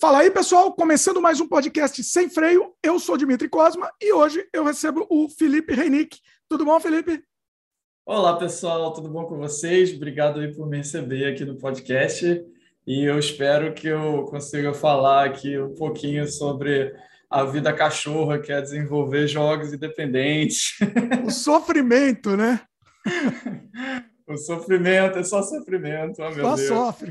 Fala aí, pessoal, começando mais um podcast sem freio. Eu sou Dimitri Cosma e hoje eu recebo o Felipe Reinick. Tudo bom, Felipe? Olá, pessoal, tudo bom com vocês? Obrigado aí por me receber aqui no podcast e eu espero que eu consiga falar aqui um pouquinho sobre a vida cachorra, que é desenvolver jogos independentes. O sofrimento, né? o sofrimento, é só sofrimento, oh, meu só Deus. sofre.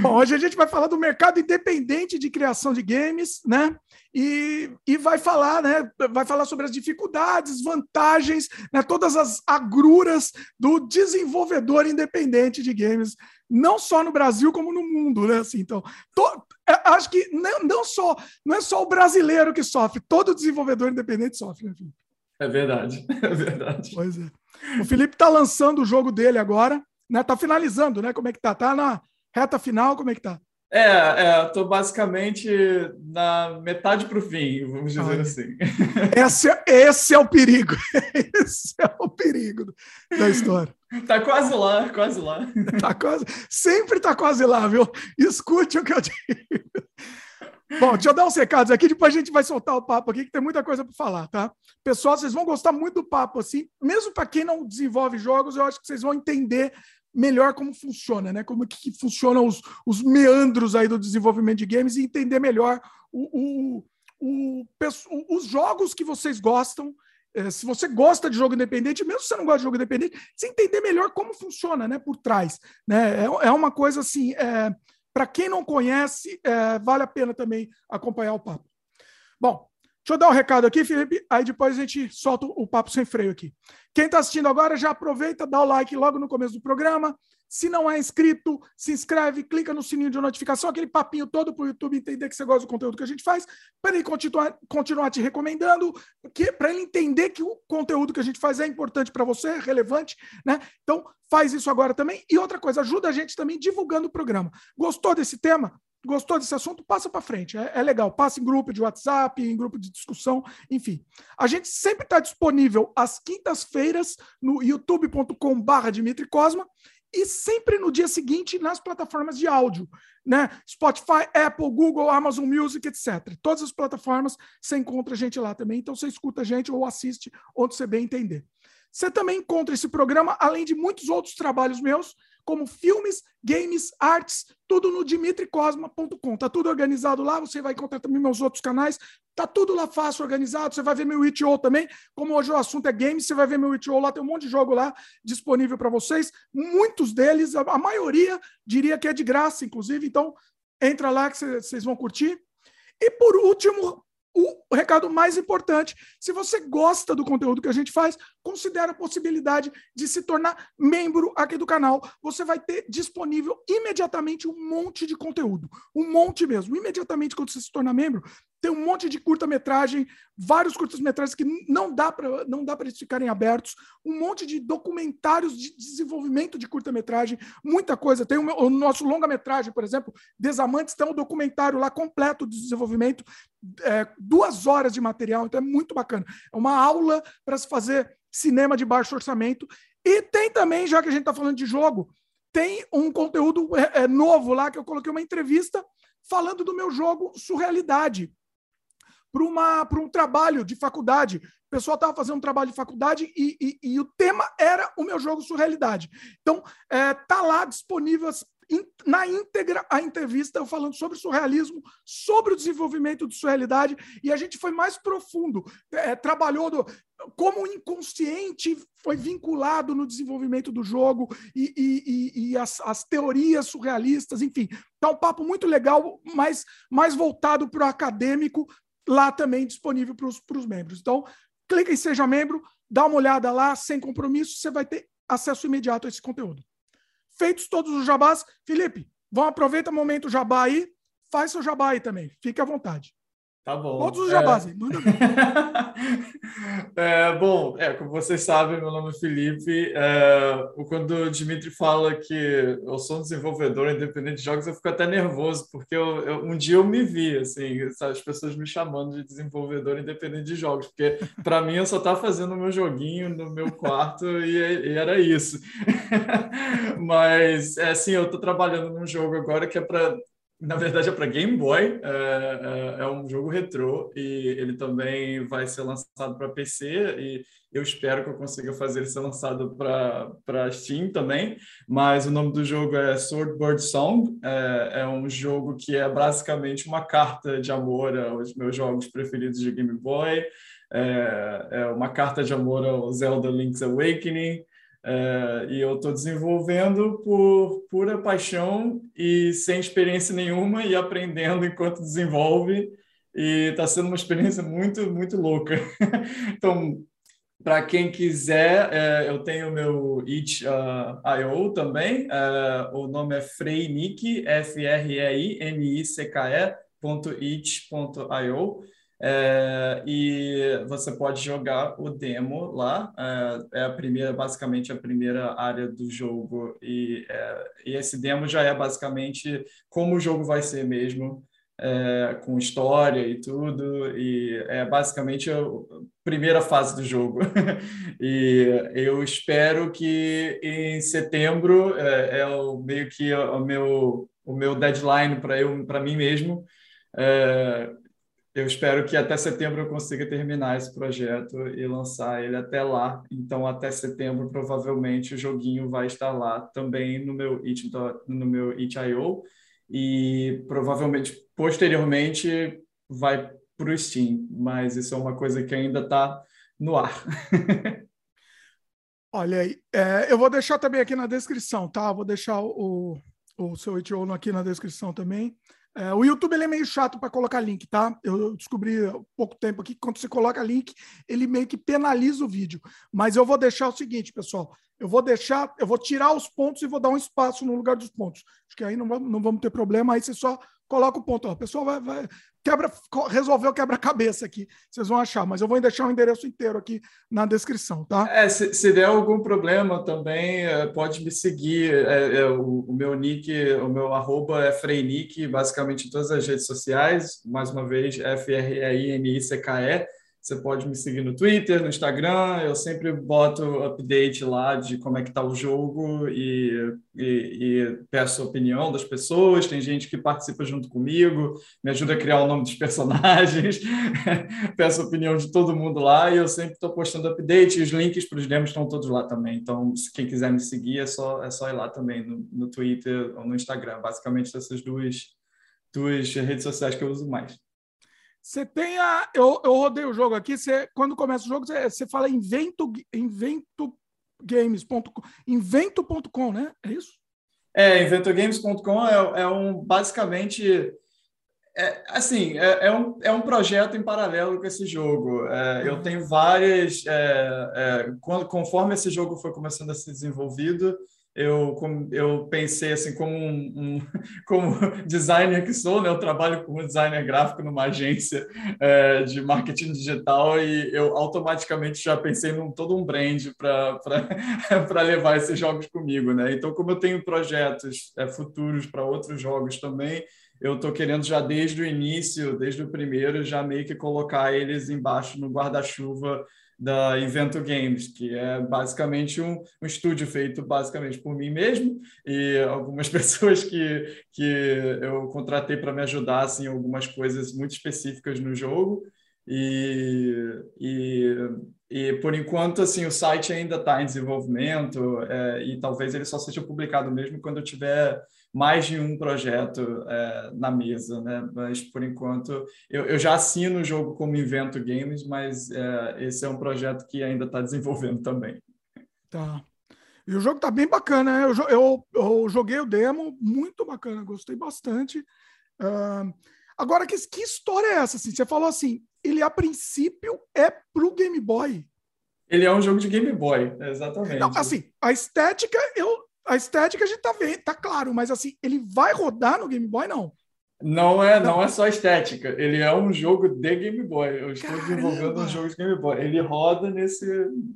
Bom, hoje a gente vai falar do mercado independente de criação de games, né? E, e vai falar, né? Vai falar sobre as dificuldades, vantagens, né? todas as agruras do desenvolvedor independente de games, não só no Brasil como no mundo, né? Assim, então, to, é, acho que não, não só não é só o brasileiro que sofre, todo desenvolvedor independente sofre, né, É verdade, é verdade. Pois é. O Felipe está lançando o jogo dele agora, né? Tá finalizando, né? Como é que tá? Tá na Reta final, como é que tá? É, é tô basicamente na metade para o fim, vamos dizer Olha, assim. Esse, é, esse é o perigo. Esse é o perigo da história. Tá quase lá, quase lá. Tá quase, sempre tá quase lá, viu? Escute o que eu digo. Bom, deixa eu dar uns recados aqui, depois a gente vai soltar o papo aqui, que tem muita coisa para falar, tá? Pessoal, vocês vão gostar muito do papo, assim, mesmo para quem não desenvolve jogos, eu acho que vocês vão entender melhor como funciona, né? Como que, que funcionam os, os meandros aí do desenvolvimento de games e entender melhor o, o, o, os jogos que vocês gostam. É, se você gosta de jogo independente, mesmo se você não gosta de jogo independente, você entender melhor como funciona, né? Por trás, né? É, é uma coisa assim. É, Para quem não conhece, é, vale a pena também acompanhar o papo. Bom, Deixa eu dar um recado aqui, Felipe, aí depois a gente solta o papo sem freio aqui. Quem está assistindo agora, já aproveita, dá o like logo no começo do programa. Se não é inscrito, se inscreve, clica no sininho de notificação, aquele papinho todo para o YouTube entender que você gosta do conteúdo que a gente faz, para ele continuar, continuar te recomendando, para ele entender que o conteúdo que a gente faz é importante para você, relevante, né? Então, faz isso agora também. E outra coisa, ajuda a gente também divulgando o programa. Gostou desse tema? Gostou desse assunto? Passa para frente. É, é, legal. Passa em grupo de WhatsApp, em grupo de discussão, enfim. A gente sempre está disponível às quintas-feiras no youtube.com/barra Dimitri Cosma e sempre no dia seguinte nas plataformas de áudio, né? Spotify, Apple, Google, Amazon Music, etc. Todas as plataformas você encontra a gente lá também. Então você escuta a gente ou assiste onde você bem entender. Você também encontra esse programa, além de muitos outros trabalhos meus, como filmes, games, artes, tudo no dimitricosma.com. Tá tudo organizado lá, você vai encontrar também meus outros canais. Tá tudo lá fácil, organizado. Você vai ver meu itch.io também. Como hoje o assunto é games, você vai ver meu itch.io lá, tem um monte de jogo lá disponível para vocês. Muitos deles, a maioria, diria que é de graça, inclusive. Então, entra lá que vocês vão curtir. E por último, o recado mais importante, se você gosta do conteúdo que a gente faz, considere a possibilidade de se tornar membro aqui do canal. Você vai ter disponível imediatamente um monte de conteúdo, um monte mesmo. Imediatamente quando você se tornar membro, tem um monte de curta-metragem, vários curtas-metragens que não dá para não dá para eles ficarem abertos, um monte de documentários de desenvolvimento de curta-metragem, muita coisa. Tem o, o nosso longa-metragem, por exemplo, Desamantes, tem um documentário lá completo de desenvolvimento, é, duas horas de material, então é muito bacana. É uma aula para se fazer cinema de baixo orçamento. E tem também, já que a gente está falando de jogo, tem um conteúdo é, é, novo lá que eu coloquei uma entrevista falando do meu jogo Surrealidade para um trabalho de faculdade. O pessoal estava fazendo um trabalho de faculdade e, e, e, o tema era o meu jogo Surrealidade. Então, está é, lá disponível na íntegra a entrevista falando sobre surrealismo, sobre o desenvolvimento de surrealidade, e a gente foi mais profundo, é, trabalhou do, como o inconsciente foi vinculado no desenvolvimento do jogo e, e, e as, as, teorias surrealistas, enfim. Tá um papo muito legal, mais, mais voltado para o acadêmico, lá também disponível para os membros. Então, clica em Seja Membro, dá uma olhada lá, sem compromisso, você vai ter acesso imediato a esse conteúdo. Feitos todos os jabás, Felipe, vão aproveita o momento jabá aí, faz seu jabá aí também, fique à vontade. Tá bom. Todos os jabás, é... manda é, Bom, é, como vocês sabem, meu nome é Felipe. É, quando o Dimitri fala que eu sou um desenvolvedor independente de jogos, eu fico até nervoso, porque eu, eu, um dia eu me vi, assim, as pessoas me chamando de desenvolvedor independente de jogos, porque para mim eu só estava fazendo o meu joguinho no meu quarto e, e era isso. Mas, é assim, eu estou trabalhando num jogo agora que é para Na verdade, é para Game Boy, é, é, é, um jogo retrô e ele também vai ser lançado para PC e eu espero que eu consiga fazer ele ser lançado para Steam também. Mas o nome do jogo é Swordbird Song, é, é, um jogo que é basicamente uma carta de amor aos meus jogos preferidos de Game Boy, é, é uma carta de amor ao Zelda Link's Awakening. É, e eu estou desenvolvendo por pura paixão e sem experiência nenhuma e aprendendo enquanto desenvolve. E está sendo uma experiência muito, muito louca. então, para quem quiser, é, eu tenho meu itch.io uh, também. É, o nome é Freinick, F-R-E-I-N-I-C-K-E.it.io. É, e você pode jogar o demo lá. É, é, a primeira, basicamente a primeira área do jogo e, é, e esse demo já é basicamente como o jogo vai ser mesmo, é, com história e tudo. E é basicamente a primeira fase do jogo. e eu espero que em setembro é, é o meio que o meu o meu deadline para mim mesmo. Eu espero que até setembro eu consiga terminar esse projeto e lançar ele até lá. Então, até setembro, provavelmente, o joguinho vai estar lá também no meu It, no meu Itch.io e provavelmente, posteriormente, vai para o Steam. Mas isso é uma coisa que ainda está no ar. Olha aí, é, eu vou deixar também aqui na descrição, tá? Vou deixar o, o seu Itch.io aqui na descrição também. É, o YouTube ele é meio chato para colocar link, tá? Eu descobri há pouco tempo aqui que quando você coloca link, ele meio que penaliza o vídeo. Mas eu vou deixar o seguinte, pessoal. Eu vou deixar, eu vou tirar os pontos e vou dar um espaço no lugar dos pontos. Acho que aí não, não vamos ter problema. Aí você só coloca o ponto. O pessoal vai, vai quebra, resolveu quebra-cabeça aqui. Vocês vão achar, mas eu vou deixar o endereço inteiro aqui na descrição, tá? É, se, se der algum problema também, é, pode me seguir. É, é, o, o, meu nick, o meu arroba é Freinick, basicamente em todas as redes sociais. Mais uma vez, F-R-E-I-N-I-C-K-E. Você pode me seguir no Twitter, no Instagram. Eu sempre boto update lá de como é que está o jogo e, e, e, peço opinião das pessoas. Tem gente que participa junto comigo, me ajuda a criar o nome dos personagens. peço opinião de todo mundo lá e eu sempre estou postando update. Os links para os demos estão todos lá também. Então, se quem quiser me seguir, é só, é só ir lá também no, no Twitter ou no Instagram. Basicamente, essas duas, duas redes sociais que eu uso mais. Você tem a. Eu, eu rodei o jogo aqui, você, quando começa o jogo, você, você fala invento, invento games.com, invento.com, né? É isso? É, inventogames.com é, é um basicamente é, assim, é, é, um, é um projeto em paralelo com esse jogo. É, eu tenho várias. É, é, conforme esse jogo foi começando a ser desenvolvido, eu, eu pensei assim como um, um, como designer que sou, né? Eu trabalho como designer gráfico numa agência é, de marketing digital e eu automaticamente já pensei num todo um brand para levar esses jogos comigo, né? Então, como eu tenho projetos é, futuros para outros jogos também, eu estou querendo já desde o início, desde o primeiro, já meio que colocar eles embaixo no guarda-chuva da Invento Games, que é basicamente um, um estúdio feito basicamente por mim mesmo e algumas pessoas que, que eu contratei para me ajudar assim, algumas coisas muito específicas no jogo. E, e, e por enquanto assim o site ainda está em desenvolvimento é, e talvez ele só seja publicado mesmo quando eu tiver mais de um projeto é, na mesa, né? Mas por enquanto eu, eu, já assino o jogo como Invento Games, mas é, esse é um projeto que ainda está desenvolvendo também. Tá. E o jogo tá bem bacana, né? Eu, eu, eu joguei o demo, muito bacana, gostei bastante. Uh, agora, que, que história é essa? Assim? Você falou assim, ele a princípio é pro Game Boy. Ele é um jogo de Game Boy, exatamente. Não, assim, a estética eu a estética a gente tá vendo, tá claro, mas assim, ele vai rodar no Game Boy, não? Não é, não é só estética, ele é um jogo de Game Boy. Eu estou Caramba. desenvolvendo um jogo de Game Boy. Ele roda nesse,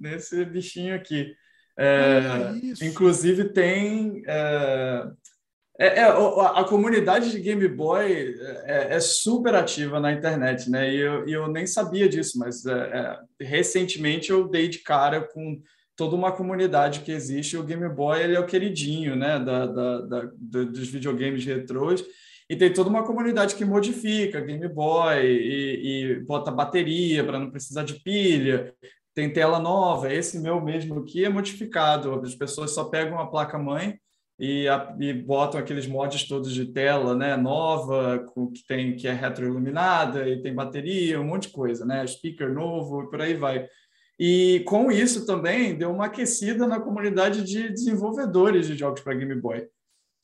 nesse bichinho aqui. É, ah, inclusive tem. É, é, é a, a, comunidade de Game Boy é, é, super ativa na internet, né? E eu, eu nem sabia disso, mas é, é, recentemente eu dei de cara com toda uma comunidade que existe. O Game Boy ele é o queridinho né, da, da, da dos videogames retrôs. E tem toda uma comunidade que modifica Game Boy e, e bota bateria para não precisar de pilha. Tem tela nova. Esse meu mesmo aqui é modificado. As pessoas só pegam a placa-mãe e, a, e, botam aqueles mods todos de tela né, nova, com, que, tem, que é retroiluminada e tem bateria, um monte de coisa, né? Speaker novo e por aí vai. E com isso também deu uma aquecida na comunidade de desenvolvedores de jogos para Game Boy.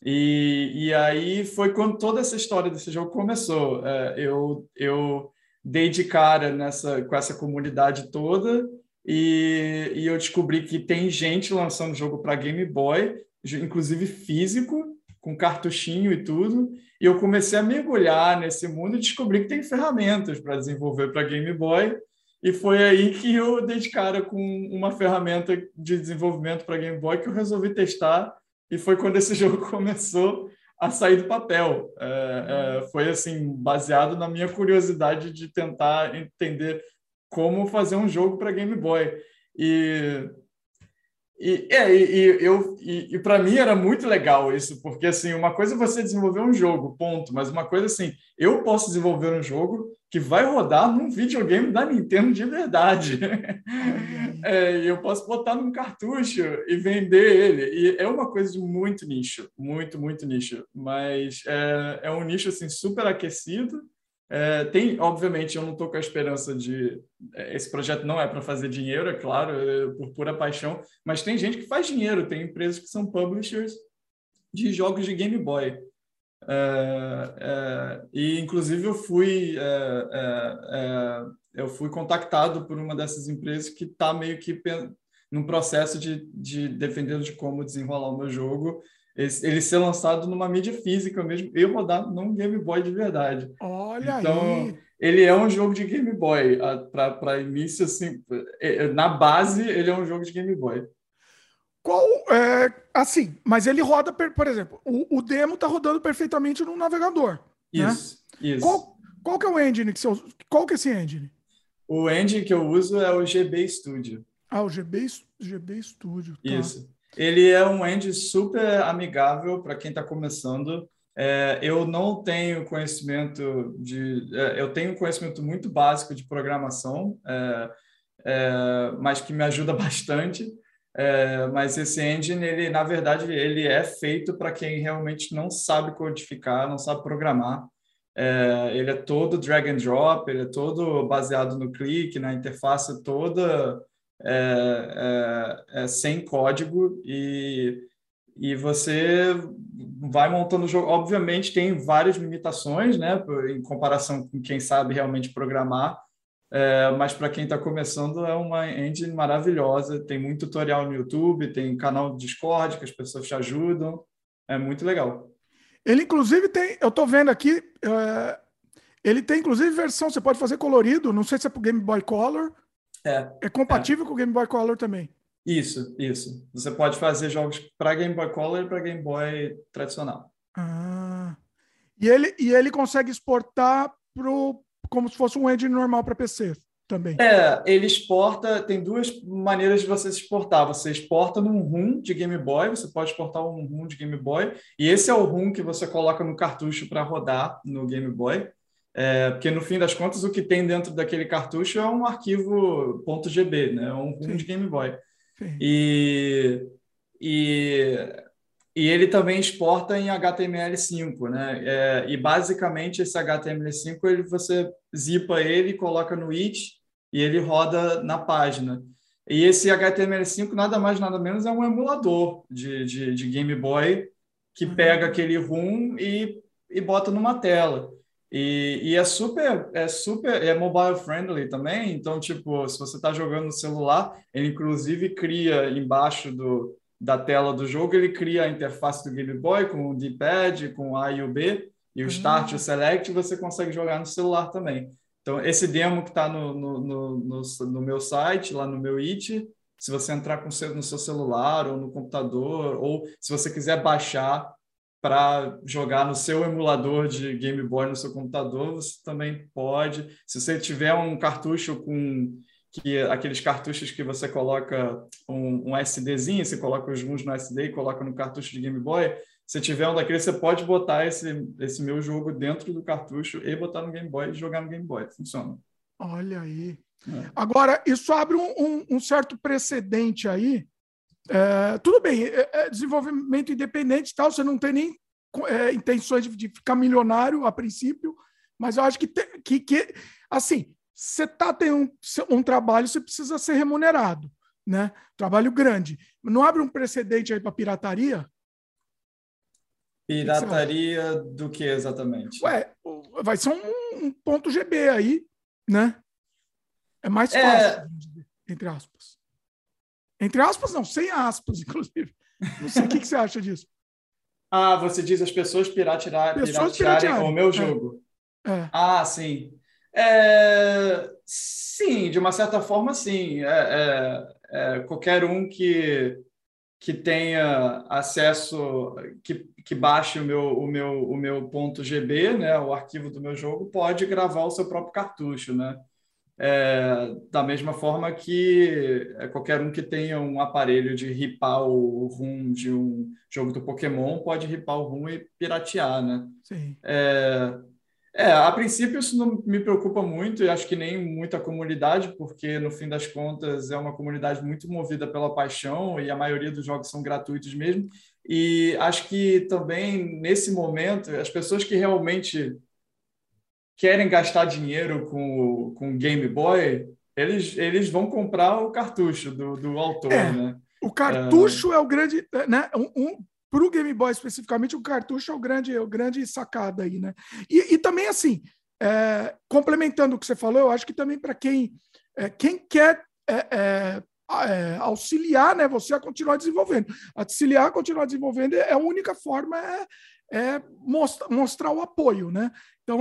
E, e aí foi quando toda essa história desse jogo começou. É, eu, eu dei de cara nessa, com essa comunidade toda e, e eu descobri que tem gente lançando jogo para Game Boy, inclusive físico, com cartuchinho e tudo. E eu comecei a mergulhar nesse mundo e descobri que tem ferramentas para desenvolver para Game Boy. E foi aí que eu dei de cara com uma ferramenta de desenvolvimento para Game Boy que eu resolvi testar e foi quando esse jogo começou a sair do papel. É, é, foi assim baseado na minha curiosidade de tentar entender como fazer um jogo para Game Boy. E e, é, e, e eu e, e para mim era muito legal isso, porque assim, uma coisa é você desenvolver um jogo, ponto, mas uma coisa assim, eu posso desenvolver um jogo que vai rodar num videogame da Nintendo de verdade. é, eu posso botar num cartucho e vender ele. E é uma coisa de muito nicho, muito, muito nicho. Mas é, é um nicho assim super aquecido é, tem, obviamente, eu não estou com a esperança de. É, esse projeto não é para fazer dinheiro, é claro, é por pura paixão, mas tem gente que faz dinheiro, tem empresas que são publishers de jogos de Game Boy. É, é, e, inclusive, eu fui, é, eu fui contactado por uma dessas empresas que está meio que no processo de, de defendendo de como desenrolar o meu jogo ele ser lançado numa mídia física mesmo e rodar num Game Boy de verdade. Olha então, aí! Ele é um jogo de Game Boy. Para início, assim, é, é, na base, ele é um jogo de Game Boy. Qual, é, assim, mas ele roda, por exemplo, o, o demo está rodando perfeitamente no navegador. Isso, né? isso. Qual, qual que é o engine que você usa? Qual que é esse engine? O engine que eu uso é o GB Studio. Ah, o GB, GB Studio. Tá. Isso. Ele é um engine super amigável para quem está começando. É, eu não tenho conhecimento de. É, eu tenho conhecimento muito básico de programação, é, é mas que me ajuda bastante. É, mas esse engine, ele, na verdade, ele é feito para quem realmente não sabe codificar, não sabe programar. É, ele é todo drag and drop, ele é todo baseado no clique, na interface toda é, é, é, sem código e, e você vai montando o jogo. Obviamente, tem várias limitações, né, em comparação com quem sabe realmente programar, é, mas para quem está começando é uma engine maravilhosa. Tem muito tutorial no YouTube, tem canal do Discord que as pessoas te ajudam. É muito legal. Ele, inclusive, tem. Eu estou vendo aqui. É, ele tem, inclusive, versão. Você pode fazer colorido. Não sei se é para Game Boy Color é. É compatível é. com o Game Boy Color também. Isso, isso. Você pode fazer jogos para Game Boy Color e para Game Boy tradicional. Ah. E ele, e ele consegue exportar pro, como se fosse um engine normal para PC também. É, ele exporta, tem duas maneiras de você exportar. Você exporta num ROM de Game Boy, você pode exportar um ROM de Game Boy, e esse é o ROM que você coloca no cartucho para rodar no Game Boy. É, porque no fim das contas o que tem dentro daquele cartucho é um arquivo .gb, né? um ROM de Game Boy. E, e, e ele também exporta em HTML5, né? É, e basicamente esse HTML5 ele, você zipa ele, coloca no it e ele roda na página. E esse HTML5 nada mais nada menos é um emulador de, de, de Game Boy que uhum. pega aquele ROM e, e bota numa tela. E, e, é super, é super, é mobile friendly também. Então, tipo, se você está jogando no celular, ele inclusive cria embaixo do, da tela do jogo, ele cria a interface do Game Boy com o D-pad, com A e o B, e o Start e o Select, você consegue jogar no celular também. Então, esse demo que está no, no, no, no, no meu site, lá no meu IT, se você entrar com seu, no seu celular ou no computador, ou se você quiser baixar, para jogar no seu emulador de Game Boy no seu computador, você também pode. Se você tiver um cartucho com que aqueles cartuchos que você coloca um, um SDzinho, você coloca os ROMs no SD e coloca no cartucho de Game Boy, se tiver um daqueles, você pode botar esse, esse meu jogo dentro do cartucho e botar no Game Boy e jogar no Game Boy. Funciona. Olha aí. É. Agora, isso abre um, um, um certo precedente aí. É, tudo bem, é, é desenvolvimento independente e tal, você não tem nem é, intenções de, de, ficar milionário a princípio, mas eu acho que, te, que, que assim, você está tendo um, um trabalho, você precisa ser remunerado, né? Trabalho grande. Não abre um precedente aí para pirataria? Pirataria do que exatamente? Ué, vai ser um, um, ponto GB aí, né? É mais é. fácil, entre aspas. Entre aspas, não, sem aspas, inclusive. Não sei o que, que, você acha disso. Ah, você diz as pessoas piratear, pessoas piratearem o meu é. jogo. É. Ah, sim. É, sim, de uma certa forma, sim. É, é, é, qualquer um que, que tenha acesso, que, que baixe o meu, o, meu, o meu ponto GB, né, o arquivo do meu jogo, pode gravar o seu próprio cartucho, né? É, da mesma forma que é, qualquer um que tenha um aparelho de ripar o ROM de um jogo do Pokémon pode ripar o ROM e piratear, né? Sim. É, é, a princípio isso não me preocupa muito e acho que nem muita comunidade, porque no fim das contas é uma comunidade muito movida pela paixão e a maioria dos jogos são gratuitos mesmo. E acho que também nesse momento as pessoas que realmente querem gastar dinheiro com com Game Boy, eles, eles vão comprar o cartucho do, do autor, é, né? O cartucho é, é o grande, né? Um, um para o Game Boy especificamente, o cartucho é o grande, é o grande sacada aí, né? E, e também, assim, é, complementando o que você falou, eu acho que também para quem, é, quem quer é, é, é, auxiliar né, você a continuar desenvolvendo. Auxiliar a continuar desenvolvendo é a única forma é, é mostrar, mostrar o apoio, né? Então,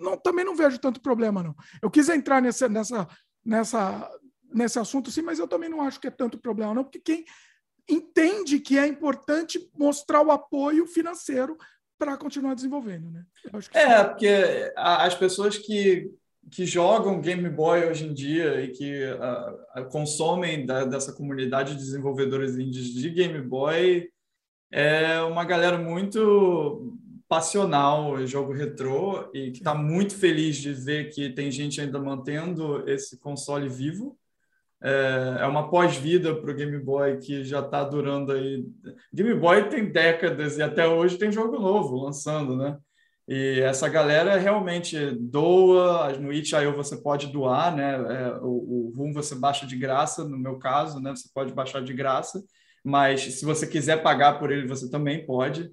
não, também não vejo tanto problema, não. Eu quis entrar nessa, nessa, nessa, nesse assunto, sim, mas eu também não acho que é tanto problema, não, porque quem entende que é importante mostrar o apoio financeiro para continuar desenvolvendo, né? é, sim. porque as pessoas que, que jogam Game Boy hoje em dia e que uh, consomem da, dessa comunidade de desenvolvedores indies de Game Boy é uma galera muito passional jogo retrô e que está muito feliz de ver que tem gente ainda mantendo esse console vivo é, é uma pós-vida para o Game Boy que já está durando aí. Game Boy tem décadas e até hoje tem jogo novo lançando, né? E essa galera realmente doa, no itch.io você pode doar, né? É, o, o RUM você baixa de graça, no meu caso, né? Você pode baixar de graça, mas se você quiser pagar por ele, você também pode.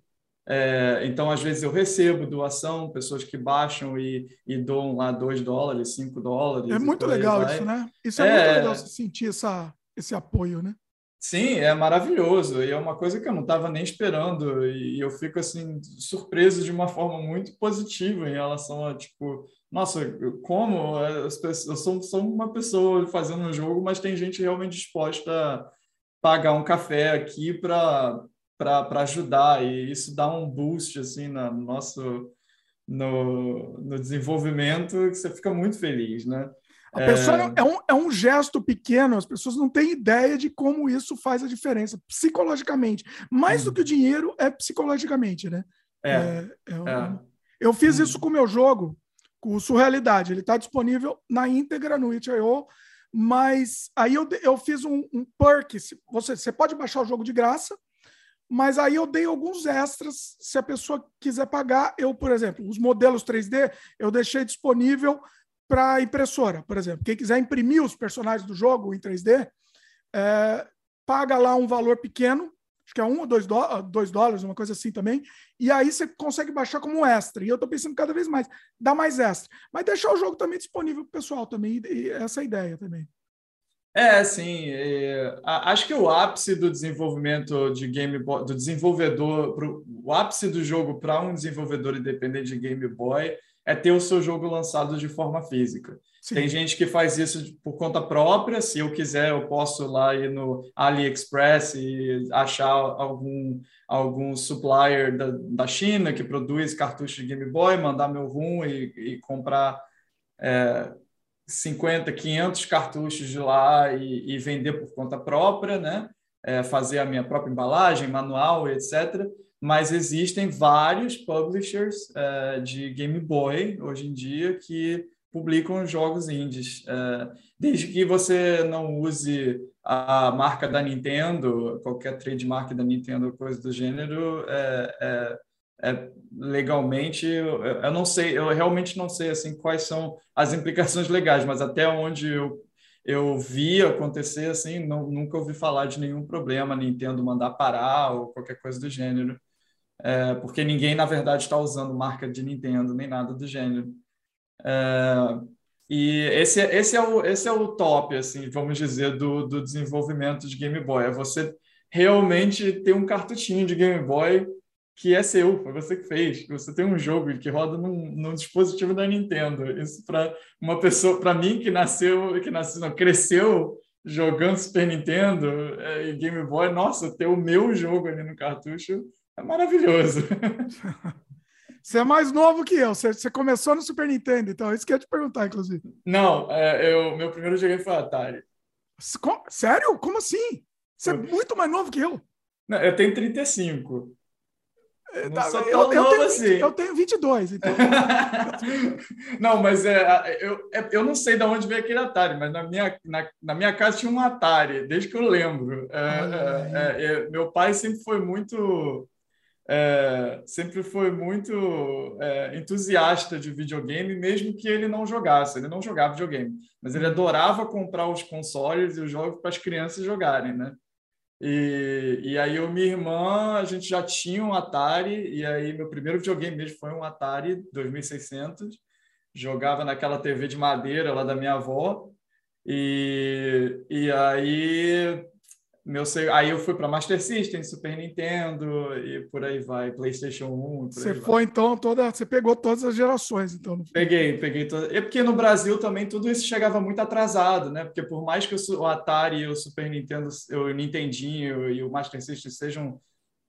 É, então, às vezes, eu recebo doação, pessoas que baixam e, e doam lá 2 dólares, 5 dólares. É muito legal isso, né? Isso é, é, muito legal você sentir essa, esse apoio, né? Sim, é maravilhoso. E é uma coisa que eu não estava nem esperando. E eu fico, assim, surpreso de uma forma muito positiva em relação a, tipo, nossa, como eu sou, sou uma pessoa fazendo um jogo, mas tem gente realmente disposta a pagar um café aqui para para ajudar e isso dá um boost assim no nosso no, no desenvolvimento que você fica muito feliz, né? A pessoa é... é... um, é um gesto pequeno, as pessoas não têm ideia de como isso faz a diferença psicologicamente. Mais hum. do que o dinheiro, é psicologicamente, né? É. é, é um... é. Eu fiz hum. isso com o meu jogo, com o Surrealidade. Ele está disponível na íntegra no itch.io, mas aí eu, eu fiz um, um perk. Você, você pode baixar o jogo de graça, mas aí eu dei alguns extras se a pessoa quiser pagar. Eu, por exemplo, os modelos 3D eu deixei disponível para impressora, por exemplo. Quem quiser imprimir os personagens do jogo em 3D, é, paga lá um valor pequeno, acho que é um ou dois, dois dólares, uma coisa assim também, e aí você consegue baixar como extra. E eu estou pensando cada vez mais, dá mais extra. Mas deixar o jogo também disponível para o pessoal também, e essa é a ideia também. É, sim. É, acho que o ápice do desenvolvimento de Game Boy, do desenvolvedor, pro, o ápice do jogo para um desenvolvedor independente de Game Boy é ter o seu jogo lançado de forma física. Sim. Tem gente que faz isso por conta própria. Se eu quiser, eu posso lá ir no AliExpress e achar algum, algum supplier da, da China que produz cartuchos de Game Boy, mandar meu ROM e, e comprar. É, 50, 500 cartuchos de lá e, e vender por conta própria, né? É, fazer a minha própria embalagem, manual, etc. mas existem vários publishers uh, de Game Boy hoje em dia que publicam jogos indies. Uh, desde que você não use a marca da Nintendo, qualquer trademark da Nintendo, coisa do gênero, é, é, legalmente, eu, eu, não sei, eu realmente não sei assim quais são as implicações legais, mas até onde eu, eu vi acontecer, assim, não, nunca ouvi falar de nenhum problema Nintendo mandar parar ou qualquer coisa do gênero é, porque ninguém, na verdade, está usando marca de Nintendo nem nada do gênero. É, e esse, esse, é o, esse é o top, assim, vamos dizer, do, do desenvolvimento de Game Boy. É você realmente ter um cartuchinho de Game Boy que é seu, foi você que fez. Você tem um jogo que roda num, num dispositivo da Nintendo. Isso para uma pessoa, para mim que nasceu, que nasceu, não, cresceu jogando Super Nintendo é, e Game Boy, nossa, ter o meu jogo ali no cartucho é maravilhoso. Você é mais novo que eu. Você, você, começou no Super Nintendo, então isso que eu ia te perguntar, inclusive. Não, é, eu, meu primeiro jogo foi Atari. Sério? Como assim? Você é muito mais novo que eu. Não, eu tenho 35. É, não sou tão eu, eu, tenho, assim. eu tenho 22, então. não, mas é, eu, é, eu não sei de onde veio aquele Atari, mas na minha, na, na minha casa tinha um Atari, desde que eu lembro. É, é, é meu pai sempre foi muito é, sempre foi muito é, entusiasta de videogame, mesmo que ele não jogasse. Ele não jogava videogame, mas ele adorava comprar os consoles e os jogos para as crianças jogarem, né? E, e aí eu minha irmã, a gente já tinha um Atari, e aí meu primeiro videogame mesmo foi um Atari 2600. Jogava naquela TV de madeira lá da minha avó. E, e aí meu aí eu fui para Master System, Super Nintendo e por aí vai, PlayStation 1. Você foi então toda, você pegou todas as gerações, então. Peguei, peguei todas. É porque no Brasil também tudo isso chegava muito atrasado, né? Porque por mais que o Atari e o Super Nintendo, o Nintendinho e o Master System sejam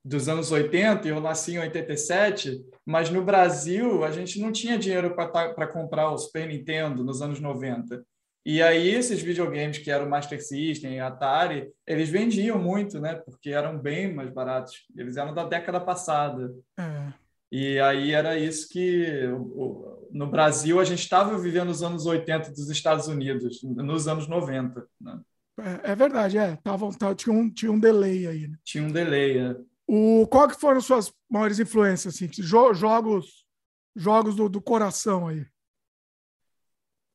dos anos 80, eu nasci em 87, mas no Brasil a gente não tinha dinheiro para comprar o Super Nintendo nos anos 90. E aí esses videogames que eram Master System, Atari, eles vendiam muito, né? Porque eram bem mais baratos. Eles eram da década passada. É. E aí era isso que no Brasil a gente estava vivendo os anos 80 dos Estados Unidos, nos anos 90. Né? É, é verdade, é. Tava, tava, tinha, um, tinha um delay aí. Né? Tinha um delay, é. O, qual que foram suas maiores influências? Assim, jogos jogos do, do coração aí?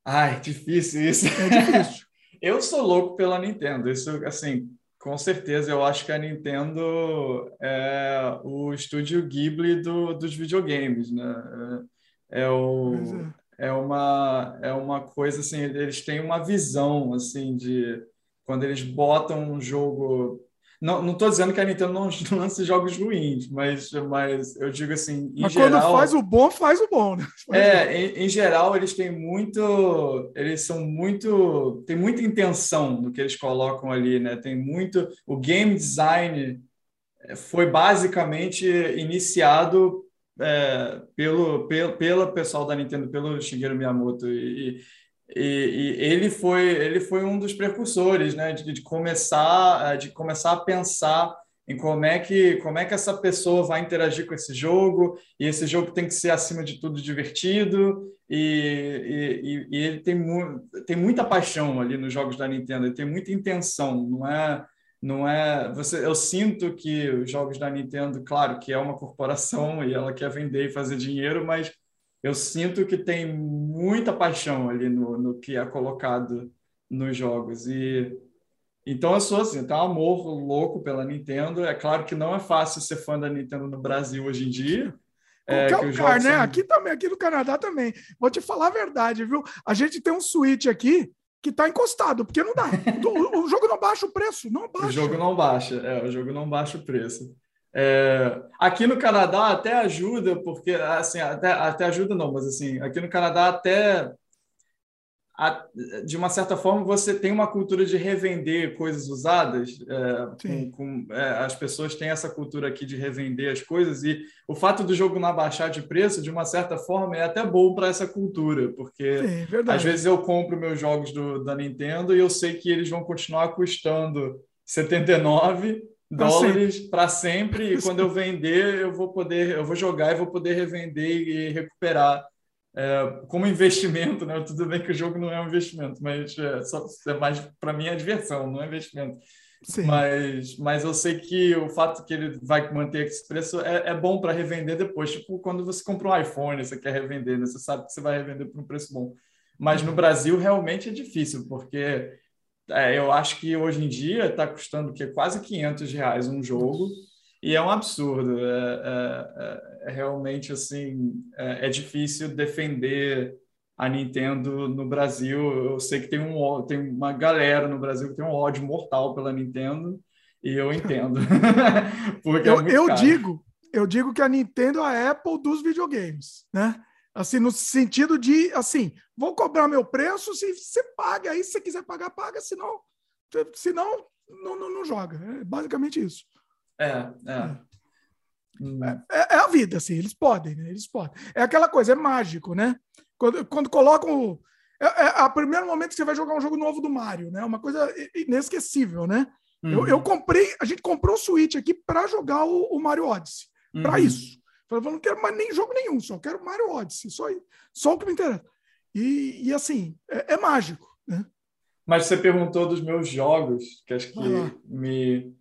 Ai, difícil isso. É difícil. eu sou louco pela Nintendo. Isso, assim, com certeza, eu acho que a Nintendo é o estúdio Ghibli do, dos videogames, né? É, é o, é. é. uma, é uma coisa, assim, eles têm uma visão, assim, de quando eles botam um jogo não estou dizendo que a Nintendo não lance jogos ruins, mas, mas eu digo assim, em mas geral... quando faz o bom, faz o bom, né? Faz é. Em, em, geral, eles têm muito... Eles são muito... Tem muita intenção no que eles colocam ali, né? Tem muito... O game design foi basicamente iniciado é, pelo, pelo, pelo pessoal da Nintendo, pelo Shigeru Miyamoto. E, e, e, ele foi ele foi um dos precursores né de, de, começar de começar a pensar em como é que como é que essa pessoa vai interagir com esse jogo e esse jogo tem que ser acima de tudo divertido e, e, e ele tem, mu tem muita paixão ali nos jogos da Nintendo ele tem muita intenção não é não é você eu sinto que os jogos da Nintendo claro que é uma corporação e ela quer vender e fazer dinheiro mas eu sinto que tem muita paixão ali no, no que é colocado nos jogos. E então eu sou assim, tem um amor louco pela Nintendo. É claro que não é fácil ser fã da Nintendo no Brasil hoje em dia. É, Qualquer lugar, né? São... Aqui também, aqui no Canadá também. Vou te falar a verdade, viu? A gente tem um Switch aqui que está encostado, porque não dá. o, o, jogo não baixa o preço, não baixa. O jogo não baixa, é, o jogo não baixa o preço. É, aqui no Canadá até ajuda, porque assim, até, até ajuda não, mas assim, aqui no Canadá até a, de uma certa forma você tem uma cultura de revender coisas usadas. É, com, com, é, as pessoas têm essa cultura aqui de revender as coisas e o fato do jogo não abaixar de preço, de uma certa forma, é até bom para essa cultura, porque Sim, às vezes eu compro meus jogos do, da Nintendo e eu sei que eles vão continuar custando 79 dólares para sempre. E quando eu vender, eu vou poder, eu vou jogar e vou poder revender e recuperar é, como investimento, né? Tudo bem que o jogo não é um investimento, mas é, só, é mais para mim é diversão, não é investimento. Sim. Mas, mas eu sei que o fato que ele vai manter esse preço é, é bom para revender depois. Tipo, quando você compra um iPhone, você quer revender, né? você sabe que você vai revender por um preço bom. Mas no Brasil realmente é difícil, porque é, eu acho que hoje em dia está custando que quase 500 reais um jogo e é um absurdo. É, é, é realmente assim, é, é, difícil defender a Nintendo no Brasil. Eu sei que tem, um, tem uma galera no Brasil que tem um ódio mortal pela Nintendo e eu entendo. Porque é eu, eu digo, eu digo que a Nintendo é a Apple dos videogames, né? Assim, no sentido de, assim, vou cobrar meu preço, se você paga, aí se você quiser pagar, paga, senão, senão não, não, não joga. É basicamente isso. É, é. É. Hum. é, é a vida, assim, eles podem, né? Eles podem. É aquela coisa, é mágico, né? Quando, quando colocam. É, é o primeiro momento que você vai jogar um jogo novo do Mario, né? Uma coisa inesquecível, né? Uhum. Eu, eu comprei, a gente comprou o Switch aqui para jogar o, o, Mario Odyssey. Uhum. Para isso. Falei, eu não quero mais nem jogo nenhum, só quero Mario Odyssey, só, só o que me interessa. E, e assim, é, é, mágico, né? Mas você perguntou dos meus jogos, que acho que ah. me.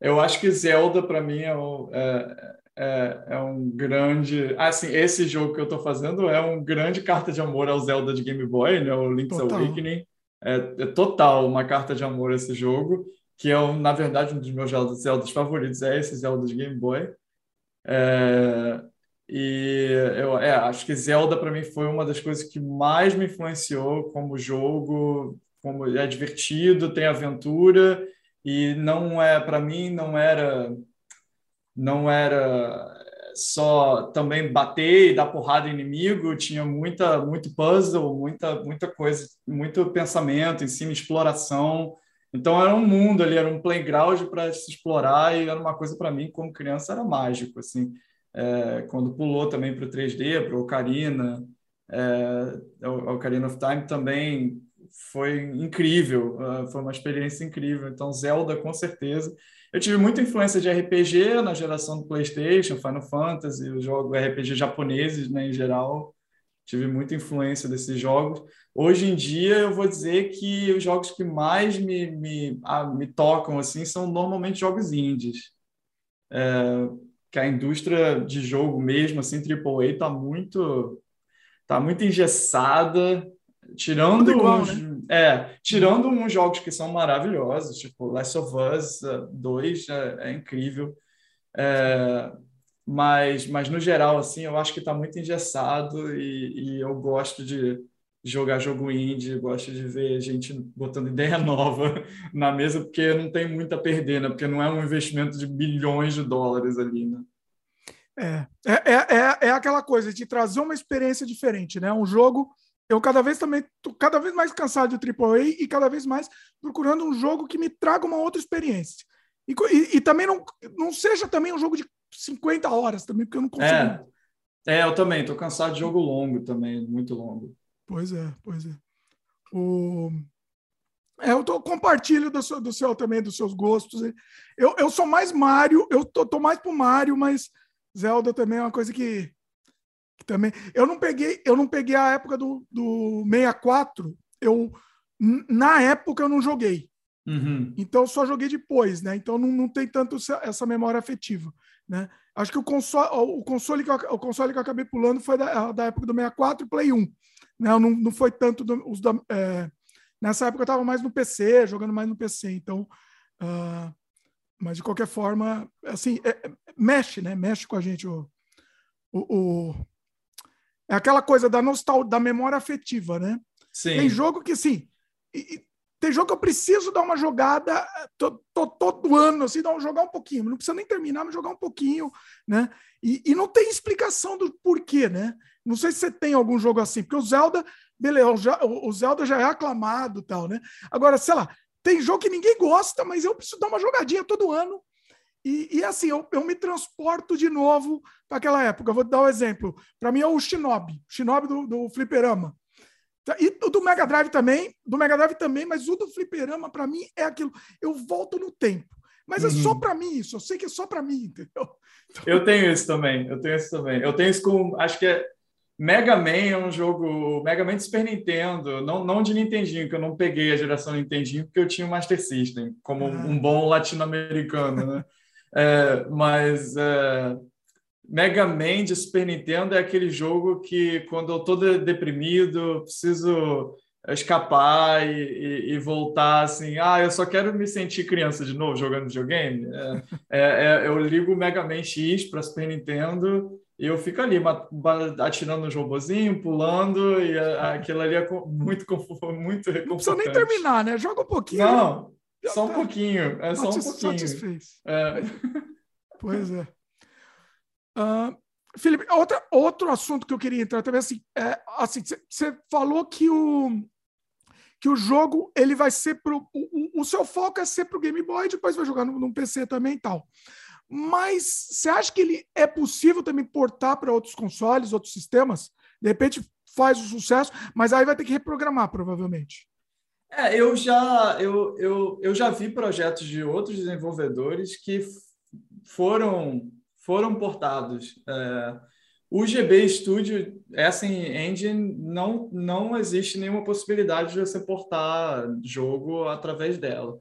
Eu acho que Zelda, para mim, é, é, é, é, um grande. Assim, esse jogo que eu estou fazendo é um grande carta de amor ao Zelda de Game Boy, né? O Link's total. Awakening. É, é, total uma carta de amor esse jogo, que é, na verdade, um dos meus Zeldas favoritos, é esse Zelda de Game Boy. É, e eu é, acho que Zelda para mim foi uma das coisas que mais me influenciou como jogo, como é divertido, tem aventura e não é para mim não era não era só também bater e dar porrada em inimigo, tinha muita muito puzzle, muita muita coisa, muito pensamento em cima, exploração. Então era um mundo ali, era um playground para se explorar e era uma coisa para mim como criança era mágico assim. É, quando pulou também para o 3D, para o Ocarina, é, Ocarina of Time também foi incrível, uh, foi uma experiência incrível. Então Zelda com certeza. Eu tive muita influência de RPG na geração do PlayStation, Final Fantasy, os jogos RPG japoneses, né, em geral tive muita influência desses jogos. Hoje em dia, eu vou dizer que os jogos que mais me, me, ah, me tocam assim são normalmente jogos indies. É, que a indústria de jogo mesmo, assim, AAA, está muito, tá muito engessada, tirando igual, uns, né? é, tirando uns jogos que são maravilhosos, tipo Last of Us 2 é, é incrível. É, mas, mas no geral, assim, eu acho que está muito engessado e, e, eu gosto de jogar jogo indie, gosto de ver gente botando ideia nova na mesa, porque não tem muito a perder, né? Porque não é um investimento de bilhões de dólares ali, né? É, é, é, é, é aquela coisa de trazer uma experiência diferente, né? Um jogo eu cada vez também tô cada vez mais cansado de AAA e cada vez mais procurando um jogo que me traga uma outra experiência. E, e, e, também não, não seja também um jogo de 50 horas também, porque eu não consigo. É, é eu também, tô cansado de jogo longo também, muito longo. Pois é, pois é. O... É, eu tô, compartilho do seu, do seu também, dos seus gostos. Eu, eu sou mais Mario, eu tô, tô mais pro Mario, mas Zelda também é uma coisa que, que, também. Eu não peguei, eu não peguei a época do, do 64. Eu na época eu não joguei. Uhum. Então só joguei depois, né? Então não, não tem tanto essa memória afetiva, né? Acho que o console, o console, que eu, o console que eu acabei pulando foi da, da época do 64 e Play 1. Né? Não, não foi tanto do, os da, é, nessa época eu estava mais no PC, jogando mais no PC. Então, uh, mas de qualquer forma, assim, é, é, mexe, né? Mexe com a gente o, o, o é aquela coisa da nostalgia, da memória afetiva, né? Sim. Tem jogo que, sim, e, tem jogo que eu preciso dar uma jogada tô, tô, todo ano, assim, dar um, jogar um pouquinho. Não precisa nem terminar, mas jogar um pouquinho, né? E, e, não tem explicação do porquê, né? Não sei se você tem algum jogo assim, porque o Zelda, beleza, o Zelda já é aclamado tal, né? Agora, sei lá, tem jogo que ninguém gosta, mas eu preciso dar uma jogadinha todo ano. E, e assim, eu, eu me transporto de novo para aquela época. Eu vou dar um exemplo. Para mim é o Shinobi, Shinobi do, do Fliperama. Tá, e o do Mega Drive também, do Mega Drive também, mas o do fliperama, para mim, é aquilo. Eu volto no tempo. Mas uhum. é só para mim isso, eu sei que é só para mim, entendeu? Então... Eu tenho isso também, eu tenho isso também. Eu tenho isso com, acho que é Mega Man é um jogo, Mega Man de Super Nintendo, não, não de Nintendinho, que eu não peguei a geração Nintendinho porque eu tinha o Master System, como ah. um bom latino-americano, né? é, mas é, Mega Man de Super Nintendo é aquele jogo que quando eu tô deprimido, preciso escapar e, e, e, voltar assim, ah, eu só quero me sentir criança de novo jogando videogame. É, é, é eu ligo o Mega Man X para Super Nintendo e eu fico ali atirando no robozinho, pulando, e aquilo ali é muito muito Não precisa nem terminar, né? Joga um pouquinho. Não, só um tá. pouquinho. É só um pouquinho. Satisfez. É. Pois é. Uh, Felipe, outra, outro assunto que eu queria entrar também, assim, é, assim, você falou que o, que o jogo ele vai ser pro. O, o seu foco é ser para o Game Boy, depois vai jogar no, no PC também e tal. Mas você acha que ele é possível também portar para outros consoles, outros sistemas? De repente faz o sucesso, mas aí vai ter que reprogramar, provavelmente. É, eu já, eu, eu, eu já vi projetos de outros desenvolvedores que foram foram portados. É, o GB Studio, essa engine, não, não existe nenhuma possibilidade de você portar jogo através dela.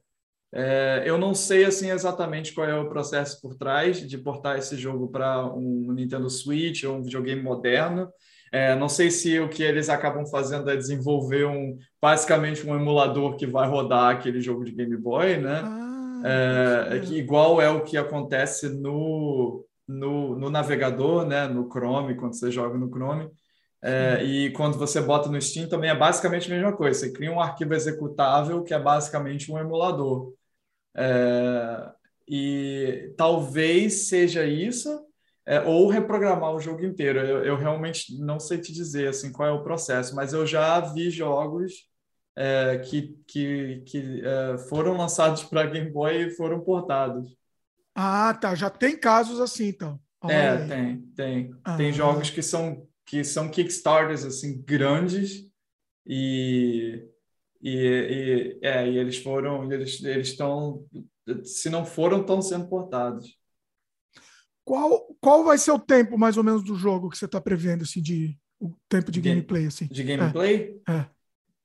É, eu não sei assim exatamente qual é o processo por trás de portar esse jogo para um Nintendo Switch ou um videogame moderno. É, não sei se o que eles acabam fazendo é desenvolver um basicamente um emulador que vai rodar aquele jogo de Game Boy, né? Ah, é, que igual é o que acontece no no, no navegador, né, no Chrome, quando você joga no Chrome. É, e quando você bota no Steam também é basicamente a mesma coisa. Você cria um arquivo executável que é basicamente um emulador. É, e talvez seja isso, é, ou reprogramar o jogo inteiro. Eu, eu, realmente não sei te dizer assim qual é o processo, mas eu já vi jogos é, que, que, que é, foram lançados para Game Boy e foram portados. Ah, tá. Já tem casos assim, então. Olha é, aí. tem, tem. Ah. Tem jogos que são que são Kickstarters assim grandes e e, e, é, e eles foram eles eles estão se não foram estão sendo portados. Qual qual vai ser o tempo mais ou menos do jogo que você está prevendo assim de o tempo de, de gameplay assim? De gameplay? É. é.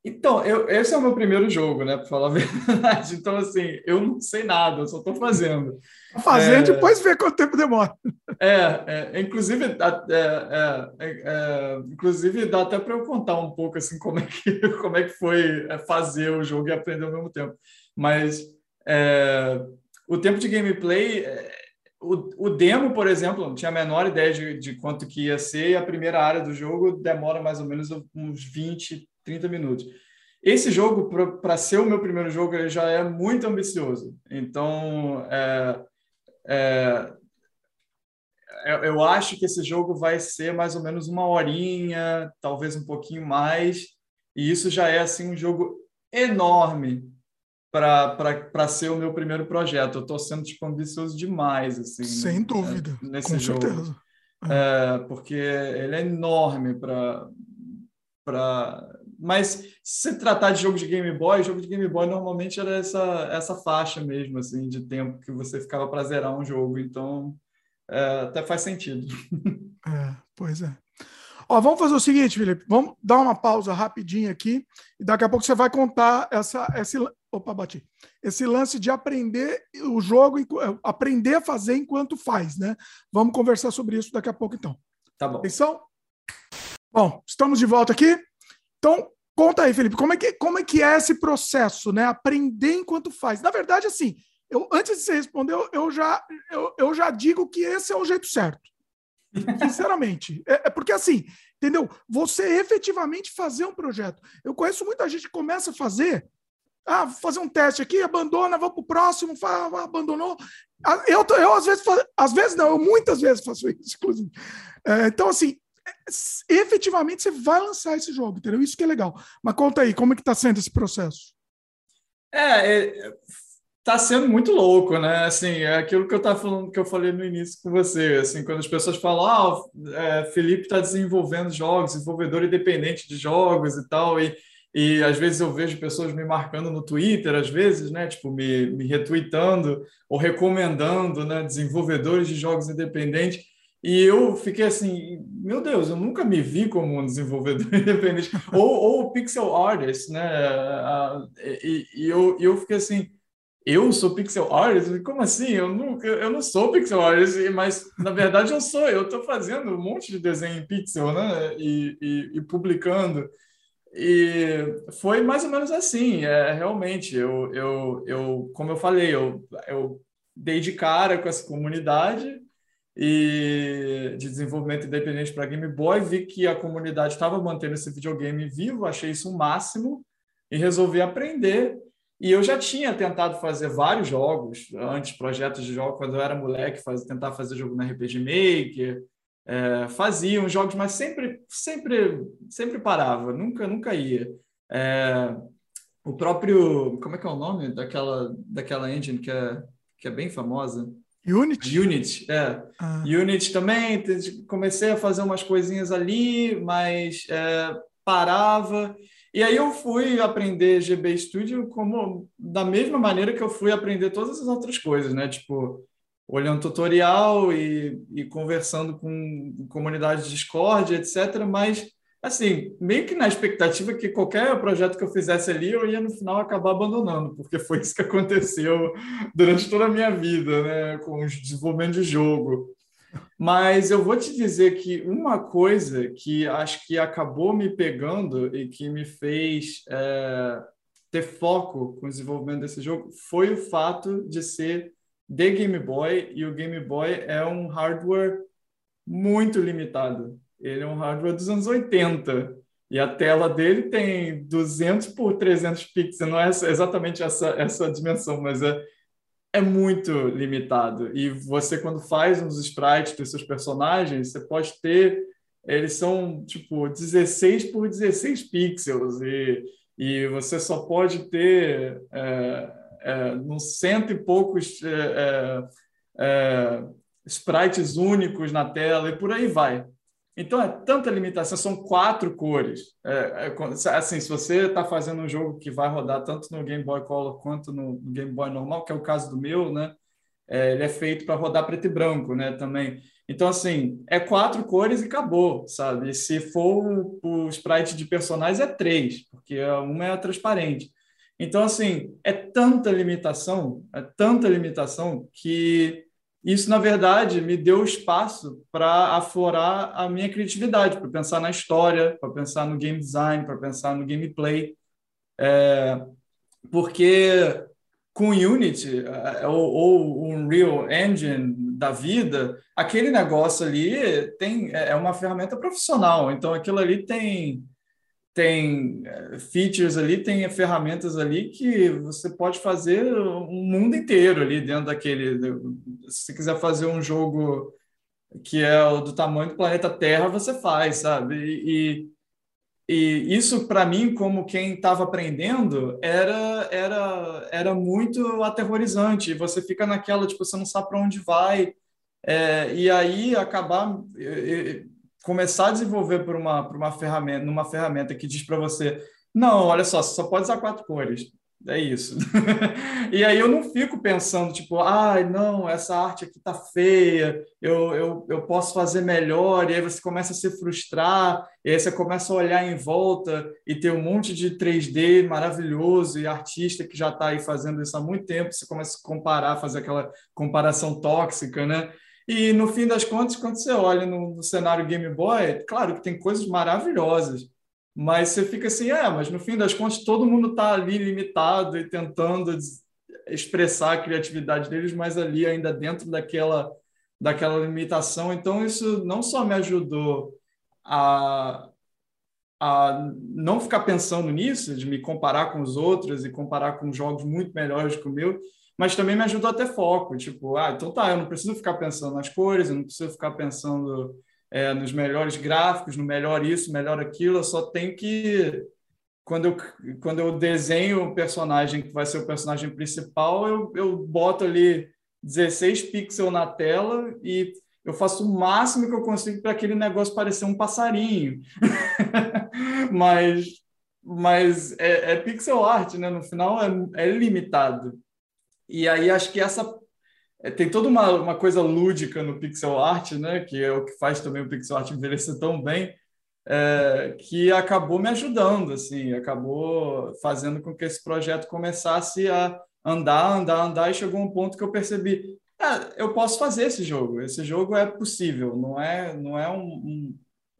Então, eu, esse é o meu primeiro jogo, né? Para falar a verdade. Então, assim, eu não sei nada, eu só estou fazendo. Fazendo, é, depois ver quanto tempo demora. É, é inclusive, é, é, é, inclusive, dá até para eu contar um pouco assim como é que, como é que foi fazer o jogo e aprender ao mesmo tempo. Mas o tempo de gameplay, o, o demo, por exemplo, não tinha a menor ideia de, de quanto que ia ser, e a primeira área do jogo demora mais ou menos uns 20, 30 minutos. Esse jogo, para ser o meu primeiro jogo, ele já é muito ambicioso. Então, é, é, é, eu acho que esse jogo vai ser mais ou menos uma horinha, talvez um pouquinho mais. E isso já é assim um jogo enorme para ser o meu primeiro projeto. Eu estou sendo tipo, ambicioso demais. Assim, Sem né, dúvida, nesse com jogo. certeza. É, porque ele é enorme para para mas se tratar de jogo de Game Boy, jogo de Game Boy normalmente era essa essa faixa mesmo assim de tempo que você ficava para zerar um jogo, então é, até faz sentido. É, pois é. Ó, vamos fazer o seguinte, Felipe, vamos dar uma pausa rapidinho aqui e daqui a pouco você vai contar essa esse opa, bati. Esse lance de aprender o jogo, aprender a fazer enquanto faz, né? Vamos conversar sobre isso daqui a pouco então. Tá bom. Atenção? Bom, estamos de volta aqui. Então, conta aí, Felipe, como é que, como é, que é esse processo, né? Aprender enquanto faz. Na verdade, assim, eu, antes de você responder, eu, eu já, eu, eu já digo que esse é o jeito certo. Sinceramente. É, é, porque, assim, entendeu? Você efetivamente fazer um projeto. Eu conheço muita gente que começa a fazer, ah, vou fazer um teste aqui, abandona, vou para o próximo, abandonou. Ah, eu, eu às vezes, às vezes não, eu muitas vezes faço isso, inclusive. É, então, assim, efetivamente você vai lançar esse jogo, entendeu? Isso que é legal. Mas conta aí, como é que está sendo esse processo? É, é, tá sendo muito louco, né? Assim, é aquilo que eu tava falando, que eu falei no início com você, assim, quando as pessoas falam, ah, é, Felipe está desenvolvendo jogos, desenvolvedor independente de jogos e tal, e e às vezes eu vejo pessoas me marcando no Twitter, às vezes, né, tipo, me, me retweetando ou recomendando, né, desenvolvedores de jogos independentes. E eu fiquei assim, meu Deus, eu nunca me vi como um desenvolvedor independente, ou, ou pixel artist, né? E, e eu, eu fiquei assim, eu sou pixel artist? Como assim? Eu não, eu não sou pixel artist, mas na verdade eu sou. Eu estou fazendo um monte de desenho em pixel, né? E, e, e, publicando. E foi mais ou menos assim. É, realmente, eu, eu, eu, como eu falei, eu, eu dei de cara com essa comunidade e de desenvolvimento independente para Game Boy, vi que a comunidade estava mantendo esse videogame vivo, achei isso o máximo e resolvi aprender e eu já tinha tentado fazer vários jogos, antes projetos de jogos, quando eu era moleque, faz, tentar fazer jogo na RPG Maker, é, fazia uns jogos, mas sempre, sempre, sempre parava, nunca, nunca ia. É, o próprio, como é que é o nome daquela, daquela engine que é, que é bem famosa? Unity? Unity, é. Ah. Unity também, comecei a fazer umas coisinhas ali, mas é, parava. E aí eu fui aprender GB Studio como da mesma maneira que eu fui aprender todas as outras coisas, né? Tipo, olhando tutorial e, e conversando com comunidade de Discord, etc. Mas, assim, meio que na expectativa que qualquer projeto que eu fizesse ali, eu ia no final acabar abandonando, porque foi isso que aconteceu durante toda a minha vida, né? Com o desenvolvimento de jogo. Mas eu vou te dizer que uma coisa que acho que acabou me pegando e que me fez é, ter foco com o desenvolvimento desse jogo foi o fato de ser de Game Boy e o Game Boy é um hardware muito limitado. Ele é um hardware dos anos 80 e a tela dele tem 200 por 300 pixels, não é exatamente essa, essa dimensão, mas é é muito limitado. E você, quando faz uns sprites dos seus personagens, você pode ter. Eles são tipo 16 por 16 pixels, e, e você só pode ter é, é, uns cento e poucos é, é, é, sprites únicos na tela, e por aí vai. Então é tanta limitação, são quatro cores. É, é, assim, se você está fazendo um jogo que vai rodar tanto no Game Boy Color quanto no, Game Boy normal, que é o caso do meu, né? É, ele é feito para rodar preto e branco, né? Também. Então, assim, é quatro cores e acabou, sabe? E se for o, o sprite de personagens, é três, porque uma é transparente. Então, assim, é tanta limitação, é tanta limitação que isso, na verdade, me deu espaço para aflorar a minha criatividade, para pensar na história, para pensar no game design, para pensar no gameplay. É, porque com Unity é, ou, ou o Unreal Engine da vida, aquele negócio ali tem, é, é uma ferramenta profissional. Então, aquilo ali tem tem eh, features ali, tem ferramentas ali que você pode fazer um mundo inteiro ali dentro daquele. Se você quiser fazer um jogo que é do tamanho do planeta Terra, você faz, sabe? E, e isso, para mim, como quem estava aprendendo, era, era, era muito aterrorizante. Você fica naquela, tipo, você não sabe para onde vai. É, e aí acabar começar a desenvolver por uma, por uma ferramenta, numa ferramenta que diz para você, não, olha só, você só pode usar quatro cores. É isso. e aí eu não fico pensando, tipo, ai, ah, não, essa arte aqui tá feia, eu, eu, eu posso fazer melhor, e aí você começa a se frustrar, e aí você começa a olhar em volta e ter um monte de 3D maravilhoso e artista que já está aí fazendo isso há muito tempo, você começa a comparar, fazer aquela comparação tóxica, né? E no fim das contas, quando você olha no, no, cenário Game Boy, claro que tem coisas maravilhosas, mas você fica assim, é, mas no fim das contas todo mundo está ali limitado e tentando expressar a criatividade deles, mas ali ainda dentro daquela daquela limitação. Então isso não só me ajudou a a não ficar pensando nisso, de me comparar com os outros e comparar com jogos muito melhores que o meu, mas também me ajudou a ter foco. Tipo, ah, então tá, eu não preciso ficar pensando nas cores, eu não preciso ficar pensando é, nos melhores gráficos, no melhor isso, melhor aquilo, eu só tenho que. Quando eu, quando eu desenho o personagem que vai ser o personagem principal, eu, eu boto ali 16 pixels na tela e eu faço o máximo que eu consigo para aquele negócio parecer um passarinho. Mas mas é, é, pixel art, né? No final é, é, limitado. E aí acho que essa é, tem toda uma, uma coisa lúdica no pixel art, né? Que é o que faz também o pixel art envelhecer tão bem, é, que acabou me ajudando, assim, acabou fazendo com que esse projeto começasse a andar, andar, andar e chegou um ponto que eu percebi, ah, eu posso fazer esse jogo, esse jogo é possível, não é, não é um, um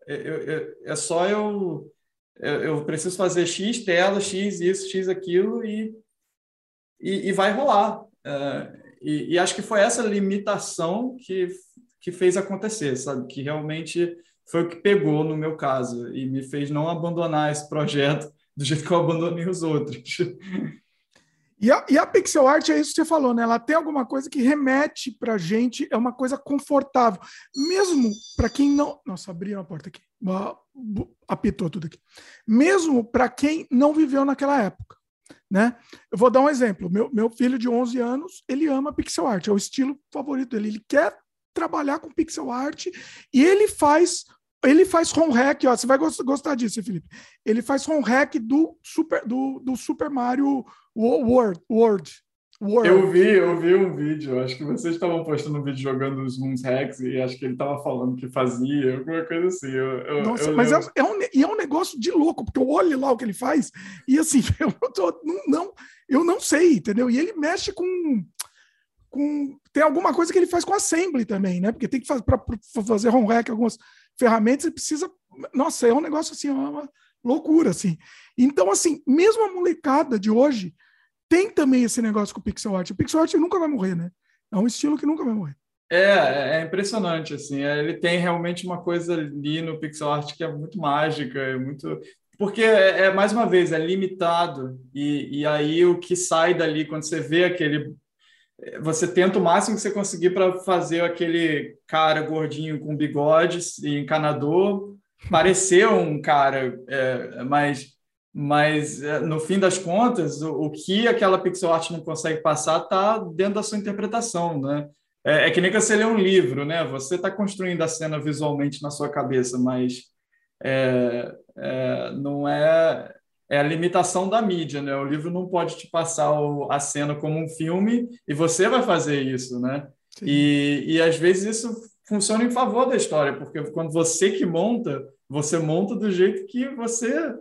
é, é só eu, eu preciso fazer x tela, x isso, x aquilo e e, e vai rolar. Uh, e, e, acho que foi essa limitação que que fez acontecer, sabe? Que realmente foi o que pegou no meu caso e me fez não abandonar esse projeto do jeito que eu abandonei os outros. E a, e a, pixel art é isso que você falou, né? Ela tem alguma coisa que remete para gente, é uma coisa confortável. Mesmo para quem não. Nossa, abriram a porta aqui. Apitou tudo aqui. Mesmo para quem não viveu naquela época. Né? Eu vou dar um exemplo. Meu, meu filho de 11 anos, ele ama pixel art, é o estilo favorito dele. Ele quer trabalhar com pixel art e ele faz ele faz home hack, ó, você vai gostar disso, Felipe. Ele faz home hack do Super, do, do Super Mario World, World, World. Eu vi, eu vi um vídeo, acho que vocês estavam postando um vídeo jogando os Moons Hacks e acho que ele estava falando que fazia, alguma coisa assim. Eu, eu, Nossa, eu, mas é, é, um, e é um negócio de louco, porque eu olho lá o que ele faz e assim, eu não, tô, não, não eu não sei, entendeu? E ele mexe com com. Tem alguma coisa que ele faz com assembly também, né? Porque tem que fazer para fazer home hack algumas ferramentas, ele precisa. Nossa, é um negócio assim, é uma loucura, assim. Então, assim, mesmo a molecada de hoje tem também esse negócio com o pixel art. O pixel art nunca vai morrer, né? É um estilo que nunca vai morrer. É, é impressionante, assim. É, ele tem realmente uma coisa ali no pixel art que é muito mágica, é muito porque é, é, mais uma vez é limitado e, e aí o que sai dali quando você vê aquele você tenta o máximo que você conseguir para fazer aquele cara gordinho com bigode e encanador parecer um cara, é, mas, mas é, no fim das contas, o, o, que aquela pixel art não consegue passar está dentro da sua interpretação, né? É, é, que nem que você lê um livro, né? Você está construindo a cena visualmente na sua cabeça, mas é, é não é é a limitação da mídia, né? O livro não pode te passar o, a cena como um filme e você vai fazer isso, né? E, e às vezes isso funciona em favor da história, porque quando você que monta, você monta do jeito que você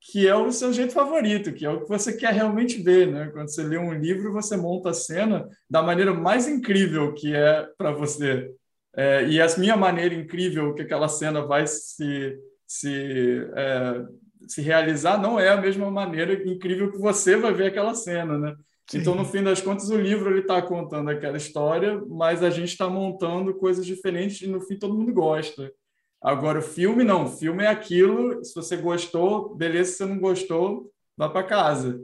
que é o seu jeito favorito, que é o que você quer realmente ver, né? Quando você lê um livro, você monta a cena da maneira mais incrível que é para você. É, e a minha maneira incrível que aquela cena vai se, se é, se realizar não é a mesma maneira incrível que você vai ver aquela cena, né? Sim. Então, no fim das contas, o livro ele está contando aquela história, mas a gente está montando coisas diferentes e no fim todo mundo gosta. Agora, o filme não. O filme é aquilo. Se você gostou, beleza. Se você não gostou, vá para casa.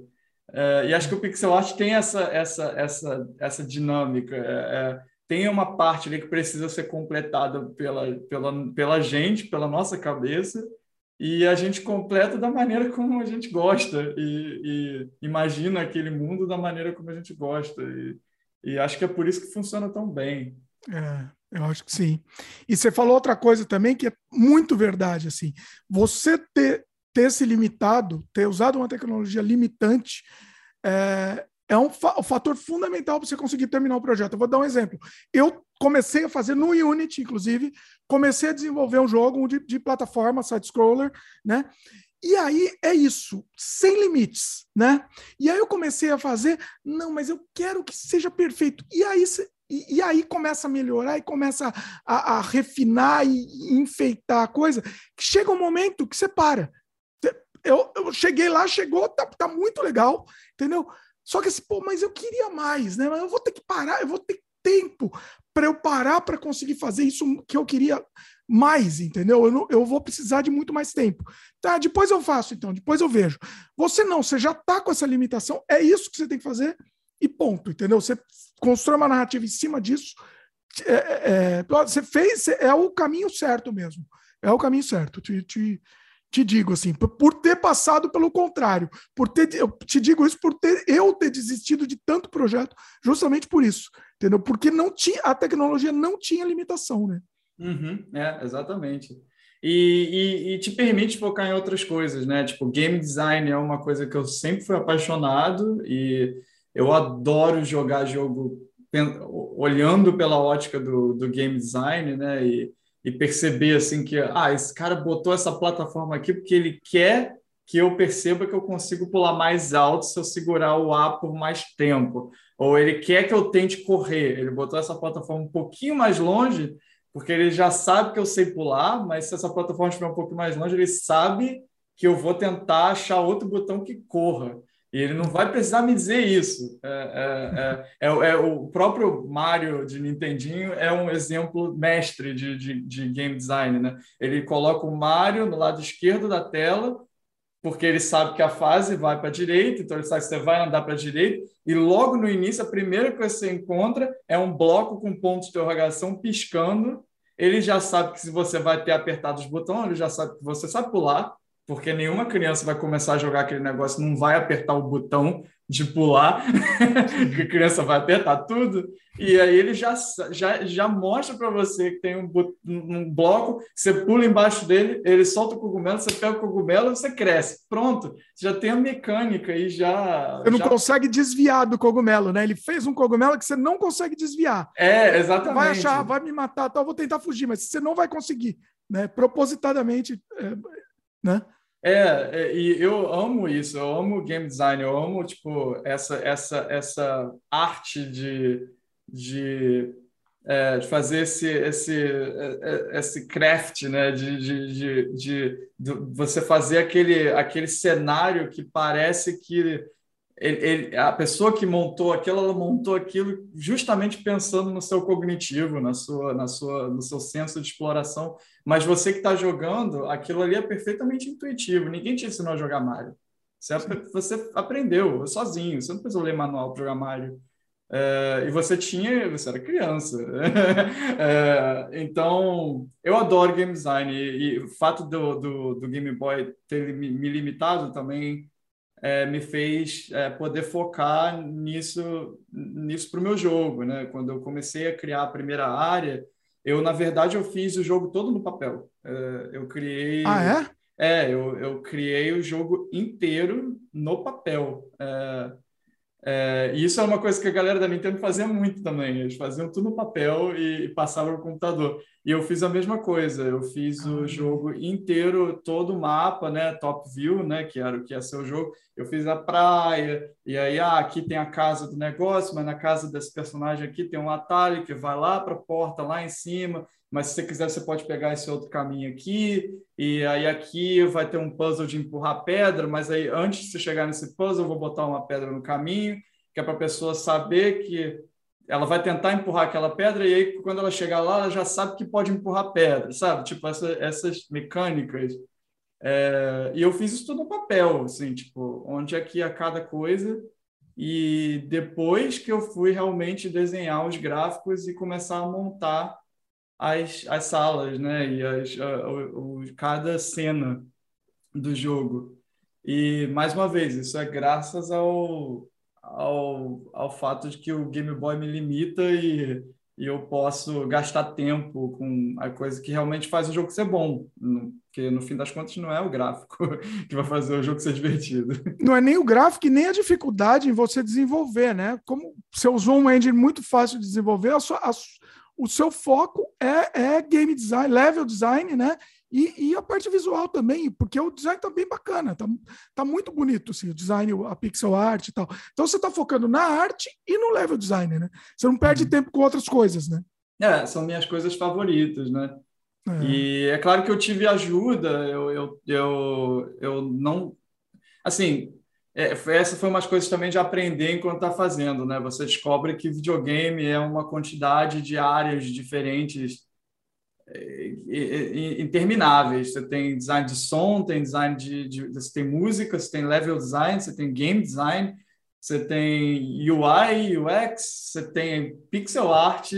É, e acho que o pixel art tem essa essa essa essa dinâmica. É, é, tem uma parte ali que precisa ser completada pela pela pela gente, pela nossa cabeça e a gente completa da maneira como a gente gosta e, e imagina aquele mundo da maneira como a gente gosta e, e acho que é por isso que funciona tão bem. É, eu acho que sim. E você falou outra coisa também que é muito verdade assim. Você ter ter se limitado, ter usado uma tecnologia limitante é, é um, fa fator fundamental para você conseguir terminar o projeto. Eu vou dar um exemplo. Eu comecei a fazer no Unity, inclusive, comecei a desenvolver um jogo de, de plataforma, side-scroller, né? E aí é isso, sem limites, né? E aí eu comecei a fazer, não, mas eu quero que seja perfeito. E aí, e, e aí começa a melhorar e começa a, a, refinar e enfeitar a coisa, que chega um momento que você para. Eu, eu cheguei lá, chegou, tá, tá muito legal, entendeu? Só que assim, pô, mas eu queria mais, né? Mas eu vou ter que parar, eu vou ter tempo para eu parar para conseguir fazer isso que eu queria mais, entendeu? Eu, não, eu vou precisar de muito mais tempo. Tá, depois eu faço, então, depois eu vejo. Você não, você já está com essa limitação, é isso que você tem que fazer e ponto, entendeu? Você constrói uma narrativa em cima disso. É, é, é você fez, é o caminho certo mesmo. É o caminho certo. Te, te, te digo assim, por ter passado pelo contrário, por ter, eu te digo isso por ter eu ter desistido de tanto projeto, justamente por isso, entendeu? Porque não tinha a tecnologia não tinha limitação, né? Uhum, é, exatamente. E, e, e, te permite focar em outras coisas, né? Tipo, game design é uma coisa que eu sempre fui apaixonado e eu adoro jogar jogo olhando pela ótica do, do game design, né? E, e perceber assim que ah, esse cara botou essa plataforma aqui porque ele quer que eu perceba que eu consigo pular mais alto se eu segurar o A por mais tempo. Ou ele quer que eu tente correr. Ele botou essa plataforma um pouquinho mais longe porque ele já sabe que eu sei pular, mas se essa plataforma estiver um pouco mais longe, ele sabe que eu vou tentar achar outro botão que corra. E ele não vai precisar me dizer isso. É, é, é, é, é o próprio Mario de Nintendinho é um exemplo mestre de, de, de game design. Né? Ele coloca o Mario no lado esquerdo da tela porque ele sabe que a fase vai para a direita, então ele sabe que você vai andar para a direita, e logo no início, a primeira que você encontra é um bloco com ponto de interrogação piscando. Ele já sabe que se você vai ter apertado os botões, ele já sabe que você sabe pular, porque nenhuma criança vai começar a jogar aquele negócio, não vai apertar o botão de pular, que a criança vai apertar tudo, e aí ele já, já, já mostra para você que tem um, um bloco, você pula embaixo dele, ele solta o cogumelo, você pega o cogumelo você cresce. Pronto, já tem a mecânica e já. Você não já... consegue desviar do cogumelo, né? Ele fez um cogumelo que você não consegue desviar. É, exatamente. Vai achar, vai me matar, tal, vou tentar fugir, mas você não vai conseguir, né? Propositadamente, é, né? É, é, e eu amo isso, eu amo game design, eu amo, tipo, essa, essa, essa arte de, de, é, de fazer esse, esse, é, é, esse craft, né, de, de, de, de, de você fazer aquele, aquele cenário que parece que ele, ele, a pessoa que montou aquilo, ela montou aquilo justamente pensando no seu cognitivo, na sua, na sua, no seu senso de exploração. Mas você que está jogando, aquilo ali é perfeitamente intuitivo. Ninguém te ensinou a jogar Mario. Você, você aprendeu sozinho. Você não precisou ler manual para jogar Mario. É, e você tinha, você era criança. é, então, eu adoro game design e, e o fato do, do, do, Game Boy ter me limitado também é, me fez é, poder focar nisso nisso para o meu jogo, né? Quando eu comecei a criar a primeira área, eu na verdade eu fiz o jogo todo no papel. É, eu criei. Ah é? É, eu, eu criei o jogo inteiro no papel. É, é, e isso é uma coisa que a galera da Nintendo fazia muito também. Eles faziam tudo no papel e, e passavam no computador. E eu fiz a mesma coisa. Eu fiz o ah. jogo inteiro, todo o mapa, né, top view, né, que era o que ia ser o jogo. Eu fiz a praia. E aí, ah, aqui tem a casa do negócio, mas na casa desse personagem aqui tem um atalho que vai lá para a porta lá em cima mas se você quiser, você pode pegar esse outro caminho aqui, e aí aqui vai ter um puzzle de empurrar pedra, mas aí antes de você chegar nesse puzzle, eu vou botar uma pedra no caminho, que é para a pessoa saber que ela vai tentar empurrar aquela pedra, e aí quando ela chegar lá, ela já sabe que pode empurrar pedra, sabe? Tipo, essa, essas mecânicas. É, e eu fiz isso tudo no papel, assim, tipo, onde é que ia cada coisa. E depois que eu fui realmente desenhar os gráficos e começar a montar as, as salas, né? E as, a, o, cada cena do jogo. E, mais uma vez, isso é graças ao, ao, ao fato de que o Game Boy me limita e, e eu posso gastar tempo com a coisa que realmente faz o jogo ser bom. Porque, no fim das contas, não é o gráfico que vai fazer o jogo ser divertido. Não é nem o gráfico e nem a dificuldade em você desenvolver, né? Como você usou um engine muito fácil de desenvolver, a sua, a, o seu foco é, é game design, level design, né? E, e, a parte visual também, porque o design tá bem bacana, tá, tá muito bonito assim, o design, a pixel art e tal. Então você tá focando na arte e no level design, né? Você não perde uhum. tempo com outras coisas, né? É, são minhas coisas favoritas, né? É. E é claro que eu tive ajuda, eu, eu, eu, eu não. Assim, é, essa foi umas coisas também de aprender enquanto está fazendo, né? Você descobre que videogame é uma quantidade de áreas diferentes é, intermináveis. Você tem design de som, tem design de, de, você tem música, você tem level design, você tem game design, você tem UI, UX, você tem pixel art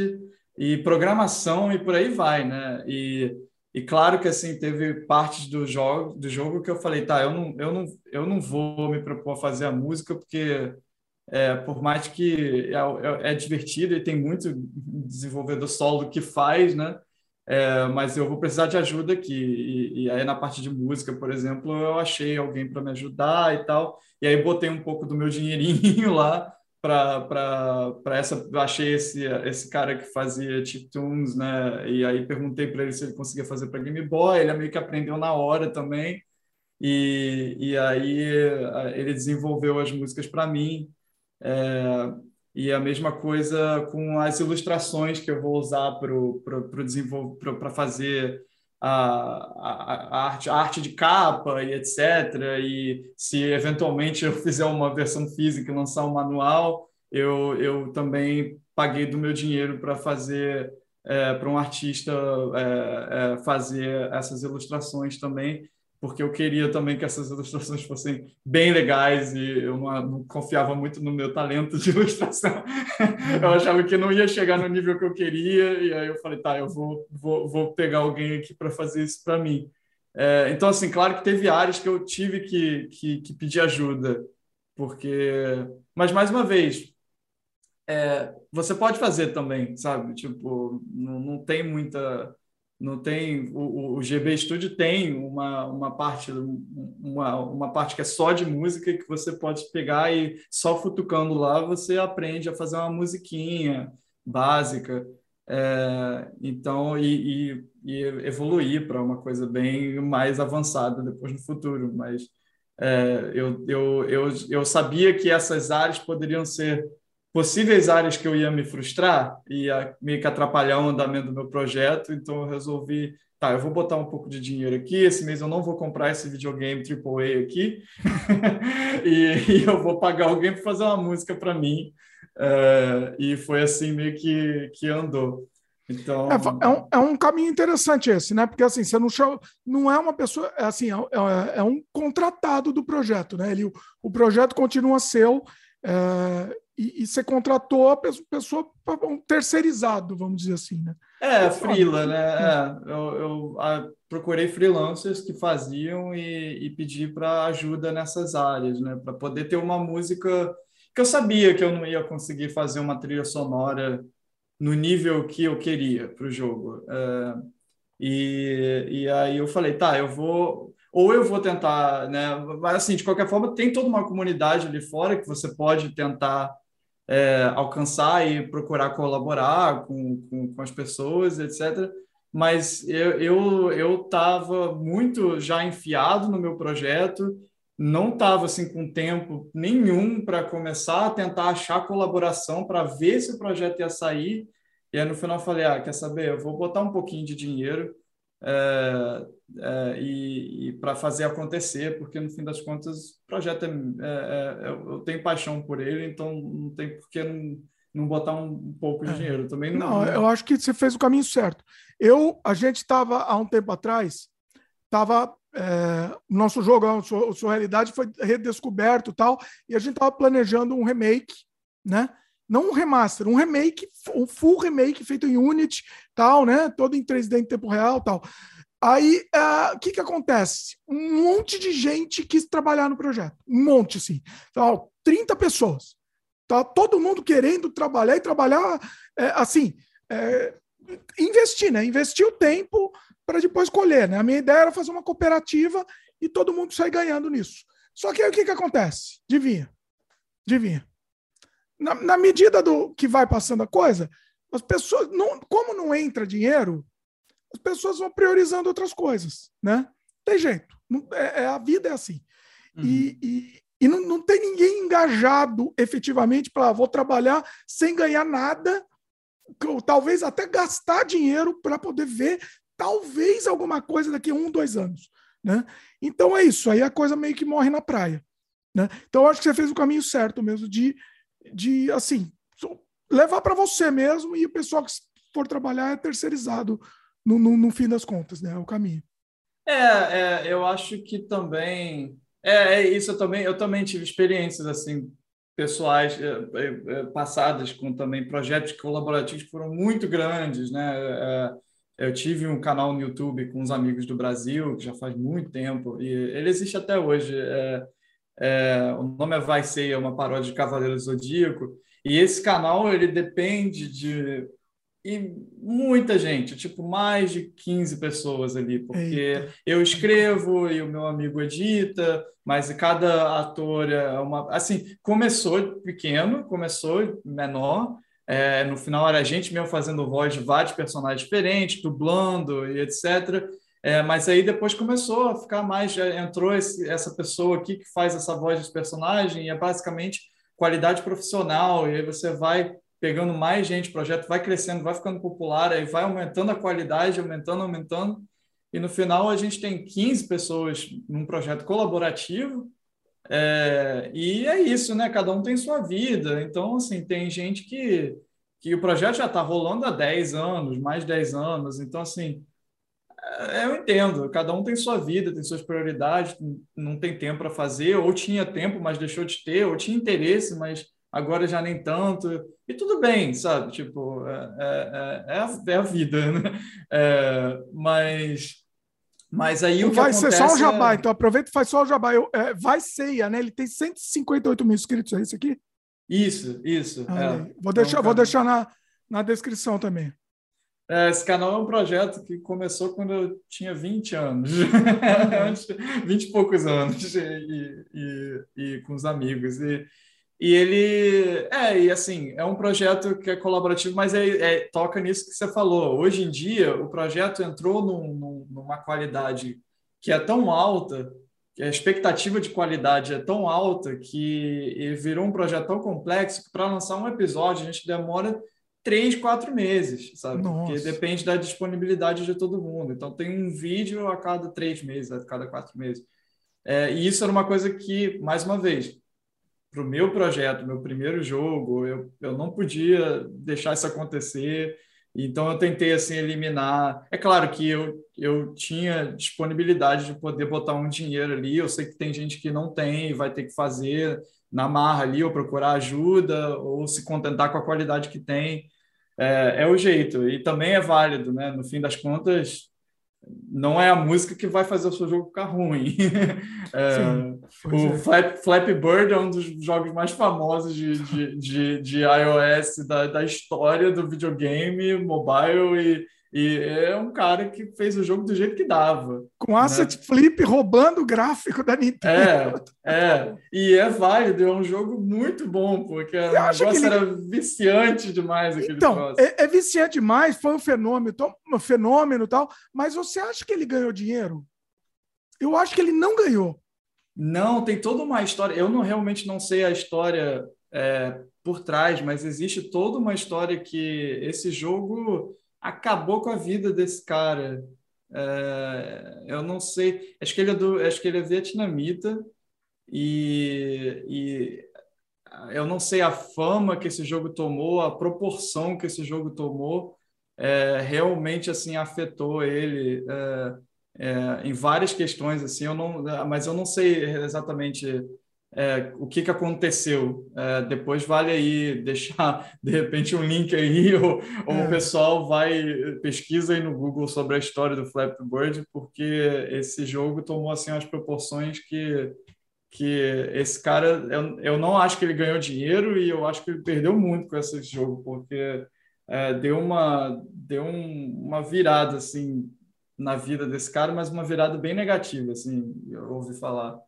e programação e por aí vai, né? E e claro que assim teve partes do jogo do jogo que eu falei, tá, eu não eu não eu não vou me propor a fazer a música porque é, por mais que é, é, é divertido e tem muito desenvolvedor solo que faz, né? é, mas eu vou precisar de ajuda aqui. E, e, aí, na parte de música, por exemplo, eu achei alguém para me ajudar e tal. E aí, botei um pouco do meu dinheirinho lá para essa. Achei esse, esse cara que fazia chiptunes, né? E aí, perguntei para ele se ele conseguia fazer para Game Boy. Ele meio que aprendeu na hora também. E, e aí, ele desenvolveu as músicas para mim. É, e a mesma coisa com as ilustrações que eu vou usar para fazer a, a, a, arte, a arte de capa e etc. E se eventualmente eu fizer uma versão física e lançar um manual, eu, eu também paguei do meu dinheiro para fazer é, para um artista é, é, fazer essas ilustrações também porque eu queria também que essas ilustrações fossem bem legais e eu não, não confiava muito no meu talento de ilustração. eu achava que não ia chegar no nível que eu queria e aí eu falei, tá, eu vou, vou, vou pegar alguém aqui para fazer isso para mim. É, então, assim, claro que teve áreas que eu tive que, que, que pedir ajuda, porque... Mas, mais uma vez, é, você pode fazer também, sabe? Tipo, não, não tem muita não tem o, o GB Studio tem uma, uma parte uma, uma parte que é só de música que você pode pegar e só futucando lá você aprende a fazer uma musiquinha básica. É, então e, e, e evoluir para uma coisa bem mais avançada depois no futuro mas é, eu, eu, eu, eu sabia que essas áreas poderiam ser possíveis áreas que eu ia me frustrar e meio que atrapalhar o andamento do meu projeto, então eu resolvi, tá, eu vou botar um pouco de dinheiro aqui, esse mês eu não vou comprar esse videogame AAA aqui, e, e, eu vou pagar alguém para fazer uma música para mim, uh, e foi assim meio que, que andou. Então... É, é, um, é um caminho interessante esse, né? Porque assim, você não chama, não é uma pessoa, é, assim, é, é, é um contratado do projeto, né? Ele, o, o projeto continua seu, é, e, e você contratou a pessoa, um terceirizado, vamos dizer assim, né? É, freela, né? É, eu, eu a, procurei freelancers que faziam e, e pedi para ajuda nessas áreas, né? Para poder ter uma música que eu sabia que eu não ia conseguir fazer uma trilha sonora no nível que eu queria para o jogo. É, e, e aí eu falei, tá, eu vou ou eu vou tentar, né? Mas assim, de qualquer forma, tem toda uma comunidade ali fora que você pode tentar é, alcançar e procurar colaborar com, com, com, as pessoas, etc. Mas eu eu estava muito já enfiado no meu projeto, não estava assim com tempo nenhum para começar a tentar achar colaboração para ver se o projeto ia sair. E aí no final eu falei, ah, quer saber? Eu vou botar um pouquinho de dinheiro é, é, e, e para fazer acontecer, porque no fim das contas o projeto é, é, é eu tenho paixão por ele, então não tem por que não, não botar um, um pouco de é. dinheiro. Também não, não, eu acho que você fez o caminho certo. Eu, a gente estava há um tempo atrás, estava é, nosso jogo, a sua, a sua realidade foi redescoberto tal, e a gente estava planejando um remake, né? não um remaster, um remake, um full remake feito em Unity, tal, né? Todo em 3D em tempo real, tal. Aí, uh, o que que acontece? Um monte de gente quis trabalhar no projeto. Um monte, assim. Então, 30 pessoas. Tá todo mundo querendo trabalhar e trabalhar, é, assim, é, investir, né? Investir o tempo para depois colher, né? A minha ideia era fazer uma cooperativa e todo mundo sair ganhando nisso. Só que aí o que que acontece? Adivinha? Adivinha? na, na medida do que vai passando a coisa, as pessoas, não, como não entra dinheiro, as pessoas vão priorizando outras coisas, né? Tem jeito. Não, é, é, a vida é assim. Uhum. E, e, e não, não tem ninguém engajado efetivamente para vou trabalhar sem ganhar nada, ou talvez até gastar dinheiro para poder ver talvez alguma coisa daqui a um, dois anos. Né? Então é isso, aí a coisa meio que morre na praia. Né? Então eu acho que você fez o caminho certo mesmo de de assim, levar para você mesmo e o pessoal que for trabalhar é terceirizado no, no, no fim das contas, né? É o caminho. É, é, eu acho que também é, é, isso. Eu também eu também tive experiências assim pessoais é, é, é passadas com também projetos colaborativos que foram muito grandes, né? É, eu tive um canal no YouTube com uns amigos do Brasil que já faz muito tempo e ele existe até hoje. O nome é Vai Ser, é uma paródia de Cavaleiro Zodíaco. E esse canal ele depende de e muita gente, tipo mais de 15 pessoas ali, porque Eita. eu escrevo e o meu amigo edita, mas cada ator é uma. Assim, começou pequeno, começou menor. É, no final era a gente mesmo fazendo voz de vários personagens diferentes, dublando e etc. É, mas aí depois começou a ficar mais, entrou esse, essa pessoa aqui que faz essa voz dos personagens e é basicamente qualidade profissional. E aí você vai pegando mais gente, o projeto vai crescendo, vai ficando popular, aí vai aumentando a qualidade, aumentando, aumentando. E no final a gente tem 15 pessoas num projeto colaborativo. É, e é isso, né? Cada um tem sua vida. Então, assim, tem gente que, que o projeto já está rolando há 10 anos, mais de 10 anos. Então, assim, eu entendo, cada um tem sua vida, tem suas prioridades, não tem tempo para fazer, ou tinha tempo, mas deixou de ter, ou tinha interesse, mas agora já nem tanto. E tudo bem, sabe? Tipo, é, é, é, a, é a, vida, né? É, mas, mas aí o que Vai ser só o jabá, então aproveita e faz só o jabá. Eu, é, vai ceia, né? Ele tem 158 mil inscritos, é isso aqui? Isso, isso. Ah, vou deixar, vou deixar na, na descrição também. É, esse canal é um projeto que começou quando eu tinha 20 anos, 20 e poucos anos, e, e, e, com os amigos. E, e ele, é, e assim, é um projeto que é colaborativo, mas é, é, toca nisso que você falou. Hoje em dia, o projeto entrou num, num, numa qualidade que é tão alta, que a expectativa de qualidade é tão alta, que virou um projeto tão complexo que para lançar um episódio a gente demora três, quatro meses, sabe? Nossa. Porque depende da disponibilidade de todo mundo. Então, tem um vídeo a cada três meses, a cada quatro meses. É, e isso era uma coisa que, mais uma vez, para o meu projeto, meu primeiro jogo, eu, eu não podia deixar isso acontecer. Então, eu tentei, assim, eliminar. É claro que eu, eu tinha disponibilidade de poder botar um dinheiro ali. Eu sei que tem gente que não tem e vai ter que fazer na marra ali, ou procurar ajuda, ou se contentar com a qualidade que tem é, é o jeito. E também é válido, né? No fim das contas, não é a música que vai fazer o seu jogo ficar ruim. É, Sim, o é. Flap, Flappy Bird é um dos jogos mais famosos de, de, de, de iOS da, da história do videogame, mobile e e é um cara que fez o jogo do jeito que dava. Com asset né? flip roubando o gráfico da Nintendo. É, é. E é válido, é um jogo muito bom, porque o negócio ele... era viciante demais aquele Então, é, é, viciante demais, foi um fenômeno, um fenômeno tal, mas você acha que ele ganhou dinheiro? Eu acho que ele não ganhou. Não, tem toda uma história. Eu não realmente não sei a história é, por trás, mas existe toda uma história que esse jogo acabou com a vida desse cara. É, eu não sei, acho que ele é do, acho que ele é vietnamita e, e eu não sei a fama que esse jogo tomou, a proporção que esse jogo tomou, é, realmente assim afetou ele é, é em várias questões assim. Eu não, mas eu não sei exatamente é, o que, que aconteceu. É, depois vale aí deixar, de repente, um link aí, ou, ou é. o pessoal vai, pesquisa aí no Google sobre a história do Flappy Bird, porque esse jogo tomou assim as proporções que, que esse cara, eu, eu não acho que ele ganhou dinheiro e eu acho que ele perdeu muito com esse jogo, porque é, deu, uma, deu um, uma virada, assim, na vida desse cara, mas uma virada bem negativa, assim, eu ouvi falar.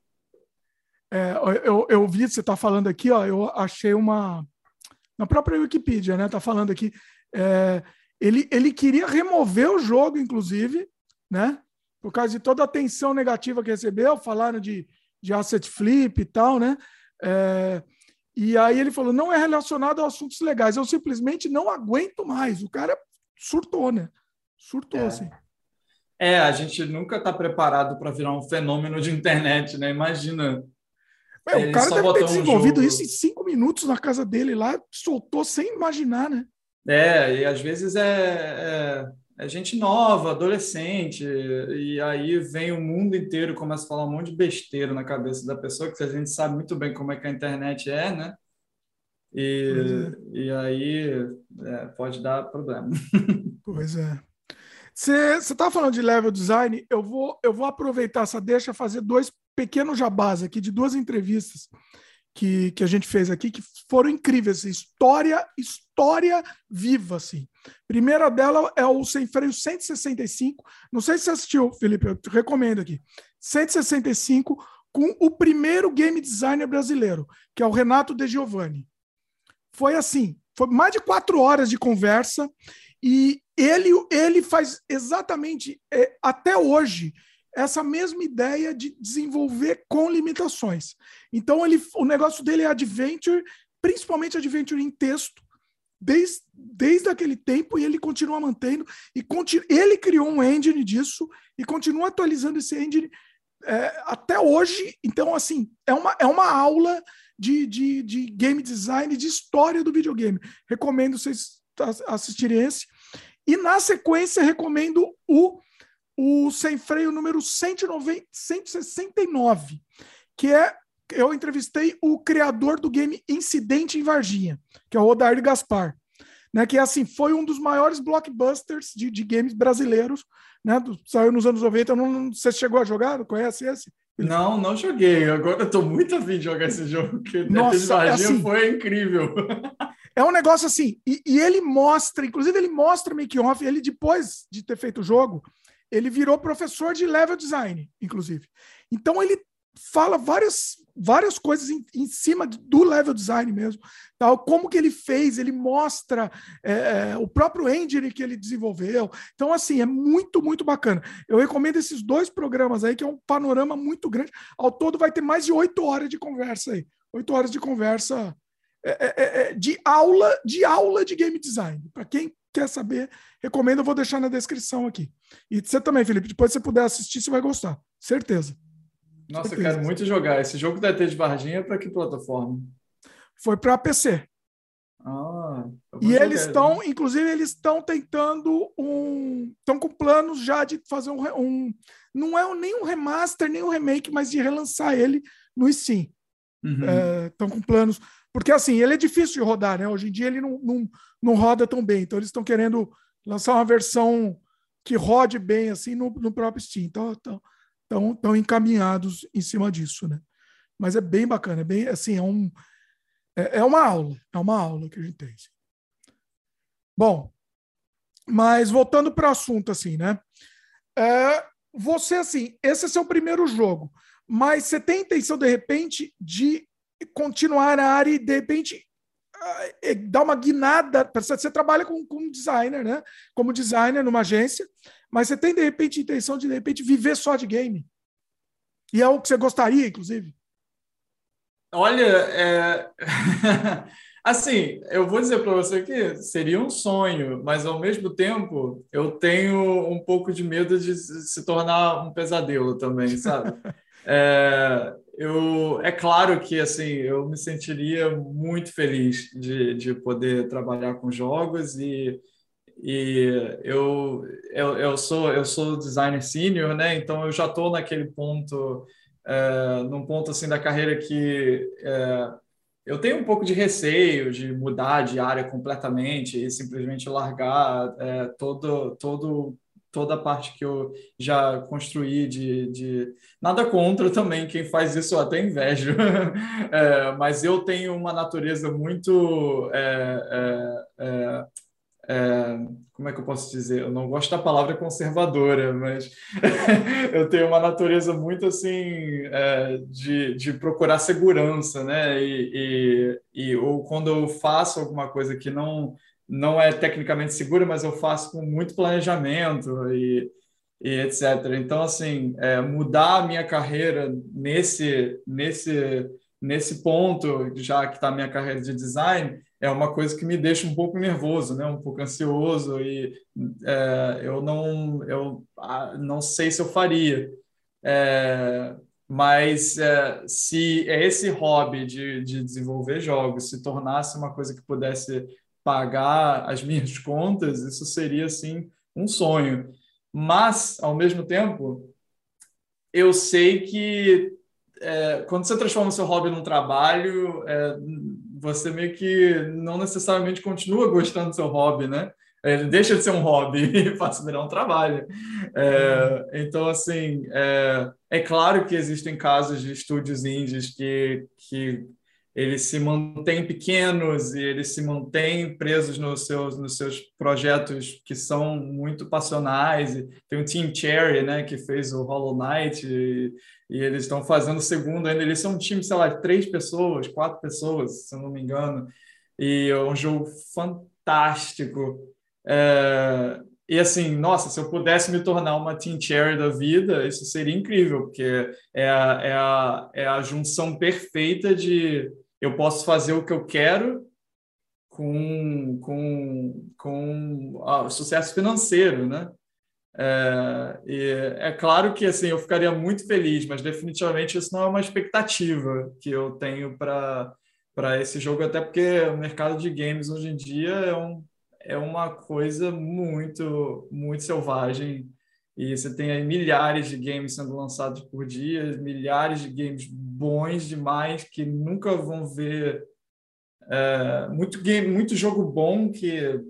É, eu, eu vi, você está falando aqui, ó, eu achei uma. Na própria Wikipedia, né? Está falando aqui. É, ele, ele queria remover o jogo, inclusive, né? Por causa de toda a atenção negativa que recebeu, falaram de, de asset flip e tal, né? É, e aí ele falou: não é relacionado a assuntos legais, eu simplesmente não aguento mais. O cara surtou, né? Surtou, é. assim. É, a gente nunca está preparado para virar um fenômeno de internet, né? Imagina é, o cara deve ter desenvolvido um isso em cinco minutos na casa dele lá, soltou sem imaginar, né? É, e às vezes é, é, é, gente nova, adolescente, e aí vem o mundo inteiro, começa a falar um monte de besteira na cabeça da pessoa, que a gente sabe muito bem como é que a internet é, né? E, é. e aí é, pode dar problema. Pois é. Você estava falando de level design, eu vou, eu vou aproveitar essa deixa fazer dois pequeno jabás aqui de duas entrevistas que, que a gente fez aqui que foram incríveis. Assim, história, história viva, assim. Primeira dela é o Sem Freio 165. Não sei se você assistiu, Felipe, eu te recomendo aqui. 165 com o primeiro game designer brasileiro, que é o Renato De Giovanni. Foi assim, foi mais de quatro horas de conversa e ele, ele faz exatamente é, até hoje essa mesma ideia de desenvolver com limitações. Então ele, o negócio dele é adventure, principalmente adventure em texto, desde, desde aquele tempo e ele continua mantendo e continu, ele criou um engine disso e continua atualizando esse engine é, até hoje. Então, assim, é uma, é uma aula de, de, de game design, de história do videogame. Recomendo vocês assistirem esse. E na sequência, recomendo o, o Sem Freio número 190, 169, que é. Eu entrevistei o criador do game Incidente em Varginha, que é o Odair Gaspar. Né, que assim foi um dos maiores blockbusters de, de games brasileiros, né, do, saiu nos anos 90. Não, não, você chegou a jogar? Conhece esse? Não, não joguei. Agora eu tô muito afim de jogar esse jogo, que Nossa, é assim, foi incrível. É um negócio assim, e, e ele mostra, inclusive ele mostra make-off, ele depois de ter feito o jogo, ele virou professor de level design, inclusive. Então ele fala várias, várias coisas em, em cima do level design mesmo, tal, como que ele fez, ele mostra é, é, o próprio engine que ele desenvolveu. Então, assim, é muito, muito bacana. Eu recomendo esses dois programas aí, que é um panorama muito grande. Ao todo vai ter mais de oito horas de conversa aí. Oito horas de conversa é, é, é, é de aula de aula de game design. Para quem quer saber, recomendo, eu vou deixar na descrição aqui. E você também, Felipe, depois se você puder assistir, você vai gostar. Certeza. Nossa, eu quero muito jogar. Esse jogo da ET de Varginha para que plataforma? Foi para PC. Ah, e eles estão, inclusive, eles estão tentando um. Estão com planos já de fazer um. um não é nem um remaster, nem um remake, mas de relançar ele no Steam. Estão uhum. é, com planos. Porque assim, ele é difícil de rodar, né? Hoje em dia ele não, não, não roda tão bem. Então eles estão querendo lançar uma versão que rode bem assim no, no próprio Steam. Então, estão tão encaminhados em cima disso, né? Mas é bem bacana, é bem assim, é, um, é, é uma aula, é uma aula que a gente tem. Assim. Bom, mas voltando para o assunto, assim, né? É, você, assim, esse é seu primeiro jogo, mas você tem intenção, de repente, de continuar na área e, de repente, é, dar uma guinada. Você trabalha com, com designer, né? Como designer numa agência, mas você tem, de repente, intenção de, de repente, viver só de game. E é o que você gostaria, inclusive. Olha, é... assim, eu vou dizer para você que seria um sonho, mas ao mesmo tempo eu tenho um pouco de medo de se tornar um pesadelo também, sabe? É, eu, é claro que assim eu me sentiria muito feliz de, de poder trabalhar com jogos e, e eu, eu, eu sou eu sou designer senior, né? Então eu já estou naquele ponto, é, num ponto assim da carreira que é, eu tenho um pouco de receio de mudar de área completamente e simplesmente largar é, todo todo toda a parte que eu já construí de, de... nada contra também quem faz isso eu até invejo. É, mas eu tenho uma natureza muito é, é, é, é, como é que eu posso dizer? Eu não gosto da palavra conservadora mas eu tenho uma natureza muito assim é, de, de procurar segurança né? E, e, e ou quando eu faço alguma coisa que não não é tecnicamente segura, mas eu faço com muito planejamento e, e etc. Então, assim, é, mudar a minha carreira nesse, nesse, nesse ponto, já que está a minha carreira de design, é uma coisa que me deixa um pouco nervoso, né? um pouco ansioso, e é, eu, não, eu ah, não sei se eu faria. É, mas é, se esse hobby de, de desenvolver jogos se tornasse uma coisa que pudesse pagar as minhas contas, isso seria assim um sonho. Mas, ao mesmo tempo, eu sei que é, quando você transforma seu hobby num trabalho, é, você meio que não necessariamente continua gostando do seu hobby, né? Ele deixa de ser um hobby e passa a virar um trabalho. É, então, assim, é, é, claro que existem casos de estúdios indies que, que eles se mantêm pequenos e eles se mantêm presos nos seus, nos seus projetos que são muito passionais. Tem o Team Cherry, né, que fez o Hollow Knight, e, e eles estão fazendo o segundo ainda. Eles são um time, sei lá, três pessoas, quatro pessoas, se eu não me engano. E é um jogo fantástico. É, e assim, nossa, se eu pudesse me tornar uma Team Cherry da vida, isso seria incrível, porque é a, é a, é a junção perfeita de eu posso fazer o que eu quero com, com, com ah, sucesso financeiro, né? É, é claro que assim eu ficaria muito feliz, mas definitivamente isso não é uma expectativa que eu tenho para para esse jogo, até porque o mercado de games hoje em dia é um é uma coisa muito, muito selvagem. E você tem aí milhares de games sendo lançados por dia, milhares de games bons demais que nunca vão ver. É, muito, game, muito jogo bom que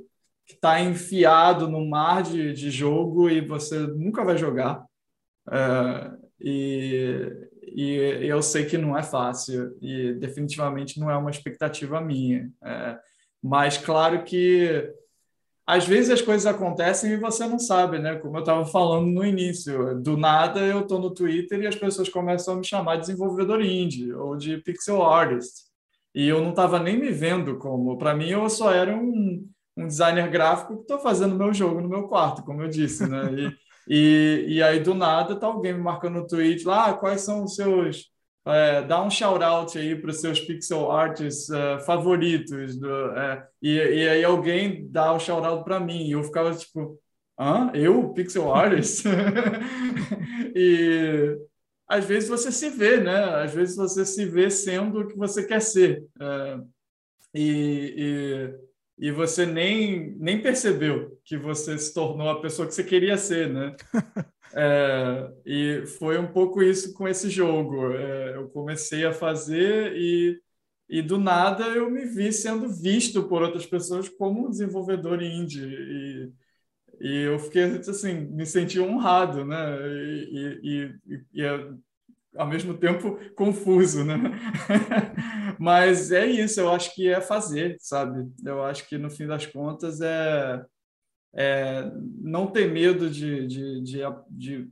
está enfiado no mar de, de jogo e você nunca vai jogar. É, e, e eu sei que não é fácil e definitivamente não é uma expectativa minha. É, mas claro que às vezes as coisas acontecem e você não sabe, né? Como eu estava falando no início, do nada eu estou no Twitter e as pessoas começam a me chamar de desenvolvedor indie ou de pixel artist. E eu não estava nem me vendo como. Para mim, eu só era um, um designer gráfico que estou fazendo meu jogo no meu quarto, como eu disse, né? E, e, e aí, do nada, tá alguém me marcando no tweet lá, ah, quais são os seus é, dá um shout-out aí para os seus pixel artists uh, favoritos. Do, é, e, e aí alguém dá o um shout-out para mim. E eu ficava tipo, hã? Eu? Pixel artist? e às vezes você se vê, né? Às vezes você se vê sendo o que você quer ser. É, e, e, e você nem, nem percebeu que você se tornou a pessoa que você queria ser, né? É, e foi um pouco isso com esse jogo. É, eu comecei a fazer e, e do nada eu me vi sendo visto por outras pessoas como desenvolvedor indie. E, e eu fiquei assim, me senti honrado, né? E, e, e, e ao mesmo tempo confuso, né? Mas é isso, eu acho que é fazer, sabe? Eu acho que no fim das contas é é, não ter medo de, de, de, de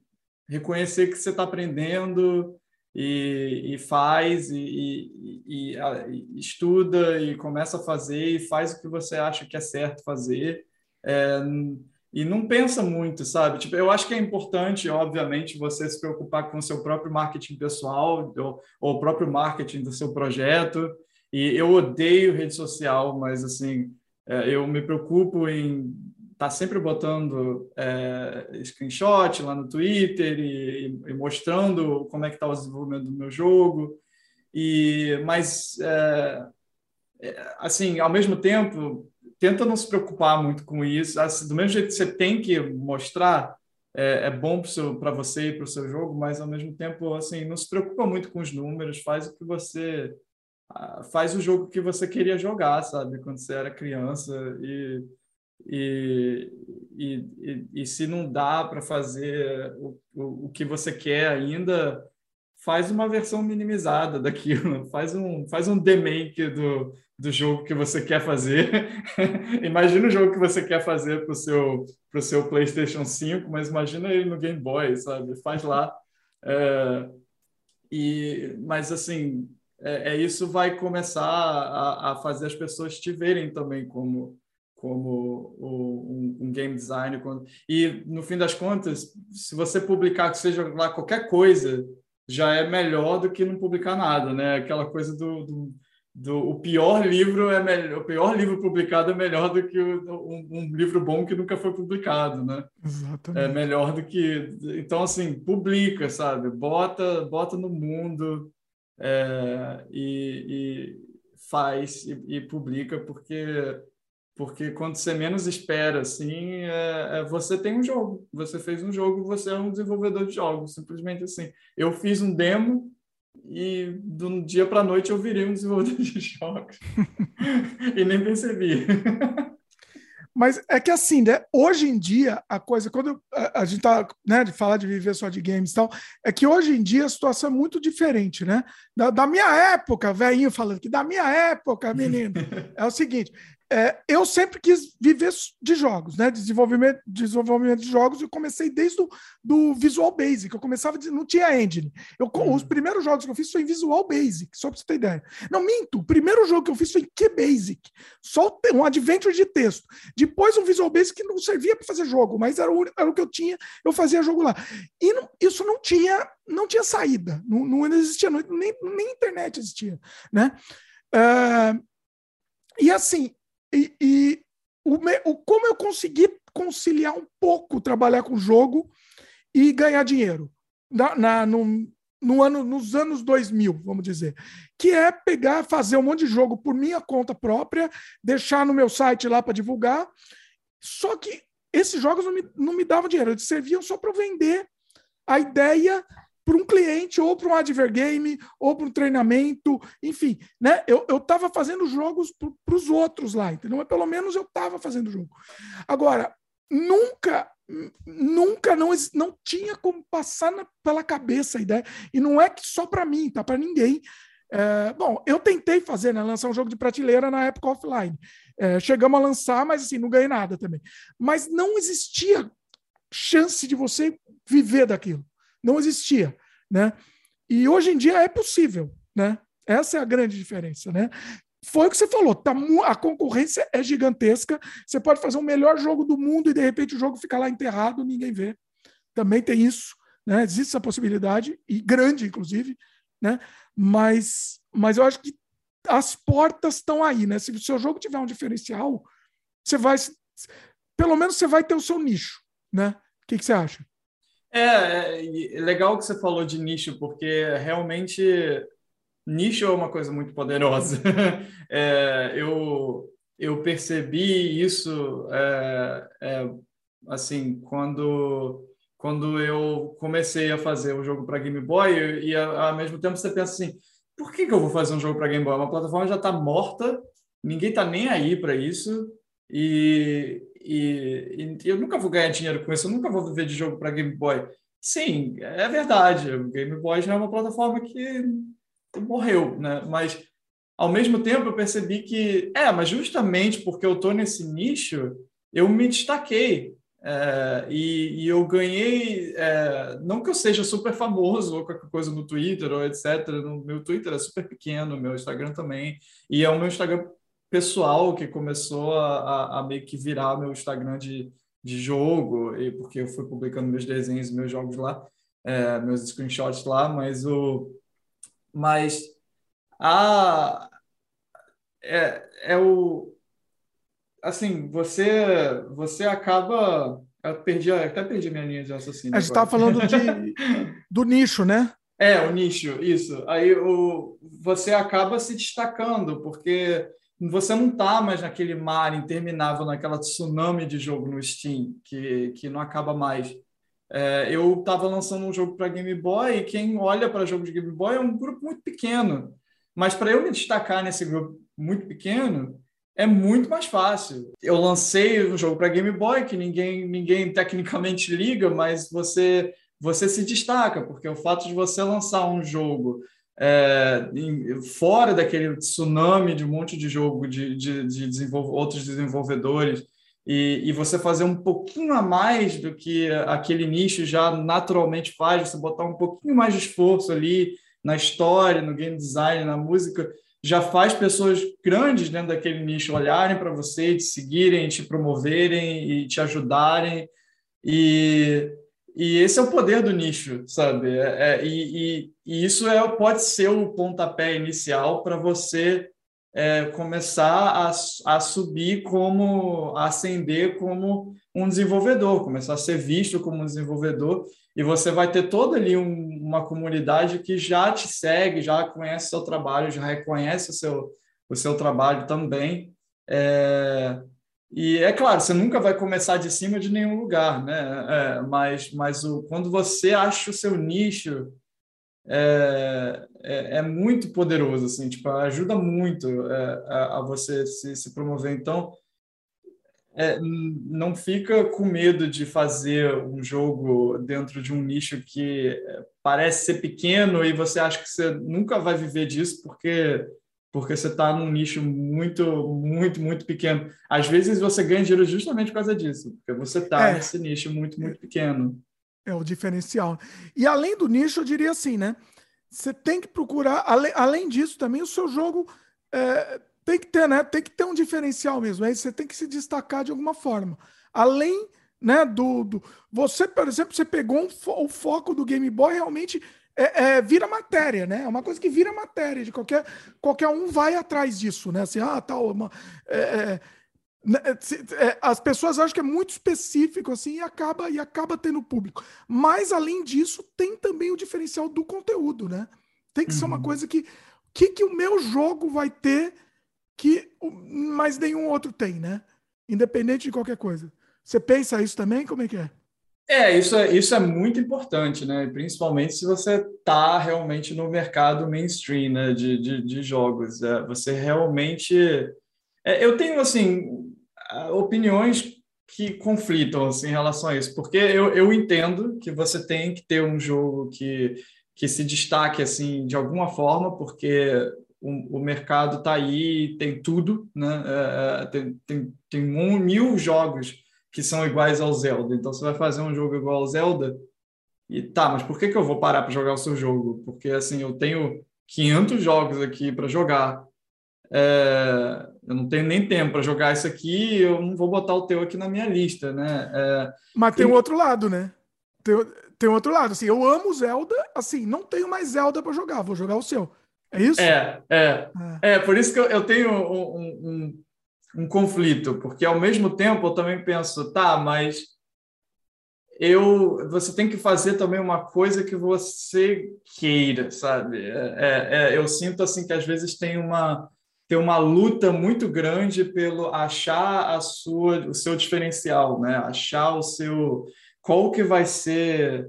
reconhecer que você está aprendendo e, e faz e, e, e, estuda e começa a fazer e faz o que você acha que é certo fazer é, e não pensa muito, sabe? Tipo, eu acho que é importante, obviamente, você se preocupar com o seu próprio marketing pessoal ou, ou o próprio marketing do seu projeto. E eu odeio rede social, mas assim, é, eu me preocupo em tá sempre botando é, screenshot lá no Twitter e, e, mostrando como é que está o desenvolvimento do meu jogo. E mas é, é, assim, ao mesmo tempo, tenta não se preocupar muito com isso. Assim, do mesmo jeito que você tem que mostrar, é, é bom para você e para o seu jogo, mas ao mesmo tempo, assim, não se preocupa muito com os números. Faz o que você faz o jogo que você queria jogar, sabe? Quando você era criança e e, e, e, e se não dá para fazer o, o, o, que você quer ainda, faz uma versão minimizada daquilo, faz um, faz um demake do, do jogo que você quer fazer. imagina o jogo que você quer fazer para o seu, pro seu PlayStation 5, mas imagina ele no Game Boy, sabe? Faz lá. É, e, mas assim, é, é, isso vai começar a, a fazer as pessoas te verem também como como o, um, um, game designer. E, no fim das contas, se você publicar que seja lá qualquer coisa, já é melhor do que não publicar nada, né? Aquela coisa do, do, do o pior livro é melhor, o pior livro publicado é melhor do que o, um, um, livro bom que nunca foi publicado, né? Exatamente. É melhor do que então assim publica, sabe? Bota, bota no mundo é, e, e, faz e, e publica porque porque quando você menos espera, assim, é, é, você tem um jogo. Você fez um jogo, você é um desenvolvedor de jogos, simplesmente assim. Eu fiz um demo e um dia para a noite eu virei um desenvolvedor de jogos. e nem percebi. Mas é que assim, né? Hoje em dia, a coisa, quando a, a gente tá, né, de falar de viver só de games e tal, é que hoje em dia a situação é muito diferente, né? Da, da minha época, velhinho falando que da minha época, menino, é o seguinte: é, eu sempre quis viver de jogos, né? Desenvolvimento, desenvolvimento de jogos. Eu comecei desde o do Visual Basic. Eu começava, de, não tinha engine. Eu, uhum. Os primeiros jogos que eu fiz foi em Visual Basic, só para você ter ideia. Não, minto. O primeiro jogo que eu fiz foi em QBasic. Só um adventure de texto. Depois um Visual Basic que não servia para fazer jogo, mas era o, era o que eu tinha, eu fazia jogo lá. E não, isso não tinha, não tinha saída. Não, não existia, não, nem, nem internet existia, né? Uh, e assim, e, e o, o, como eu consegui conciliar um pouco trabalhar com jogo e ganhar dinheiro na, na, no, no ano, nos anos 2000, vamos dizer, que é pegar, fazer um monte de jogo por minha conta própria, deixar no meu site lá para divulgar. Só que esses jogos não me, não me davam dinheiro, eles serviam só para vender a ideia para um cliente, ou para um advergame, ou para um treinamento, enfim, né? Eu estava fazendo jogos para os outros lá, entendeu? Mas pelo menos eu estava fazendo jogo. Agora, nunca, nunca não, não tinha como passar na, pela cabeça a ideia, e não é que só para mim, tá? Para ninguém. É, bom, eu tentei fazer, né, lançar um jogo de prateleira na época offline. É, chegamos a lançar, mas assim, não ganhei nada também. Mas não existia chance de você viver daquilo não existia, né? E hoje em dia é possível, né? Essa é a grande diferença, né? Foi o que você falou, tá, a concorrência é gigantesca. Você pode fazer o melhor jogo do mundo e de repente o jogo fica lá enterrado, ninguém vê. Também tem isso, né? Existe essa possibilidade e grande, inclusive, né? Mas, mas eu acho que as portas estão aí, né? Se o seu jogo tiver um diferencial, você vai, pelo menos você vai ter o seu nicho, né? O que, que você acha? É, é legal que você falou de nicho, porque realmente nicho é uma coisa muito poderosa. É, eu, eu percebi isso é, é, assim quando quando eu comecei a fazer o jogo para Game Boy e ao mesmo tempo você pensa assim, por que, que eu vou fazer um jogo para Game Boy? Uma plataforma já está morta, ninguém está nem aí para isso e e, e, eu nunca vou ganhar dinheiro com isso, eu nunca vou viver de jogo para Game Boy. Sim, é verdade, o Game Boy já é uma plataforma que morreu, né? Mas ao mesmo tempo eu percebi que, é, mas justamente porque eu estou nesse nicho, eu me destaquei. É, e, e, eu ganhei, é, não que eu seja super famoso ou qualquer coisa no Twitter ou etc. No meu Twitter é super pequeno, meu Instagram também, e é o meu Instagram pessoal que começou a, a, a meio que virar meu Instagram de, de jogo, e porque eu fui publicando meus desenhos, meus jogos lá, é, meus screenshots lá, mas o mas a é, é o assim, você você acaba eu perdi, até perdi minha linha de raciocínio. A gente estava falando de, do nicho, né? É, o nicho, isso. Aí o, você acaba se destacando, porque você não está mais naquele mar interminável, naquela tsunami de jogo no Steam, que, que não acaba mais. É, eu estava lançando um jogo para Game Boy e quem olha para jogo de Game Boy é um grupo muito pequeno. Mas para eu me destacar nesse grupo muito pequeno, é muito mais fácil. Eu lancei um jogo para Game Boy que ninguém, ninguém tecnicamente liga, mas você, você se destaca, porque o fato de você lançar um jogo é, fora daquele tsunami de um monte de jogo de, de, de outros desenvolvedores e, e, você fazer um pouquinho a mais do que aquele nicho já naturalmente faz, você botar um pouquinho mais de esforço ali na história, no game design, na música, já faz pessoas grandes dentro daquele nicho olharem para você, te seguirem, te promoverem e te ajudarem. E e esse é o poder do nicho, sabe? É, é, e, e, isso é, pode ser o pontapé inicial para você é, começar a, a subir como, a ascender como um desenvolvedor, começar a ser visto como um desenvolvedor, e você vai ter toda ali um, uma comunidade que já te segue, já conhece o seu trabalho, já reconhece o seu, o seu trabalho também. É, e é claro, você nunca vai começar de cima de nenhum lugar, né? É, mas mas o, quando você acha o seu nicho, é, é, é muito poderoso, assim, tipo, ajuda muito é, a, a, você se, se promover. Então, é, não fica com medo de fazer um jogo dentro de um nicho que é, parece ser pequeno e você acha que você nunca vai viver disso porque porque você está num nicho muito, muito, muito pequeno. Às vezes você ganha dinheiro justamente por causa disso, porque você está é. nesse nicho muito, muito pequeno. É o diferencial. E além do nicho, eu diria assim, né? Você tem que procurar, além, além disso, também o seu jogo é, tem que ter, né? Tem que ter um diferencial mesmo. Aí você tem que se destacar de alguma forma. Além, né, do, do você, por exemplo, você pegou um fo o foco do Game Boy realmente é, é, vira matéria, né? É uma coisa que vira matéria de qualquer qualquer um vai atrás disso, né? Assim, ah, tal, uma, é, é né, é, as pessoas acham que é muito específico assim e acaba e acaba tendo público. Mas além disso, tem também o diferencial do conteúdo, né? Tem que uhum. ser uma uhum. coisa que que que o meu jogo vai ter que mais nenhum outro tem, né? Independente de qualquer coisa. Você pensa isso também? Como é que é? É, isso é, isso é muito importante, né? Principalmente se você está realmente no mercado mainstream né? de, de, de jogos. É, você realmente. É, eu tenho, assim, opiniões que conflitam assim, em relação a isso, porque eu, eu entendo que você tem que ter um jogo que, que se destaque assim de alguma forma, porque o, o mercado está aí, tem tudo, né? É, é, tem, tem, tem um, mil jogos que são iguais ao Zelda. Então você vai fazer um jogo igual ao Zelda e tá, mas por que, que eu vou parar para jogar o seu jogo? Porque assim, eu tenho 500 jogos aqui para jogar. É, eu não tenho nem tempo para jogar isso aqui, eu não vou botar o teu aqui na minha lista, né? É, mas tem e... um outro lado, né? Tem, tem um outro lado, assim, eu amo Zelda, assim, não tenho mais Zelda para jogar, vou jogar o seu. É isso? É, é. É, é por isso que eu, eu tenho um, um, um, conflito, porque ao mesmo tempo eu também penso, tá, mas eu, você tem que fazer também uma coisa que você queira, sabe? É, é, é, eu sinto assim que às vezes tem uma tem uma luta muito grande pelo achar a sua o seu diferencial, né? Achar o seu qual que vai ser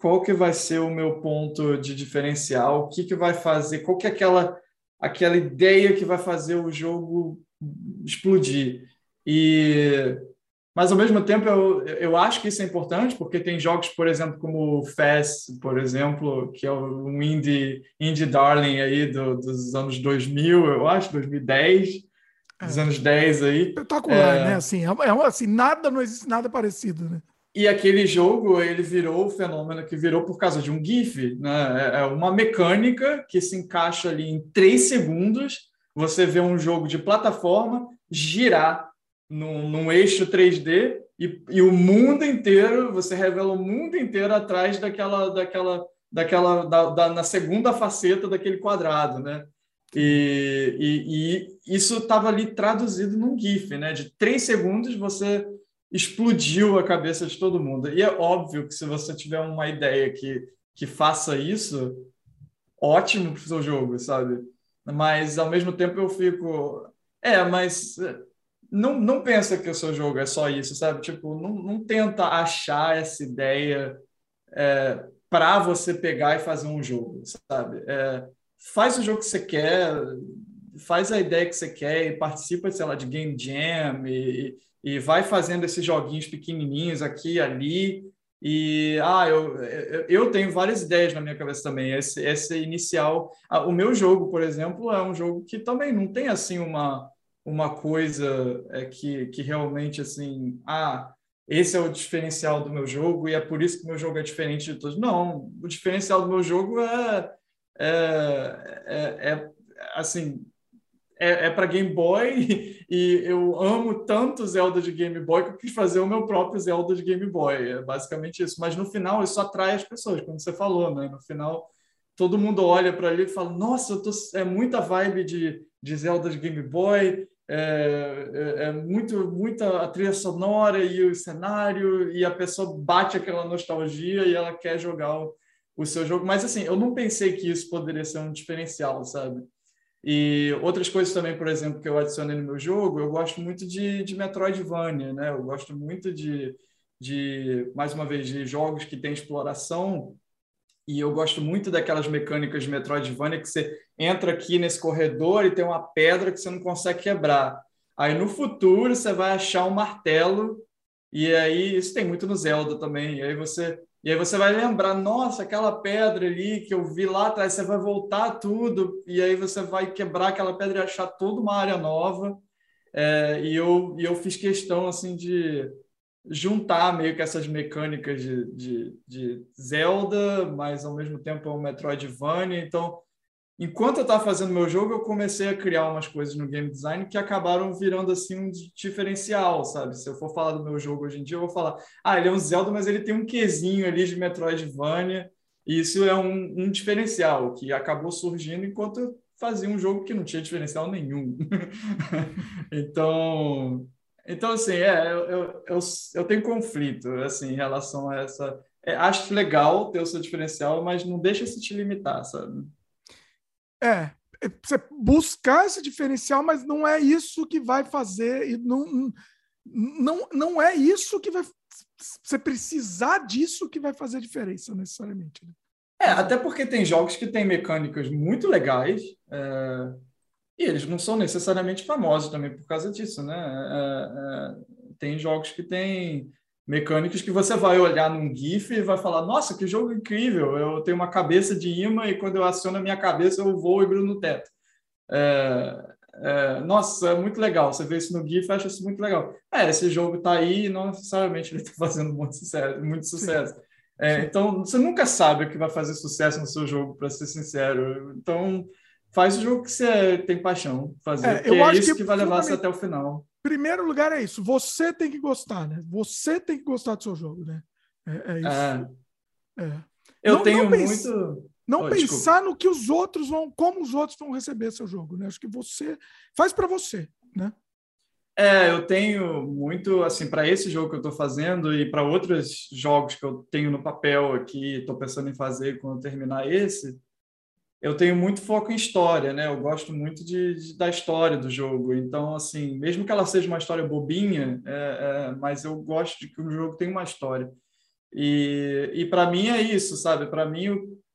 qual que vai ser o meu ponto de diferencial, o que, que vai fazer, qual que é aquela, aquela ideia que vai fazer o jogo explodir. E mas ao mesmo tempo eu, eu acho que isso é importante porque tem jogos, por exemplo, como o Fast, por exemplo, que é um indie, indie darling aí do, dos anos 2000, eu acho, 2010, dos é. anos 10 aí. Espetacular, é... né? Assim, é, é, assim, nada, não existe nada parecido, né? E aquele jogo ele virou o fenômeno que virou por causa de um GIF, né? É, é uma mecânica que se encaixa ali em três segundos. Você vê um jogo de plataforma girar num, num eixo 3D e, e, o mundo inteiro, você revela o mundo inteiro atrás daquela, daquela, daquela, da, da na segunda faceta daquele quadrado, né? E, e, e isso estava ali traduzido num GIF, né? De três segundos você explodiu a cabeça de todo mundo. E é óbvio que se você tiver uma ideia que, que faça isso, ótimo para o seu jogo, sabe? Mas ao mesmo tempo eu fico. É, mas não, não pensa que o seu jogo é só isso, sabe? Tipo, não, não tenta achar essa ideia é, para você pegar e fazer um jogo, sabe? É, faz o jogo que você quer, faz a ideia que você quer e participa, sei lá, de game jam e, e vai fazendo esses joguinhos pequenininhos aqui e ali. E ah, eu, eu tenho várias ideias na minha cabeça também. Esse, esse inicial, o meu jogo, por exemplo, é um jogo que também não tem assim uma uma coisa é, que, que realmente assim, ah, esse é o diferencial do meu jogo e é por isso que meu jogo é diferente de todos. Não, o diferencial do meu jogo é, é, é, é assim, é, é para Game Boy e eu amo tanto Zelda de Game Boy que eu quis fazer o meu próprio Zelda de Game Boy. É basicamente isso. Mas no final isso atrai as pessoas, como você falou, né? No final todo mundo olha para ali e fala: Nossa, tô... é muita vibe de, de Zelda de Game Boy. É, é, é, muito muita a trilha sonora e o cenário e a pessoa bate aquela nostalgia e ela quer jogar o, o seu jogo mas assim eu não pensei que isso poderia ser um diferencial sabe e outras coisas também, por exemplo, que eu adicionei no meu jogo, eu gosto muito de, de Metroidvania, né? Eu gosto muito de, de, mais uma vez, de jogos que têm exploração e eu gosto muito daquelas mecânicas de Metroidvania que você entra aqui nesse corredor e tem uma pedra que você não consegue quebrar. Aí no futuro você vai achar um martelo, e aí isso tem muito no Zelda também. E aí você, e aí você vai lembrar, nossa, aquela pedra ali que eu vi lá atrás, você vai voltar tudo, e aí você vai quebrar aquela pedra e achar toda uma área nova. É, e, eu, e eu fiz questão assim de juntar meio que essas mecânicas de, de, de Zelda, mas ao mesmo tempo é um Metroidvania. Então, enquanto eu estava fazendo meu jogo, eu comecei a criar umas coisas no game design que acabaram virando assim um diferencial, sabe? Se eu for falar do meu jogo hoje em dia, eu vou falar, ah, ele é um Zelda, mas ele tem um quesinho ali de Metroidvania. E isso é um, um diferencial que acabou surgindo enquanto eu fazia um jogo que não tinha diferencial nenhum. então, então, assim, é, eu, eu, eu, eu, tenho conflito assim, em relação a essa. É, acho legal ter o seu diferencial, mas não deixa se te limitar, sabe? É, é, você buscar esse diferencial, mas não é isso que vai fazer, não, não, não é isso que vai. Você precisar disso que vai fazer diferença, necessariamente. Né? É, até porque tem jogos que têm mecânicas muito legais, é, e eles não são necessariamente famosos também por causa disso, né? É, é, tem jogos que têm mecânicas que você vai olhar num GIF e vai falar: Nossa, que jogo incrível! Eu tenho uma cabeça de imã e quando eu aciono a minha cabeça eu vou e grudo no teto. É, é, nossa, é muito legal. Você vê isso no GIF e acha isso muito legal. É, esse jogo está aí e não necessariamente ele está fazendo muito sucesso. Muito sucesso. É, então, você nunca sabe o que vai fazer sucesso no seu jogo, para ser sincero. Então, faz o jogo que você tem paixão fazer, é, eu é isso que, que vai levar você até o final. Primeiro lugar é isso, você tem que gostar, né? Você tem que gostar do seu jogo, né? É, é isso. É. é. Eu não, tenho não muito... Não oh, pensar desculpa. no que os outros vão, como os outros vão receber seu jogo, né? Acho que você faz para você, né? É, eu tenho muito, assim, para esse jogo que eu estou fazendo e para outros jogos que eu tenho no papel aqui, estou pensando em fazer quando terminar esse, eu tenho muito foco em história, né? Eu gosto muito de, de da história do jogo. Então, assim, mesmo que ela seja uma história bobinha, é, é, mas eu gosto de que o jogo tenha uma história. E, e para mim é isso, sabe? Para mim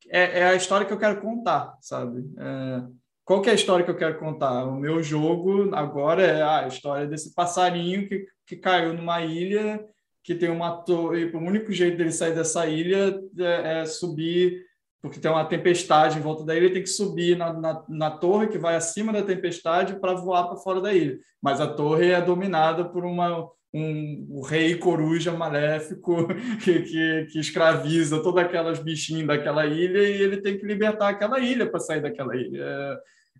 é, é, a história que eu quero contar, sabe? É, qual que é a história que eu quero contar? O meu jogo agora é a história desse passarinho que, que caiu numa ilha, que tem uma torre. O único jeito dele sair dessa ilha é, é subir, porque tem uma tempestade em volta da ilha, ele tem que subir na, na, na torre que vai acima da tempestade para voar para fora da ilha. Mas a torre é dominada por uma, um, um rei coruja maléfico que, que, que, escraviza todas aquelas bichinhas daquela ilha e ele tem que libertar aquela ilha para sair daquela ilha. É,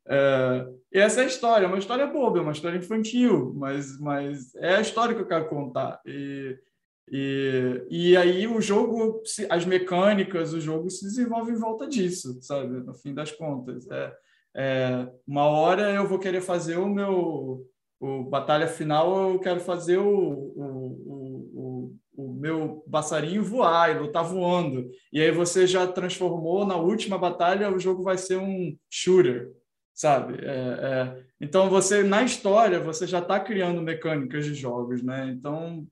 é, essa é a história, é uma história boba, é uma história infantil, mas, mas é a história que eu quero contar. E, e, e aí o jogo, as mecânicas, o jogo se desenvolve em volta disso, sabe? No fim das contas. É, é, uma hora eu vou querer fazer o meu o batalha final eu quero fazer o, o, o, o, meu passarinho voar e lutar voando. E aí você já transformou na última batalha, o jogo vai ser um shooter sabe? É, é, então você na história você já está criando mecânicas de jogos, né? Então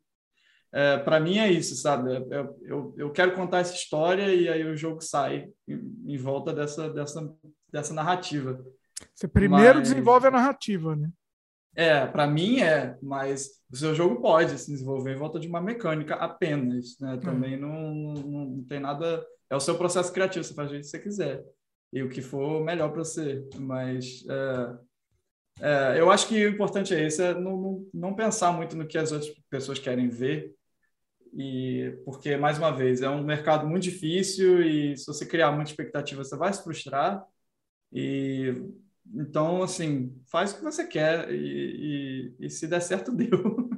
é, para mim é isso, sabe? Eu, é, é, eu, eu, quero contar essa história e aí o jogo sai em, em volta dessa, dessa, dessa narrativa. Você primeiro mas... desenvolve a narrativa, né? É, para mim é, mas o seu jogo pode se desenvolver em volta de uma mecânica apenas, né? Também não, não, não tem nada. É o seu processo criativo, você faz o que você quiser e o que for melhor para você. Mas é, é, eu acho que o importante é isso, é não, não, não, pensar muito no que as outras pessoas querem ver, e porque, mais uma vez, é um mercado muito difícil e se você criar muita expectativa, você vai se frustrar. E então, assim, faz o que você quer e, e, e se der certo, deu.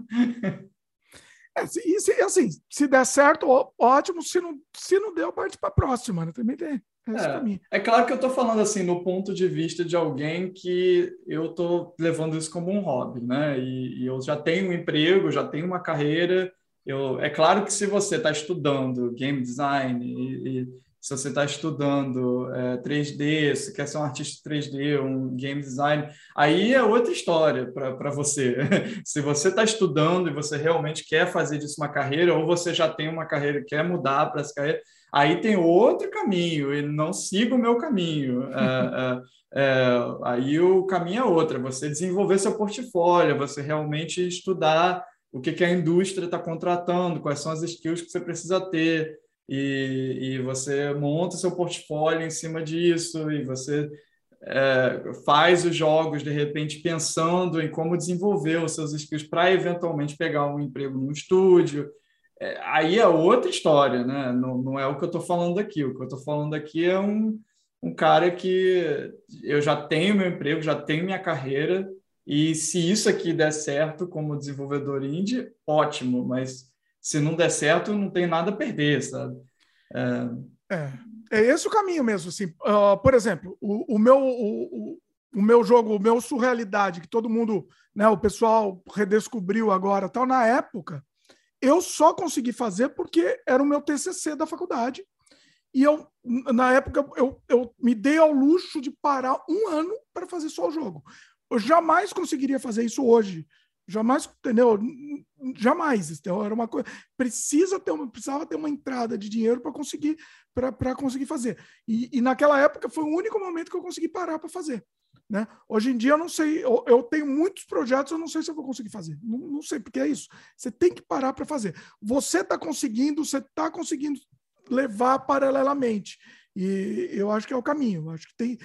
É, e se, assim, se der certo, ótimo. Se não, se não deu, parte para a próxima. Né? Também tem. É, é, claro que eu estou falando assim no ponto de vista de alguém que eu estou levando isso como um hobby, né? E, e, eu já tenho um emprego, já tenho uma carreira. Eu, é claro que se você está estudando game design e, e se você está estudando é, 3D, se quer ser um artista 3D, um game design, aí é outra história para você. se você está estudando e você realmente quer fazer disso uma carreira, ou você já tem uma carreira e quer mudar para essa carreira, aí tem outro caminho, e não siga o meu caminho. É, é, é, aí o caminho é outro, é você desenvolver seu portfólio, você realmente estudar o que, que a indústria está contratando, quais são as skills que você precisa ter, e, e você monta seu portfólio em cima disso, e você é, faz os jogos de repente pensando em como desenvolver os seus skills para eventualmente pegar um emprego num estúdio. É, aí é outra história, né? Não, não é o que eu estou falando aqui. O que eu estou falando aqui é um, um cara que eu já tenho meu emprego, já tenho minha carreira, e se isso aqui der certo como desenvolvedor indie, ótimo, mas se não der certo, não tem nada a perder, sabe? É, é, é esse o caminho mesmo. Assim. Uh, por exemplo, o, o meu, o, o, meu jogo, o meu Surrealidade, que todo mundo, né, o pessoal redescobriu agora, tal, na época, eu só consegui fazer porque era o meu TCC da faculdade. E eu, na época, eu, eu me dei ao luxo de parar um ano para fazer só o jogo. Eu jamais conseguiria fazer isso hoje. Jamais, entendeu? Jamais. Entendeu? Era uma coisa. Precisa ter uma, precisava ter uma entrada de dinheiro para conseguir para conseguir fazer. E, e, naquela época foi o único momento que eu consegui parar para fazer. Né? Hoje em dia eu não sei, eu, eu, tenho muitos projetos, eu não sei se eu vou conseguir fazer. Não, não sei, porque é isso. Você tem que parar para fazer. Você está conseguindo, você está conseguindo levar paralelamente. E eu acho que é o caminho. Eu acho que tem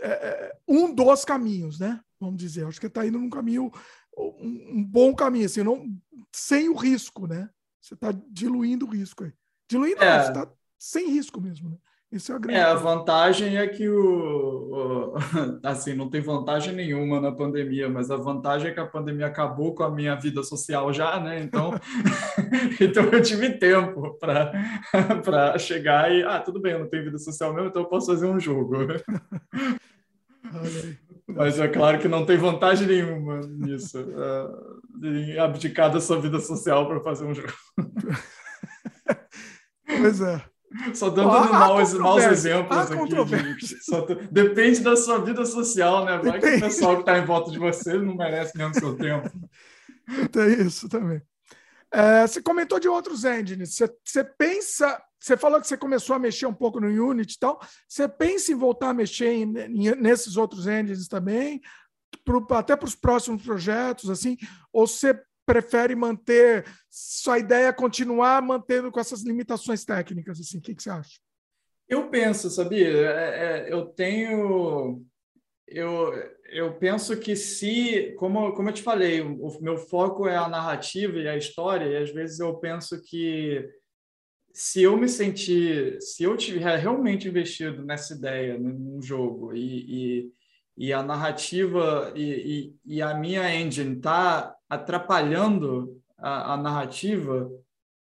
é, é um dos caminhos, né? Vamos dizer. Acho que está indo num caminho um, bom caminho, assim, não, sem o risco, né? Você está diluindo o risco aí. Diluindo, é. não, você está sem risco mesmo, né? Isso é a grande. É, a vantagem é que o, o, assim, não tem vantagem nenhuma na pandemia, mas a vantagem é que a pandemia acabou com a minha vida social já, né? Então, então eu tive tempo para chegar e, ah, tudo bem, eu não tenho vida social mesmo, então eu posso fazer um jogo. Mas é claro que não tem vantagem nenhuma nisso, uh, de abdicar da sua vida social para fazer um jogo. Pois é. Só dando oh, maus, maus exemplos aqui. Só, depende da sua vida social, né? Vai que o pessoal que está em volta de você não merece mesmo seu tempo. Tem isso também. É, você comentou de outros engines. Você, você pensa você falou que você começou a mexer um pouco no Unity e tal. Você pensa em voltar a mexer em, em, nesses outros engines também, pro, até para os próximos projetos, assim? Ou você prefere manter sua ideia continuar mantendo com essas limitações técnicas? Assim, o que, que você acha? Eu penso, sabia? É, é, eu tenho, eu, eu penso que se, como, como eu te falei, o, meu foco é a narrativa e a história, e às vezes eu penso que se eu me sentir, se eu tiver realmente investido nessa ideia, num jogo, e, e, e a narrativa e, e, e, a minha engine está atrapalhando a, a, narrativa,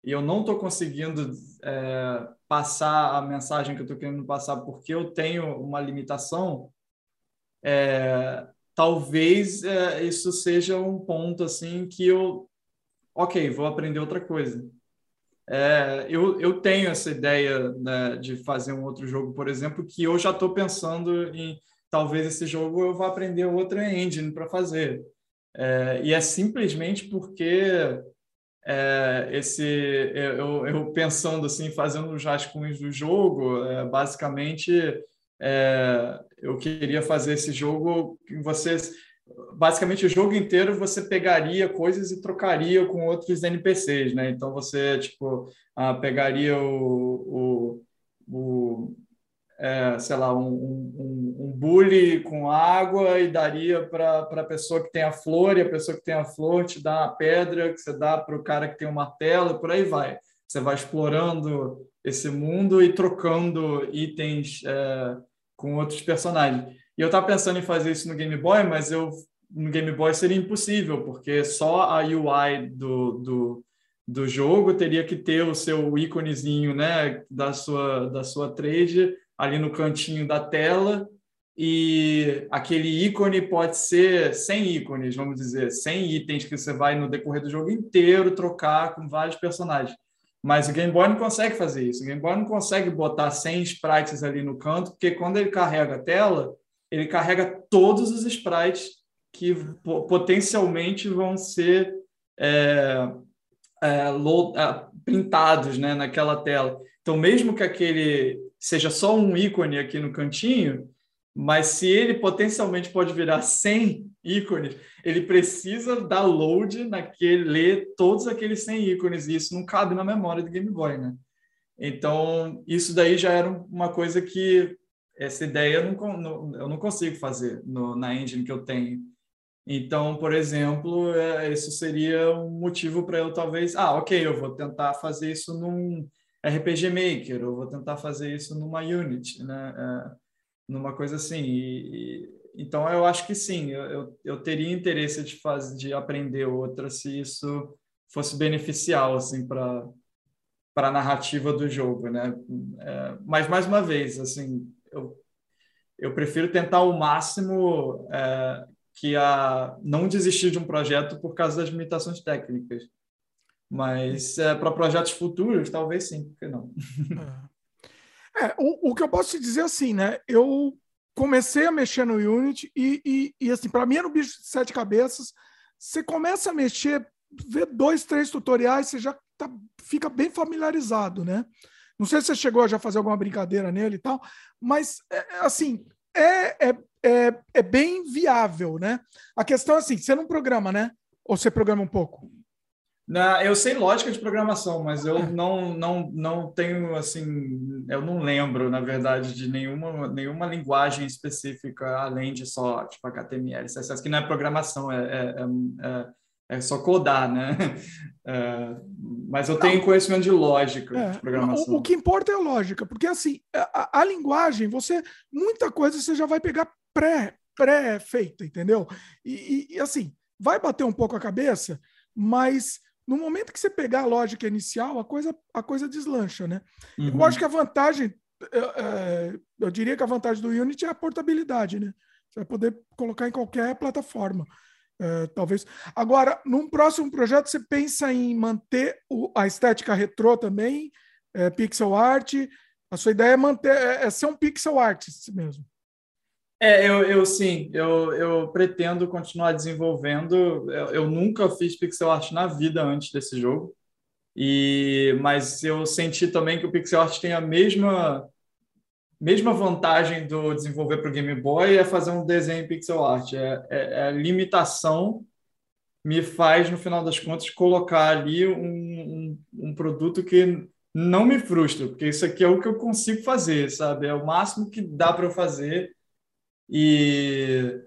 e eu não estou conseguindo é, passar a mensagem que eu estou querendo passar porque eu tenho uma limitação, é, talvez é, isso seja um ponto assim que eu, ok, vou aprender outra coisa é, eu, eu tenho essa ideia né, de fazer um outro jogo, por exemplo, que eu já estou pensando em talvez esse jogo eu vá aprender outra engine para fazer. É, e é simplesmente porque é, esse eu, eu, pensando assim, fazendo os rascunhos do jogo, é, basicamente é, eu queria fazer esse jogo que vocês basicamente o jogo inteiro você pegaria coisas e trocaria com outros NPCs, né? Então você tipo ah, pegaria o, o, o é, sei lá um, um, um bully com água e daria para a pessoa que tem a flor e a pessoa que tem a flor te dá a pedra que você dá para o cara que tem o martelo e por aí vai. Você vai explorando esse mundo e trocando itens é, com outros personagens. E eu estava pensando em fazer isso no Game Boy, mas eu no Game Boy seria impossível, porque só a UI do, do, do jogo teria que ter o seu íconezinho né, da, sua, da sua trade ali no cantinho da tela, e aquele ícone pode ser sem ícones, vamos dizer, sem itens que você vai no decorrer do jogo inteiro trocar com vários personagens. Mas o Game Boy não consegue fazer isso. O Game Boy não consegue botar 100 sprites ali no canto, porque quando ele carrega a tela, ele carrega todos os sprites que potencialmente vão ser é, é, load, é, printados né, naquela tela. Então, mesmo que aquele seja só um ícone aqui no cantinho, mas se ele potencialmente pode virar 100 ícones, ele precisa dar load naquele, ler todos aqueles 100 ícones, e isso não cabe na memória do Game Boy, né? Então, isso daí já era uma coisa que essa ideia eu não, eu não consigo fazer no, na engine que eu tenho. Então, por exemplo, é, isso seria um motivo para eu talvez, ah, ok, eu vou tentar fazer isso num RPG Maker, eu vou tentar fazer isso numa Unity, né? É, numa coisa assim. E, e, então, eu acho que sim, eu, eu teria interesse de fazer, de aprender outra se isso fosse beneficial assim para para a narrativa do jogo, né? É, mas mais uma vez, assim, eu, eu prefiro tentar o máximo é, que a não desistir de um projeto por causa das limitações técnicas. Mas é, para projetos futuros, talvez sim, por que não? É, é, o, o que eu posso te dizer assim, né? Eu comecei a mexer no Unity e, e, e assim, para mim era um bicho de sete cabeças. Você começa a mexer, vê dois, três tutoriais, você já tá, fica bem familiarizado, né? Não sei se você chegou a já fazer alguma brincadeira nele e tal, mas é, assim, é, é, é, é bem viável, né? A questão é assim, você não programa, né? Ou você programa um pouco? Na, eu sei lógica de programação, mas eu não, não, não tenho, assim, eu não lembro, na verdade, de nenhuma, nenhuma linguagem específica, além de só, tipo, HTML, CSS, que não é programação, é, é, é, é só codar, né? É, mas eu tenho conhecimento de lógica é, de programação. O, o, que importa é a lógica, porque, assim, a, a linguagem, você, muita coisa você já vai pegar pré, pré-feita, entendeu? E, e, e, assim, vai bater um pouco a cabeça, mas no momento que você pegar a lógica inicial, a coisa, a coisa deslancha, né? Uhum. Eu acho que a vantagem, é, eu diria que a vantagem do Unity é a portabilidade, né? Você vai poder colocar em qualquer plataforma. É, talvez. Agora, num próximo projeto, você pensa em manter o, a estética retrô também, é, pixel art. A sua ideia é manter, é, é ser um pixel artist mesmo. É, eu, eu sim, eu, eu pretendo continuar desenvolvendo. Eu, eu, nunca fiz pixel art na vida antes desse jogo, e mas eu senti também que o pixel art tem a mesma mesma vantagem do desenvolver para o Game Boy é fazer um desenho em pixel art. É, é, é, a limitação me faz, no final das contas, colocar ali um, um, um produto que não me frustra, porque isso aqui é o que eu consigo fazer, sabe? É o máximo que dá para eu fazer e,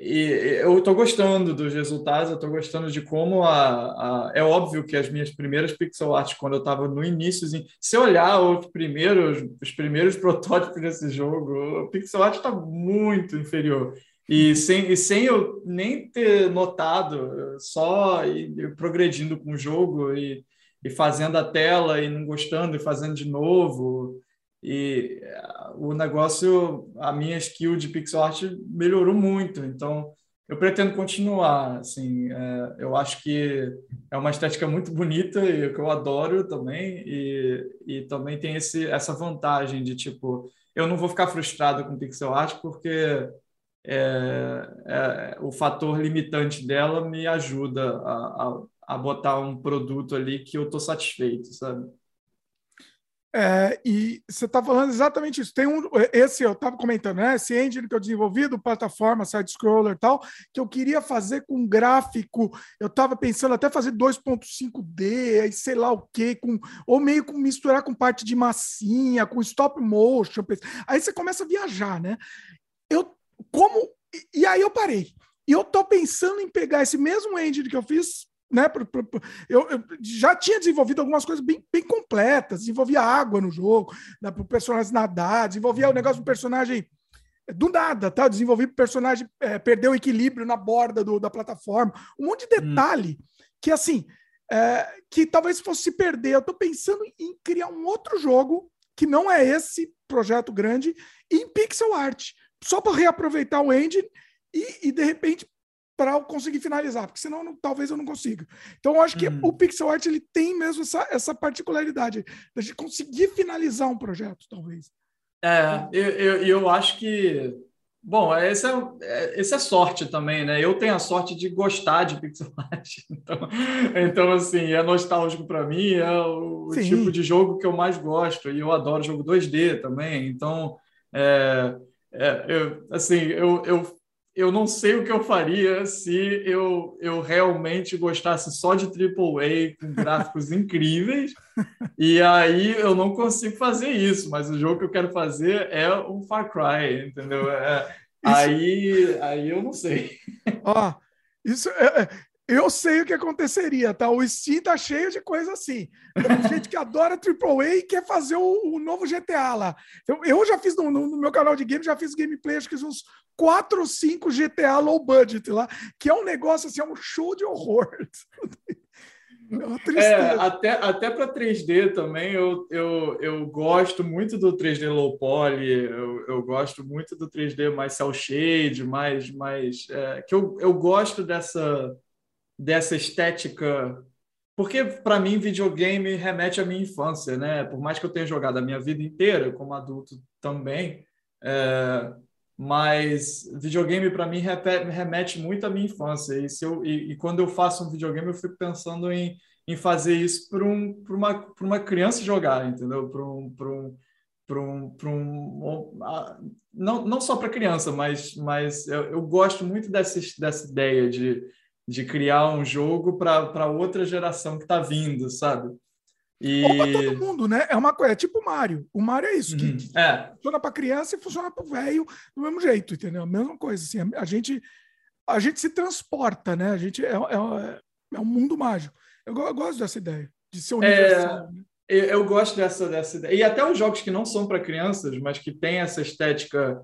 e eu estou gostando dos resultados, eu estou gostando de como a, a, É óbvio que as minhas primeiras pixel art, quando eu estava no início, se olhar os primeiros, os primeiros protótipos desse jogo, o pixel art está muito inferior. E sem, e sem eu nem ter notado, só progredindo com o jogo e, e fazendo a tela e não gostando e fazendo de novo e eh, o negócio, a minha skill de pixel art melhorou muito, então eu pretendo continuar, assim, é, eu acho que é uma estética muito bonita e que eu adoro também, e, e também tem esse, essa vantagem de, tipo, eu não vou ficar frustrado com pixel art porque é, é, o fator limitante dela me ajuda a, a, a botar um produto ali que eu estou satisfeito, sabe? É, e você está falando exatamente isso. Tem um, esse eu estava comentando, né? Esse engine que eu desenvolvi do plataforma side-scroller e tal, que eu queria fazer com gráfico. Eu estava pensando até fazer 2.5D, aí sei lá o quê, com, ou meio com misturar com parte de massinha, com stop motion. Aí você começa a viajar, né? Eu, como. E aí eu parei. E eu tô pensando em pegar esse mesmo engine que eu fiz né? Eu, eu, já tinha desenvolvido algumas coisas bem, bem completas, desenvolvia água no jogo, né, para o personagem nadar, desenvolvia o negócio do personagem do nada, tá? Desenvolvi o personagem é, perder o equilíbrio na borda do, da plataforma, um monte de hum. detalhe hum. que assim é, que talvez fosse se perder. Eu estou pensando em criar um outro jogo que não é esse projeto grande em pixel art, só para reaproveitar o engine e, e de repente para conseguir finalizar, porque senão não, talvez eu não consiga. Então eu acho que uhum. o pixel art ele tem mesmo essa, essa particularidade de conseguir finalizar um projeto, talvez. É, eu, eu, eu acho que Bom, essa é, essa é sorte também, né? Eu tenho a sorte de gostar de pixel art. Então, então assim, é nostálgico para mim, é o, o tipo de jogo que eu mais gosto. E eu adoro jogo 2D também. Então, é, é, eu, assim, eu, eu, eu não sei o que eu faria se eu, eu realmente gostasse só de AAA com gráficos incríveis. E aí eu não consigo fazer isso, mas o jogo que eu quero fazer é um Far Cry, entendeu? É, aí, aí eu não sei. Ó, isso é, é eu sei o que aconteceria, tá? O Steam tá cheio de coisa assim. Tem gente que adora AAA e quer fazer o, o novo GTA lá. Então, eu já fiz no, no, meu canal de game, já fiz gameplay, acho que uns 4 ou 5 GTA low budget lá, que é um negócio assim, é um show de horror. É, é até, até para 3D também, eu, eu, eu gosto muito do 3D low poly, eu, eu gosto muito do 3D mais cel shade, mais, mais é, que eu, eu gosto dessa dessa estética. Porque, para mim, videogame remete à minha infância, né? Por mais que eu tenha jogado a minha vida inteira, como adulto também, é... mas videogame, para mim, remete muito à minha infância. E, se eu, e, e, quando eu faço um videogame, eu fico pensando em, em fazer isso para um, uma, uma criança jogar, entendeu? Para um, um, um, um, não, não só para criança, mas, mas eu, eu gosto muito dessa, dessa ideia de de criar um jogo para outra geração que está vindo, sabe? E... Ou para todo mundo, né? É uma coisa, é tipo o Mario. O Mario é isso, uhum. que, que é. funciona para criança e funciona para o velho do mesmo jeito, entendeu? A mesma coisa, assim, a, gente a gente se transporta, né? A gente é, é, é um mundo mágico. Eu, eu, gosto dessa ideia de ser universal. É... Né? Eu gosto dessa, dessa ideia. E até os jogos que não são para crianças, mas que têm essa estética.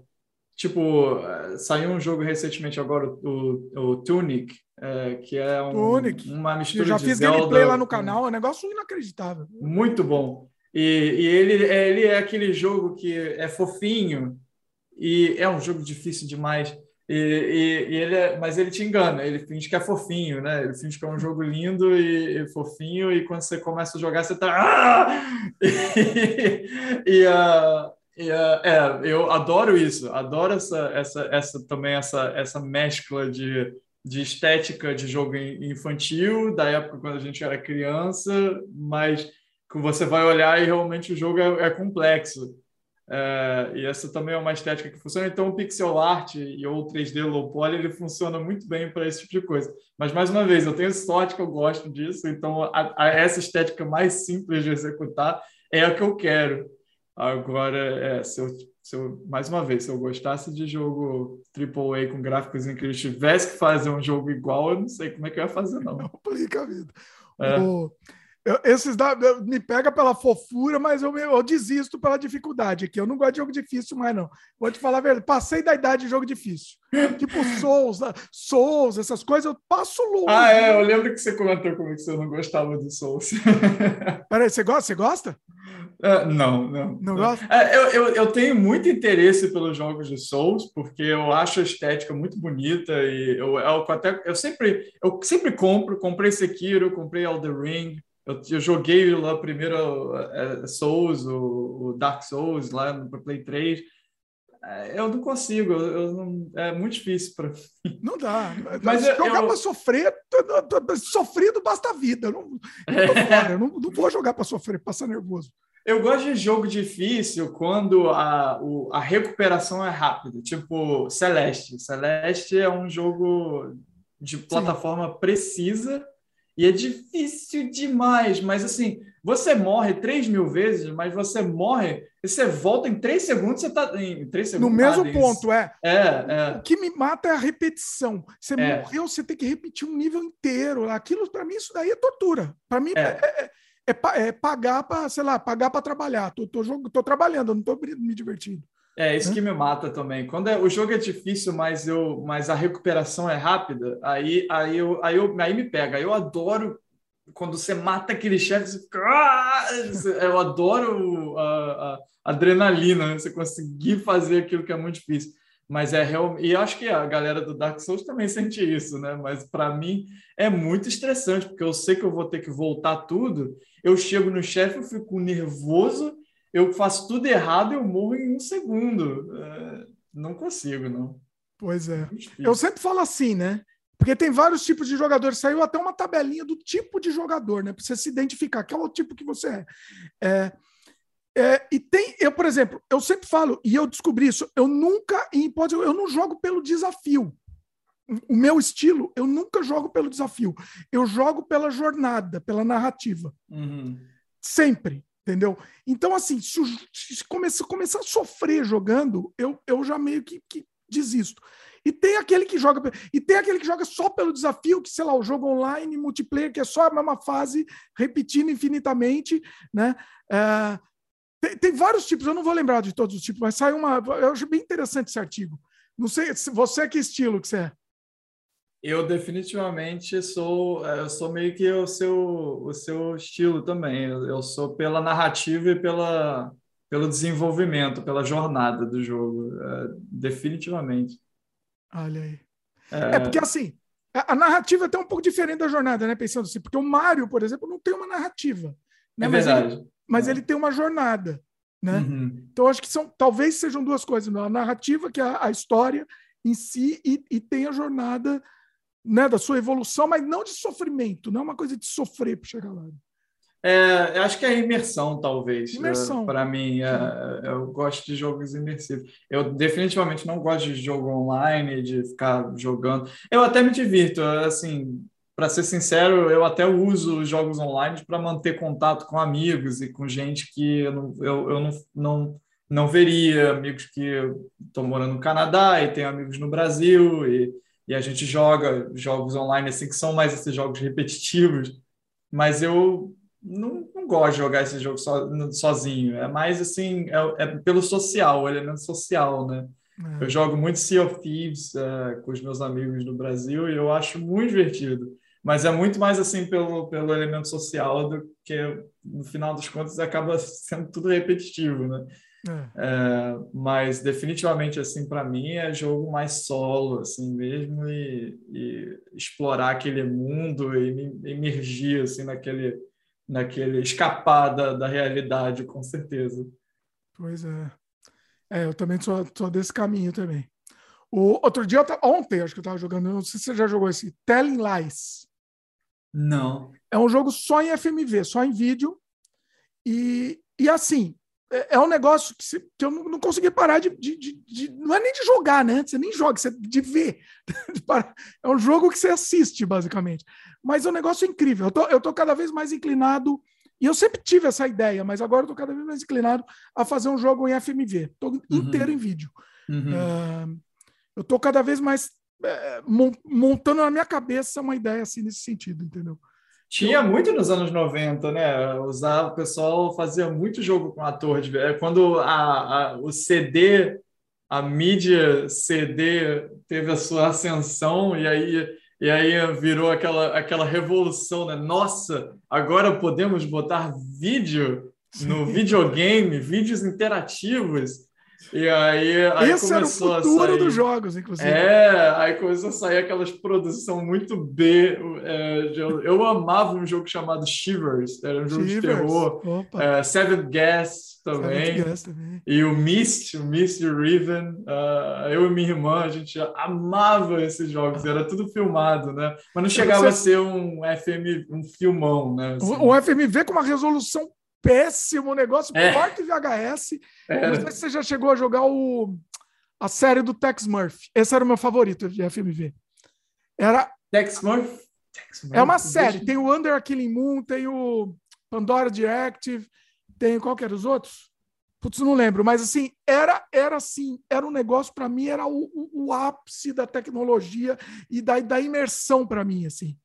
Tipo, eh, saiu um jogo recentemente agora, o, o Tunic, é, que é um, uma mistura Eu já fiz Zelda gameplay lá no canal, é um negócio inacreditável. Muito bom. E, e ele, ele é aquele jogo que é fofinho e é um jogo difícil demais. E, e, e, ele é, mas ele te engana, ele finge que é fofinho, né? Ele finge que é um jogo lindo e, e fofinho, e quando você começa a jogar, você tá. Ah! E, uh, e, uh, é, eu adoro isso, adoro essa, essa, essa também essa, essa mescla de de estética de jogo infantil, da época quando a gente era criança, mas que você vai olhar e realmente o jogo é, é complexo. É, e essa também é uma estética que funciona. Então, o pixel art e ou 3D low poly ele funciona muito bem para esse tipo de coisa. Mas mais uma vez, eu tenho sorte que eu gosto disso. Então, a, a essa estética mais simples de executar é a que eu quero. Agora, é, se eu se eu, mais uma vez, se eu gostasse de jogo AAA com gráficos incríveis, tivesse que fazer um jogo igual, eu não sei como é que eu ia fazer, não. Complica a vida. É. O, eu, esses da, me pega pela fofura, mas eu, eu desisto pela dificuldade aqui. Eu não gosto de jogo difícil mais, não. Vou te falar a verdade. Passei da idade de jogo difícil. tipo Souls, Souls, essas coisas, eu passo longe. Ah, é. Eu lembro que você comentou comigo que você não gostava do Souls. Peraí, você gosta? Você gosta? Uh, não, não. Não gosta? Uh, eu, eu, eu, tenho muito interesse pelos jogos de Souls, porque eu acho a estética muito bonita e eu, eu, até, eu, sempre, eu sempre compro. Comprei Sekiro, comprei Elden Ring. Eu, eu joguei lá primeiro uh, Souls, o, o, Dark Souls, lá no Play 3. É, eu não consigo, eu não, é muito difícil para mim. Não dá. Mas jogar para sofrer, sofrido basta a vida. Eu não, eu não, não vou jogar para sofrer, passar nervoso. Eu gosto de jogo difícil quando a, o, a recuperação é rápida, tipo Celeste. Celeste é um jogo de plataforma Sim. precisa e é difícil demais, mas assim, você morre 3 mil vezes, mas você morre e você volta em 3 segundos, você está em 3 segundos. No mesmo ah, ponto, é. É, é. O que me mata é a repetição. Você é. morreu, você tem que repetir um nível inteiro. Aquilo, para mim, isso daí é tortura. Para mim, é, é, é é, pagar para, sei lá, pagar para trabalhar. Tô, tô, tô trabalhando, não tô me divertindo. É isso que me mata também. Quando é, o jogo é difícil, mas eu, mas a recuperação é rápida, aí, aí, eu, aí, eu, aí me pega. Eu adoro quando você mata aquele chefe, você ah! eu adoro a, a adrenalina, né? você conseguir fazer aquilo que é muito difícil mas é real e acho que a galera do Dark Souls também sente isso, né? Mas para mim é muito estressante porque eu sei que eu vou ter que voltar tudo. Eu chego no chefe, eu fico nervoso, eu faço tudo errado, eu morro em um segundo. É, não consigo, não. Pois é. Eu sempre falo assim, né? Porque tem vários tipos de jogadores. Saiu até uma tabelinha do tipo de jogador, né? Para você se identificar, qual é o tipo que você é. é. É, e tem, eu, por exemplo, eu sempre falo, e eu descobri isso, eu nunca, em hipótese, eu não jogo pelo desafio. O meu estilo, eu nunca jogo pelo desafio. Eu jogo pela jornada, pela narrativa. Uhum. Sempre, entendeu? Então, assim, se, se começar, começar a sofrer jogando, eu, eu já meio que, que desisto. E tem aquele que joga e tem aquele que joga só pelo desafio, que sei lá, o jogo online, multiplayer, que é só a mesma fase repetindo infinitamente, né? É, tem, tem, vários tipos, eu não vou lembrar de todos os tipos, mas sai uma. Eu acho bem interessante esse artigo. Não sei, você que estilo que você é? Eu definitivamente sou, é, eu sou meio que o seu, o seu estilo também. Eu sou pela narrativa e pela, pelo desenvolvimento, pela jornada do jogo, é, definitivamente. Olha aí. É... é, porque assim, a, a, narrativa é até um pouco diferente da jornada, né? Pensando assim, porque o Mario, por exemplo, não tem uma narrativa. Né? É verdade. Mas, ele, mas é. ele tem uma jornada. Né? Uhum. Então, acho que são, talvez sejam duas coisas: né? a narrativa, que é a, a história em si, e, e tem a jornada né, da sua evolução, mas não de sofrimento, não é uma coisa de sofrer para chegar lá. É, acho que é imersão, talvez. Imersão. Para mim, é, eu gosto de jogos imersivos. Eu definitivamente não gosto de jogo online, de ficar jogando. Eu até me divirto, assim, para ser sincero, eu até uso os jogos online para manter contato com amigos e com gente que eu não, eu, eu não, não, não veria, amigos que estão morando no Canadá e tenho amigos no Brasil, e, e a gente joga jogos online assim, que são mais esses jogos repetitivos. Mas eu não, não gosto de jogar esse jogo so, sozinho. É mais assim, é, é, pelo social, o elemento social, né? É. Eu jogo muito Sea of Thieves é, com os meus amigos no Brasil e eu acho muito divertido. Mas é muito mais assim pelo, pelo elemento social do que, no final dos contos, acaba sendo tudo repetitivo, né? É. É, mas definitivamente assim para mim é jogo mais solo assim mesmo e, e explorar aquele mundo e me emergir assim naquele naquele escapar da, da realidade, com certeza. Pois é. É, eu também sou, sou desse caminho também. O outro dia, ontem, acho que eu estava jogando, não sei se você já jogou esse, Telling Lies. Não. É um jogo só em FMV, só em vídeo. E, e assim, é, é um negócio que, que eu não, não consegui parar de, de, de, de, Não é nem de jogar, né? Você nem joga, você de ver. é um jogo que você assiste, basicamente. Mas é um negócio incrível. Eu tô, eu tô cada vez mais inclinado. E eu sempre tive essa ideia, mas agora eu tô cada vez mais inclinado a fazer um jogo em FMV. Tô uhum. inteiro em vídeo. Uhum. Uh, eu tô cada vez mais uh, montando na minha cabeça uma ideia assim nesse sentido, entendeu? Tinha muito nos anos 90, né? O pessoal fazia muito jogo com ator. De, é, quando a, a, o CD, a mídia CD teve a sua ascensão, e aí, e aí virou aquela, aquela revolução, né? Nossa, agora podemos botar vídeo no videogame, vídeos interativos. E aí, aí Esse começou era o futuro dos jogos, inclusive. É, aí começou a sair aquelas produção muito B. É, eu, eu, amava um jogo chamado Shivers, era um jogo Shivers. de terror. É, Seventh Guest também. Também. E o Mist, o Mist Riven. Uh, eu e minha irmã, a gente amava esses jogos, era tudo filmado, né? Mas não chegava a ser um FM, um filmão, né? Assim. Um FMV com uma resolução péssimo negócio, é. forte VHS. É. Não sei se você já chegou a jogar o, a série do Tex Murphy. Esse era o meu favorito de FMV. Era. Tex Murphy? Tex Murphy. É uma série. Tem o Under a Killing Moon, tem o Pandora Directive, tem qual que era os outros? Putz, não lembro, mas assim, era, era assim, era um negócio para mim, era o, o, o, ápice da tecnologia e da, da imersão para mim, assim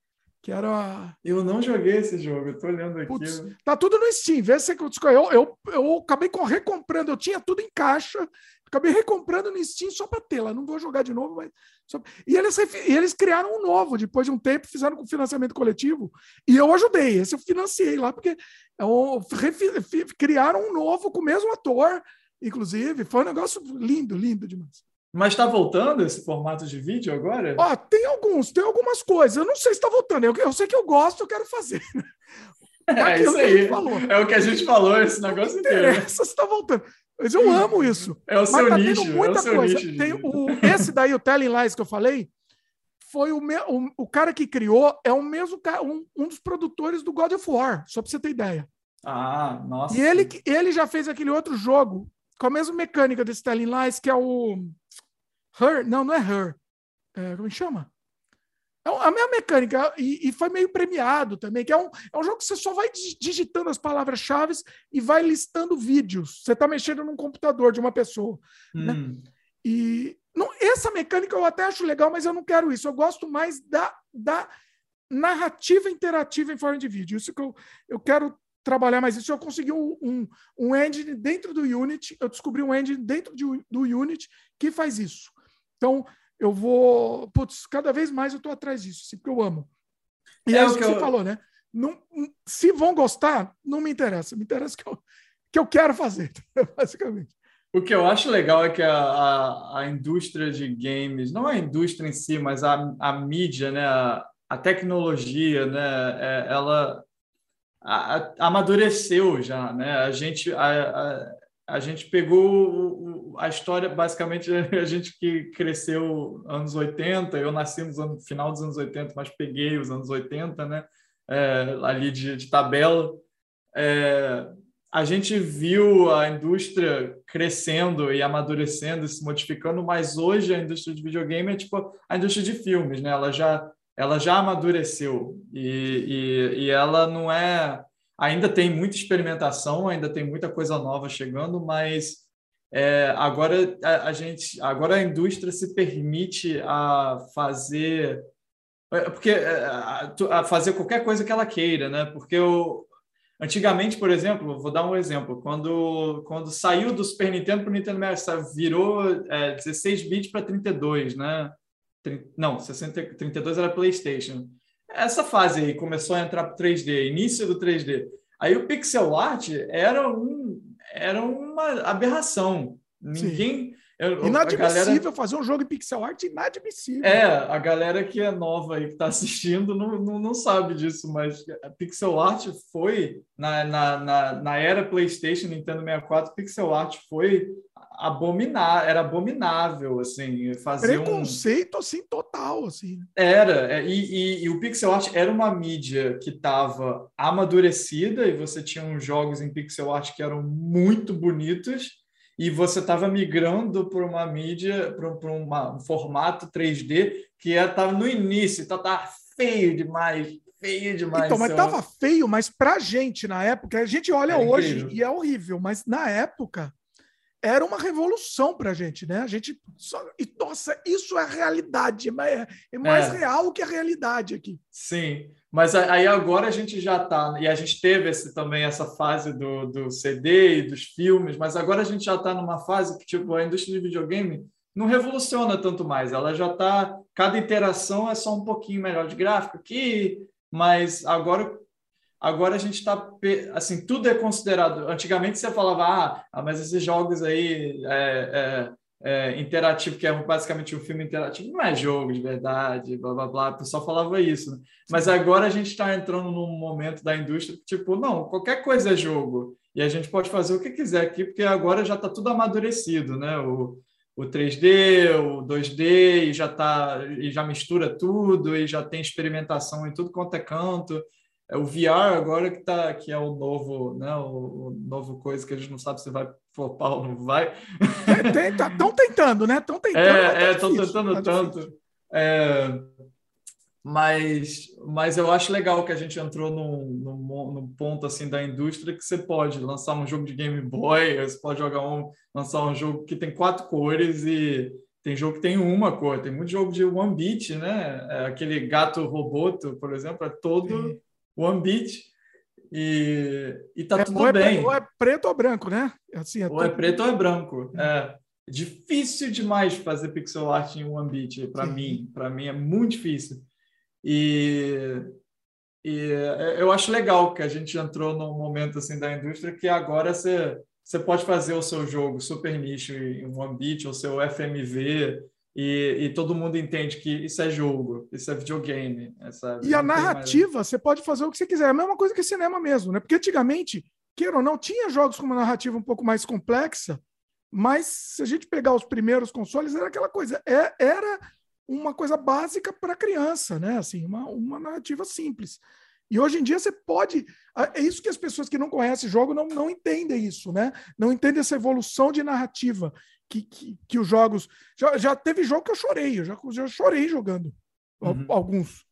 que era. Eu não joguei esse jogo, eu tô olhando aqui. Putz, tá tudo no Steam, vê se eu, eu, eu acabei com, recomprando, eu tinha tudo em caixa, acabei recomprando no Steam só para lá. Não vou jogar de novo, mas. Só... E, eles, e eles criaram um novo, depois de um tempo, fizeram com financiamento coletivo, e eu ajudei. Esse eu financiei lá, porque eu, é criaram um novo com o mesmo ator, inclusive. Foi um negócio lindo, lindo demais. Mas está voltando esse formato de vídeo agora? Ó, tem alguns, tem algumas coisas. Eu não sei se está voltando. Eu, eu, sei que eu gosto, eu quero fazer. É, isso aí. É o que a gente falou esse negócio inteiro. Essa está voltando. Mas eu amo isso. É o Mas seu tá nicho. tendo muita é o seu coisa. nicho. Tem o, esse daí, o Telling Lies que eu falei, foi o, o, o cara que criou, é o mesmo um, um dos produtores do God of War, só pra você ter ideia. Ah, nossa. E ele, ele já fez aquele outro jogo com a mesma mecânica desse Telling Lies, que é o Her. Não, não é Her. É, como chama? É a mesma mecânica, e, e foi meio premiado também, que é um, é um jogo que você só vai dig- digitando as palavras-chave e vai listando vídeos. Você está mexendo num computador de uma pessoa. Hum. E não, essa mecânica eu até acho legal, mas eu não quero isso. Eu gosto mais da, da narrativa interativa em forma de vídeo. Isso que eu, eu quero trabalhar mais isso. Eu consegui um, um, um engine dentro do Unity, eu descobri um engine dentro de, do Unity que faz isso. Então, eu vou. Putz, cada vez mais eu estou atrás disso, assim, porque eu amo. E É é, isso que que você eu- falou, né? Não, se vão gostar, não me interessa. Me interessa que eu, que eu quero fazer, basicamente. O que eu acho legal é que a, a, a indústria de games, não a indústria em si, mas a, a mídia, né, a, a tecnologia, né, é- ela a- a- amadureceu já, né? A gente a, a, gente pegou o- a história basicamente a gente que cresceu anos 80, eu nasci no final dos anos 80, mas peguei os anos 80, né? É, ali de, de tabela. É, a gente viu a indústria crescendo e amadurecendo e se modificando, mas hoje a indústria de videogame é tipo a indústria de filmes, né? Ela já, ela já amadureceu e, e, e ela não é. Ainda tem muita experimentação, ainda tem muita coisa nova chegando, mas é, agora a, a gente, agora a indústria se permite a fazer é, porque é, a, a fazer qualquer coisa que ela queira, né? Porque o, Antigamente, por exemplo, vou dar um exemplo. Quando, quando saiu do Super Nintendo para o Nintendo 64, virou é, 16 bits para 32, né? Não, 60, 32 era PlayStation. Essa fase aí começou a entrar para 3D, início do 3D. Aí o pixel art era, um, era uma aberração. Ninguém. eu- Inadmissível galera- fazer um jogo em pixel art, inadmissível. é, a galera que é nova aí, que está assistindo, não, não, não sabe disso, mas a pixel art foi, na, na, na, na era PlayStation, Nintendo 64, pixel art foi abominável, era abominável, assim, fazer um... Preconceito, assim, total, assim. Era, é, e, e, e o pixel art era uma mídia que estava amadurecida e você tinha uns jogos em pixel art que eram muito bonitos e você estava migrando para uma mídia, para um formato 3D que estava no início, então estava feio demais, feio demais. Então, mas Então, tava feio, mas pra gente na época, a gente olha Era hoje e é horrível, mas na época era uma revolução pra gente, né? A gente só... e nossa, isso é a realidade, mas é, é mais É. real que a realidade aqui. Sim, mas a- aí agora a gente já está, e a gente teve esse, também essa fase do, do CD e dos filmes, mas agora a gente já está numa fase que tipo, a indústria de videogame não revoluciona tanto mais, ela já está, cada interação é só um pouquinho melhor de gráfico aqui, mas agora agora a gente está assim tudo é considerado antigamente você falava ah, ah, mas esses jogos aí é, é, é, interativo que é basicamente um filme interativo não é jogo de verdade blá blá blá o pessoal falava isso né? mas agora a gente está entrando num momento da indústria tipo não qualquer coisa é jogo e a gente pode fazer o que quiser aqui porque agora já está tudo amadurecido né o o 3D, o 2D, e já tá, e já mistura tudo, e já tem experimentação em tudo quanto é canto. É o VR agora que tá, que é o novo, né, o, o novo coisa que a gente não sabe se vai flopar ou não vai. Estão tentando, né? Estão tentando. É, mas tá estão difícil, tentando tá tanto. É, mas, mas eu acho legal que a gente entrou num, num, num ponto assim da indústria que você pode lançar um jogo de Game Boy, você pode jogar um, lançar um jogo que tem quatro cores e tem jogo que tem uma cor, tem muito jogo de one bit, né? É, aquele gato roboto, por exemplo, é todo Sim. One bit e, e tá É, tudo ou, é, bem. ou é preto ou branco, né? Assim, é Ou é preto ou é branco. É difícil demais fazer pixel art em one bit para mim. Para mim é muito difícil. E, e eu acho legal que a gente entrou num momento assim da indústria que agora você você pode fazer o seu jogo super nicho em one bit, o seu FMV e, e todo mundo entende que isso é jogo, isso é videogame. é, sabe? E a tem mais- narrativa, você pode fazer o que você quiser. É a mesma coisa que cinema mesmo, né? Porque antigamente queira ou não, tinha jogos com uma narrativa um pouco mais complexa, mas se a gente pegar os primeiros consoles, era aquela coisa, é, era uma coisa básica para criança, né? Assim, uma, uma narrativa simples. E hoje em dia você pode. É isso que as pessoas que não conhecem jogo não, não entendem isso, né? Não entendem essa evolução de narrativa que, que, que os jogos. Já, já teve jogo que eu chorei, eu já, já chorei jogando. Uhum. Alguns.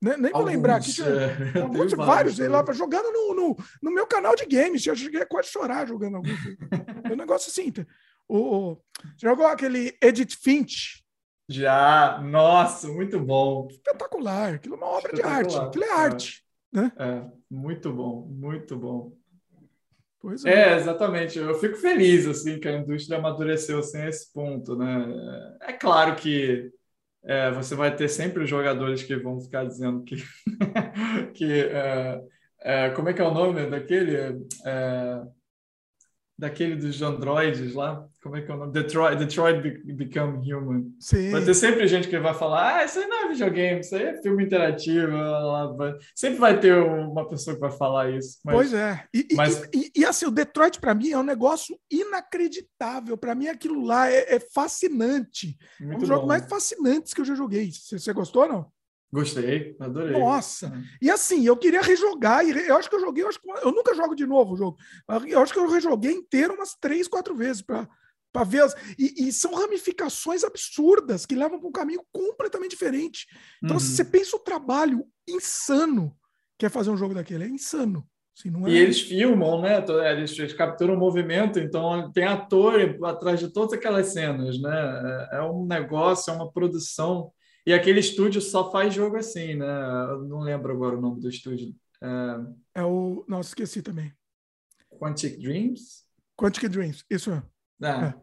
Nem, nem vou lembrar aqui. É, alguns, vários, vários lá, jogando no, no, no, meu canal de games. Eu cheguei a quase chorar jogando alguns. é um negócio assim. O, o, jogou aquele Edit Finch? Já, nossa, muito bom. Espetacular, aquilo é uma obra de arte, aquilo é arte. É, né? é muito bom, muito bom. Pois é. é, exatamente. Eu fico feliz assim que a indústria amadureceu assim, a esse ponto, né? É claro que é, você vai ter sempre os jogadores que vão ficar dizendo que, que é, é, como é que é o nome daquele? Daquele dos androides lá, como é que é o nome? Detroit, Detroit Become Human. Sim. Vai ter sempre gente que vai falar, ah, isso aí não é videogame, isso aí é filme interativo. Sempre vai ter uma pessoa que vai falar isso. Mas, pois é. E, mas... e, e, e assim, o Detroit para mim é um negócio inacreditável. Para mim aquilo lá é, é fascinante. Muito é um dos jogos mais fascinantes que eu já joguei. Você, você gostou ou não? Gostei, adorei. Nossa! E assim, eu queria rejogar, e eu acho que eu joguei, eu, acho que, eu nunca jogo de novo o jogo. Eu acho que eu rejoguei inteiro umas três, quatro vezes para ver as. E, e, são ramificações absurdas que levam para um caminho completamente diferente. Então, uhum. você pensa o trabalho insano que é fazer um jogo daquele, é insano. Assim, é... E eles filmam, né? Eles, eles capturam o movimento, então tem ator atrás de todas aquelas cenas, né? É, é um negócio, é uma produção e aquele estúdio só faz jogo assim, né? Eu não lembro agora o nome do estúdio. É, é o. Nossa, esqueci também. Quantic Dreams? Quantic Dreams, isso é. Ah,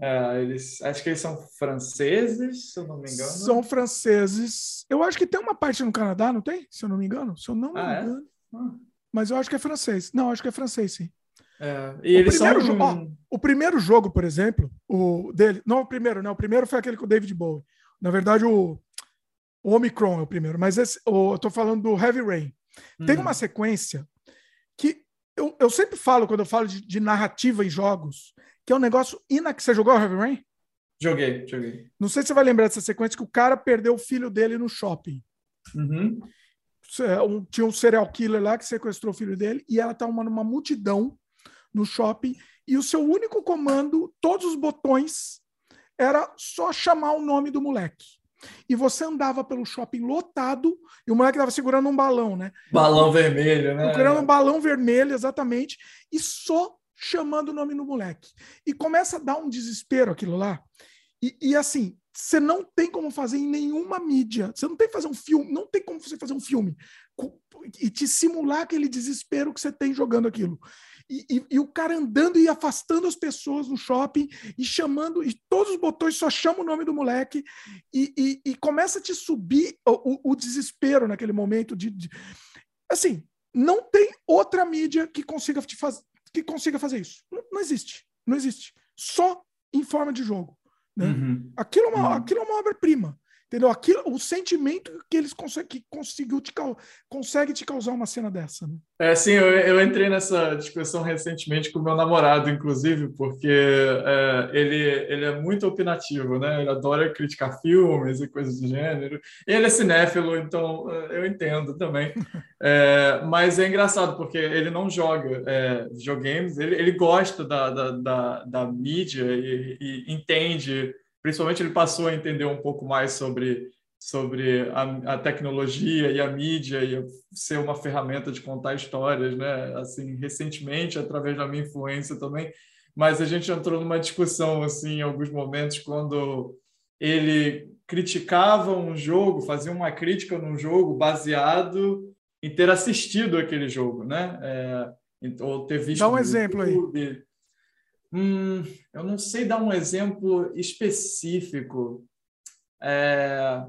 é. eles, acho que eles são franceses, se eu não me engano. São franceses. Eu acho que tem uma parte no Canadá, não tem? Se eu não me engano. Se eu não me ah, é? engano. É? Ah. Mas eu acho que é francês. Não, acho que é francês, sim. É, e o, eles primeiro são... Ó, o primeiro jogo, por exemplo, o dele. Não, o primeiro, né? O primeiro foi aquele com o David Bowie. Na verdade, o, o Omicron é o primeiro, mas esse, o, eu tô falando do Heavy Rain. Tem uma uhum. sequência que eu, eu sempre falo, quando eu falo de, de narrativa em jogos, que é um negócio inac... Você jogou Heavy Rain? Joguei, joguei. Não sei se você vai lembrar dessa sequência que o cara perdeu o filho dele no shopping. Uhum. Um, tinha um serial killer lá que sequestrou o filho dele e ela tá uma, numa multidão no shopping e o seu único comando, todos os botões era só chamar o nome do moleque. E você andava pelo shopping lotado e o moleque estava segurando um balão, né? Balão vermelho, né? Segurando um balão vermelho, exatamente, e só chamando o nome do moleque. E começa a dar um desespero aquilo lá. E, e assim, você não tem como fazer em nenhuma mídia. Você não tem fazer um filme, não tem como você fazer um filme e te simular aquele desespero que você tem jogando aquilo. E, e, e, o cara andando e afastando as pessoas no shopping e chamando, e todos os botões só chamam o nome do moleque e, e começa a te subir o, o, desespero naquele momento de, de, Assim, não tem outra mídia que consiga, te faz, que consiga fazer isso. Não, não existe. Não existe. Só em forma de jogo. Né? Uhum. Aquilo, é uma, uhum. aquilo é uma obra-prima. Entendeu? Aquilo, o sentimento que eles conseguem, que conseguiu te, consegue te causar uma cena dessa. Né? É, sim, eu, eu entrei nessa discussão recentemente com o meu namorado, inclusive, porque é, ele, ele é muito opinativo, né? Ele adora criticar filmes e coisas do gênero. Ele é cinéfilo, então é, eu entendo também. É, mas é engraçado, porque ele não joga é, videogames, ele, ele gosta da, da, da, da mídia e, e entende principalmente ele passou a entender um pouco mais sobre sobre a, a, tecnologia e a mídia e ser uma ferramenta de contar histórias, né? Assim, recentemente, através da minha influência também, mas a gente entrou numa discussão assim em alguns momentos quando ele criticava um jogo, fazia uma crítica num jogo baseado em ter assistido aquele jogo, né? É, ou ter visto. Dá um exemplo YouTube. aí. Hum, eu não sei dar um exemplo específico. É...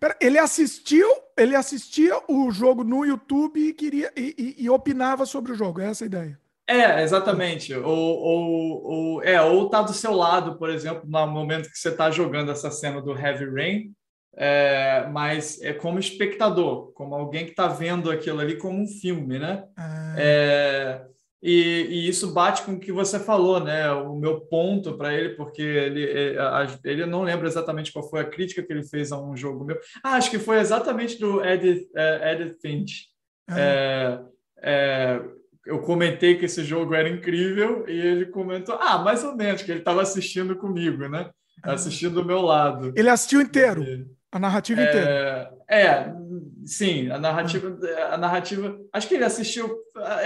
Pera, ele assistiu, ele assistia o jogo no YouTube e queria e, e, e opinava sobre o jogo. É essa a ideia. É, exatamente. Ou, ou, ou, é, ou tá do seu lado, por exemplo, no momento que você está jogando essa cena do Heavy Rain, é, mas é como espectador, como alguém que está vendo aquilo ali como um filme, né? Ah. É, e, e, isso bate com o que você falou, né? O meu ponto para ele, porque ele, ele, ele não lembra exatamente qual foi a crítica que ele fez a um jogo meu. Ah, acho que foi exatamente do Edith, uh, Edith Finch. Ah. É, é, eu comentei que esse jogo era incrível e ele comentou, ah, mais ou menos, que ele estava assistindo comigo, né? Ah. Assistindo do meu lado. Ele assistiu inteiro. A narrativa é, inteira. É, sim, a narrativa, a narrativa. Acho que ele assistiu.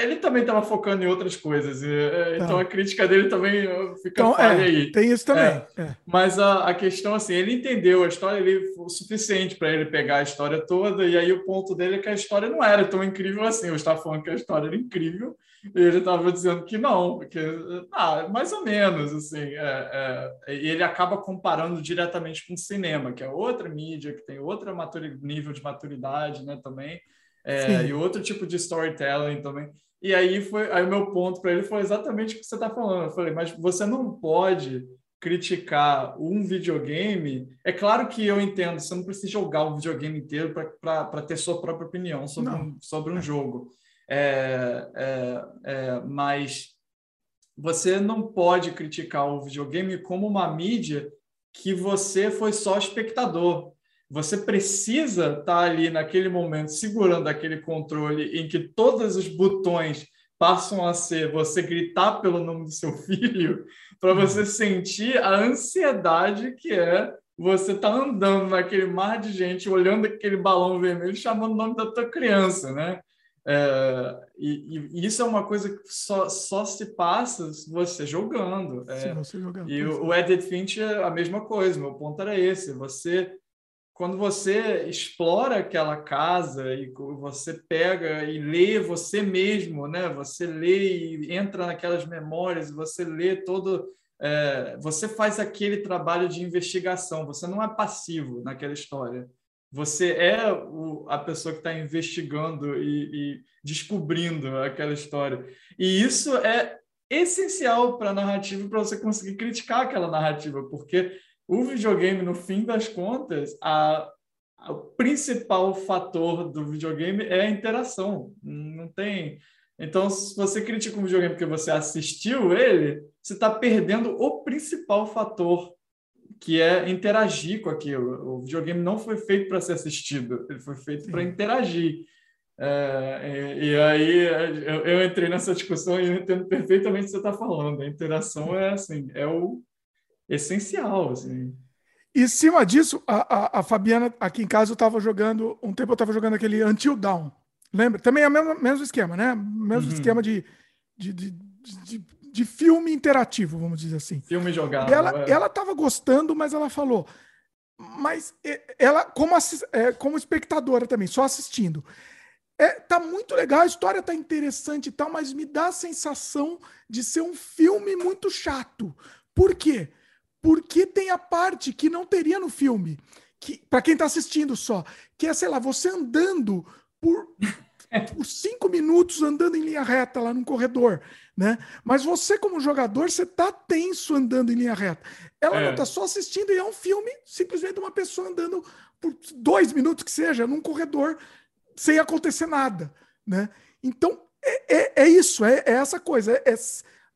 Ele também estava focando em outras coisas. É, tá. Então a crítica dele também fica então, falha é, aí. Tem isso também. É, é. Mas a, a questão, assim, ele entendeu a história, ele foi o suficiente para ele pegar a história toda, e aí o ponto dele é que a história não era tão incrível assim. Eu estava falando que a história era incrível, ele estava dizendo que não, que ah, mais ou menos assim. É, é, e ele acaba comparando diretamente com o cinema, que é outra mídia, que tem outro nível de maturidade, né, também, é, e outro tipo de storytelling também. E aí foi, aí o meu ponto para ele foi exatamente o que você está falando. Eu falei, mas você não pode criticar um videogame, é claro que eu entendo, você não precisa jogar o videogame inteiro para ter sua própria opinião sobre um, sobre um é. jogo. É, é, é, mas você não pode criticar o videogame como uma mídia que você foi só espectador. Você precisa estar ali naquele momento segurando aquele controle em que todos os botões passam a ser você gritar pelo nome do seu filho para você sentir a ansiedade que é você tá andando naquele mar de gente olhando aquele balão vermelho chamando o nome da tua criança, né? É, e, e, isso é uma coisa que só, só se passa você jogando. É, você jogando e o, o Edit Finch é a mesma coisa, meu ponto era esse. Você, quando você explora aquela casa e você pega e lê você mesmo, né? você lê e entra naquelas memórias, você lê todo. É, você faz aquele trabalho de investigação, você não é passivo naquela história você é o, a pessoa que está investigando e, e, descobrindo aquela história. E isso é essencial para a narrativa, para você conseguir criticar aquela narrativa, porque o videogame, no fim das contas, a, a, o principal fator do videogame é a interação. Não tem. Então, se você critica um videogame porque você assistiu ele, você está perdendo o principal fator que é interagir com aquilo. O videogame não foi feito para ser assistido, ele foi feito para interagir. É, e, e, aí eu, eu, entrei nessa discussão e eu entendo perfeitamente o que você está falando. A interação é assim, é o essencial. Assim. E em cima disso, a, a, a Fabiana, aqui em casa, eu estava jogando, um tempo eu estava jogando aquele Until Down. Lembra? Também é o mesmo, mesmo esquema, né? Mesmo uhum. esquema de, de, de, de de filme interativo, vamos dizer assim. Filme jogado. Ela, é. ela tava gostando, mas ela falou. Mas ela, como, é, como espectadora também, só assistindo. É, tá muito legal, a história tá interessante e tal, mas me dá a sensação de ser um filme muito chato. Por quê? Porque tem a parte que não teria no filme, que para quem tá assistindo só, que é, sei lá, você andando por, por cinco minutos andando em linha reta lá num corredor né? Mas você, como jogador, você tá tenso andando em linha reta. Ela é. não tá só assistindo e é um filme simplesmente uma pessoa andando por dois minutos que seja, num corredor, sem acontecer nada, né? Então, é, é, é isso, é, é, essa coisa, é, é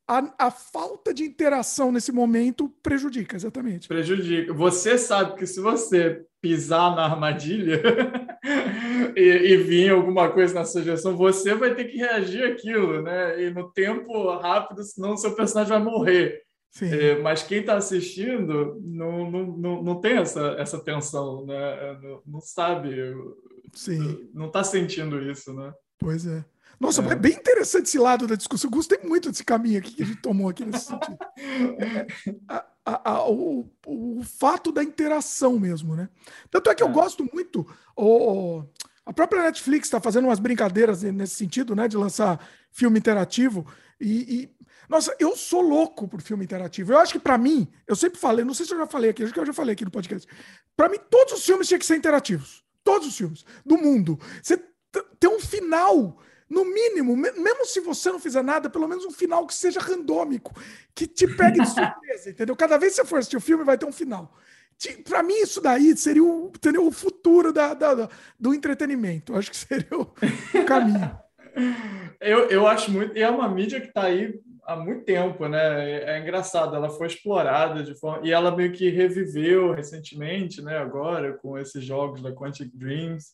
a, a, falta de interação nesse momento prejudica, exatamente. Prejudica. Você sabe que se você pisar na armadilha e, e vir alguma coisa na sugestão, você vai ter que reagir àquilo, né? E no tempo rápido, senão o seu personagem vai morrer. É, mas quem está assistindo não, não, não, não tem essa, essa tensão, né? Não, não sabe, Sim. não está sentindo isso, né? Pois é. Nossa, é. é. bem interessante esse lado da discussão. Eu gostei muito desse caminho aqui que a gente tomou aqui nesse sentido. É, a, a, a, o, o fato da interação mesmo, né? Tanto é que eu é. gosto muito. O, a própria Netflix está fazendo umas brincadeiras nesse sentido, né? De lançar filme interativo. E, e, nossa, eu sou louco por filme interativo. Eu acho que para mim, eu sempre falei, não sei se eu já falei aqui, acho que eu já falei aqui no podcast. Para mim, todos os filmes tinham que ser interativos. Todos os filmes do mundo. Você tem um final no mínimo, mesmo se você não fizer nada, pelo menos um final que seja randômico, que te pegue de surpresa, entendeu? Cada vez que você for assistir o filme, vai ter um final. Para mim, isso daí seria o, entendeu, o futuro da, da, do entretenimento. Acho que seria o, o caminho. eu, eu acho muito. E é uma mídia que está aí há muito tempo, né? É, é engraçado, ela foi explorada de forma. E ela meio que reviveu recentemente, né? Agora, com esses jogos da Quantic Dreams.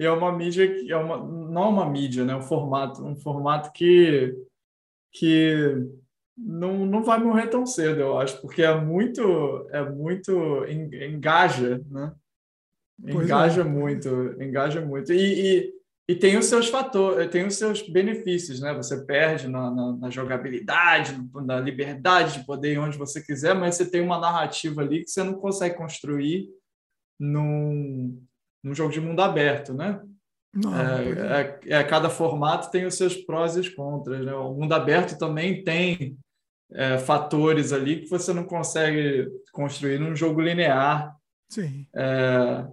E é uma mídia que é uma. Não é uma mídia, né? Um formato, um formato que. que não, não vai morrer tão cedo, eu acho, porque é muito, é muito engaja, né? Engaja é. muito, engaja muito. E, e, e, tem os seus fatores, tem os seus benefícios, né? Você perde na, na, na, jogabilidade, na liberdade de poder ir onde você quiser, mas você tem uma narrativa ali que você não consegue construir num, num jogo de mundo aberto, né? Não, é, é, é, cada formato tem os seus prós e os contras. Né? O mundo aberto também tem é, fatores ali que você não consegue construir num jogo linear. Sim. É,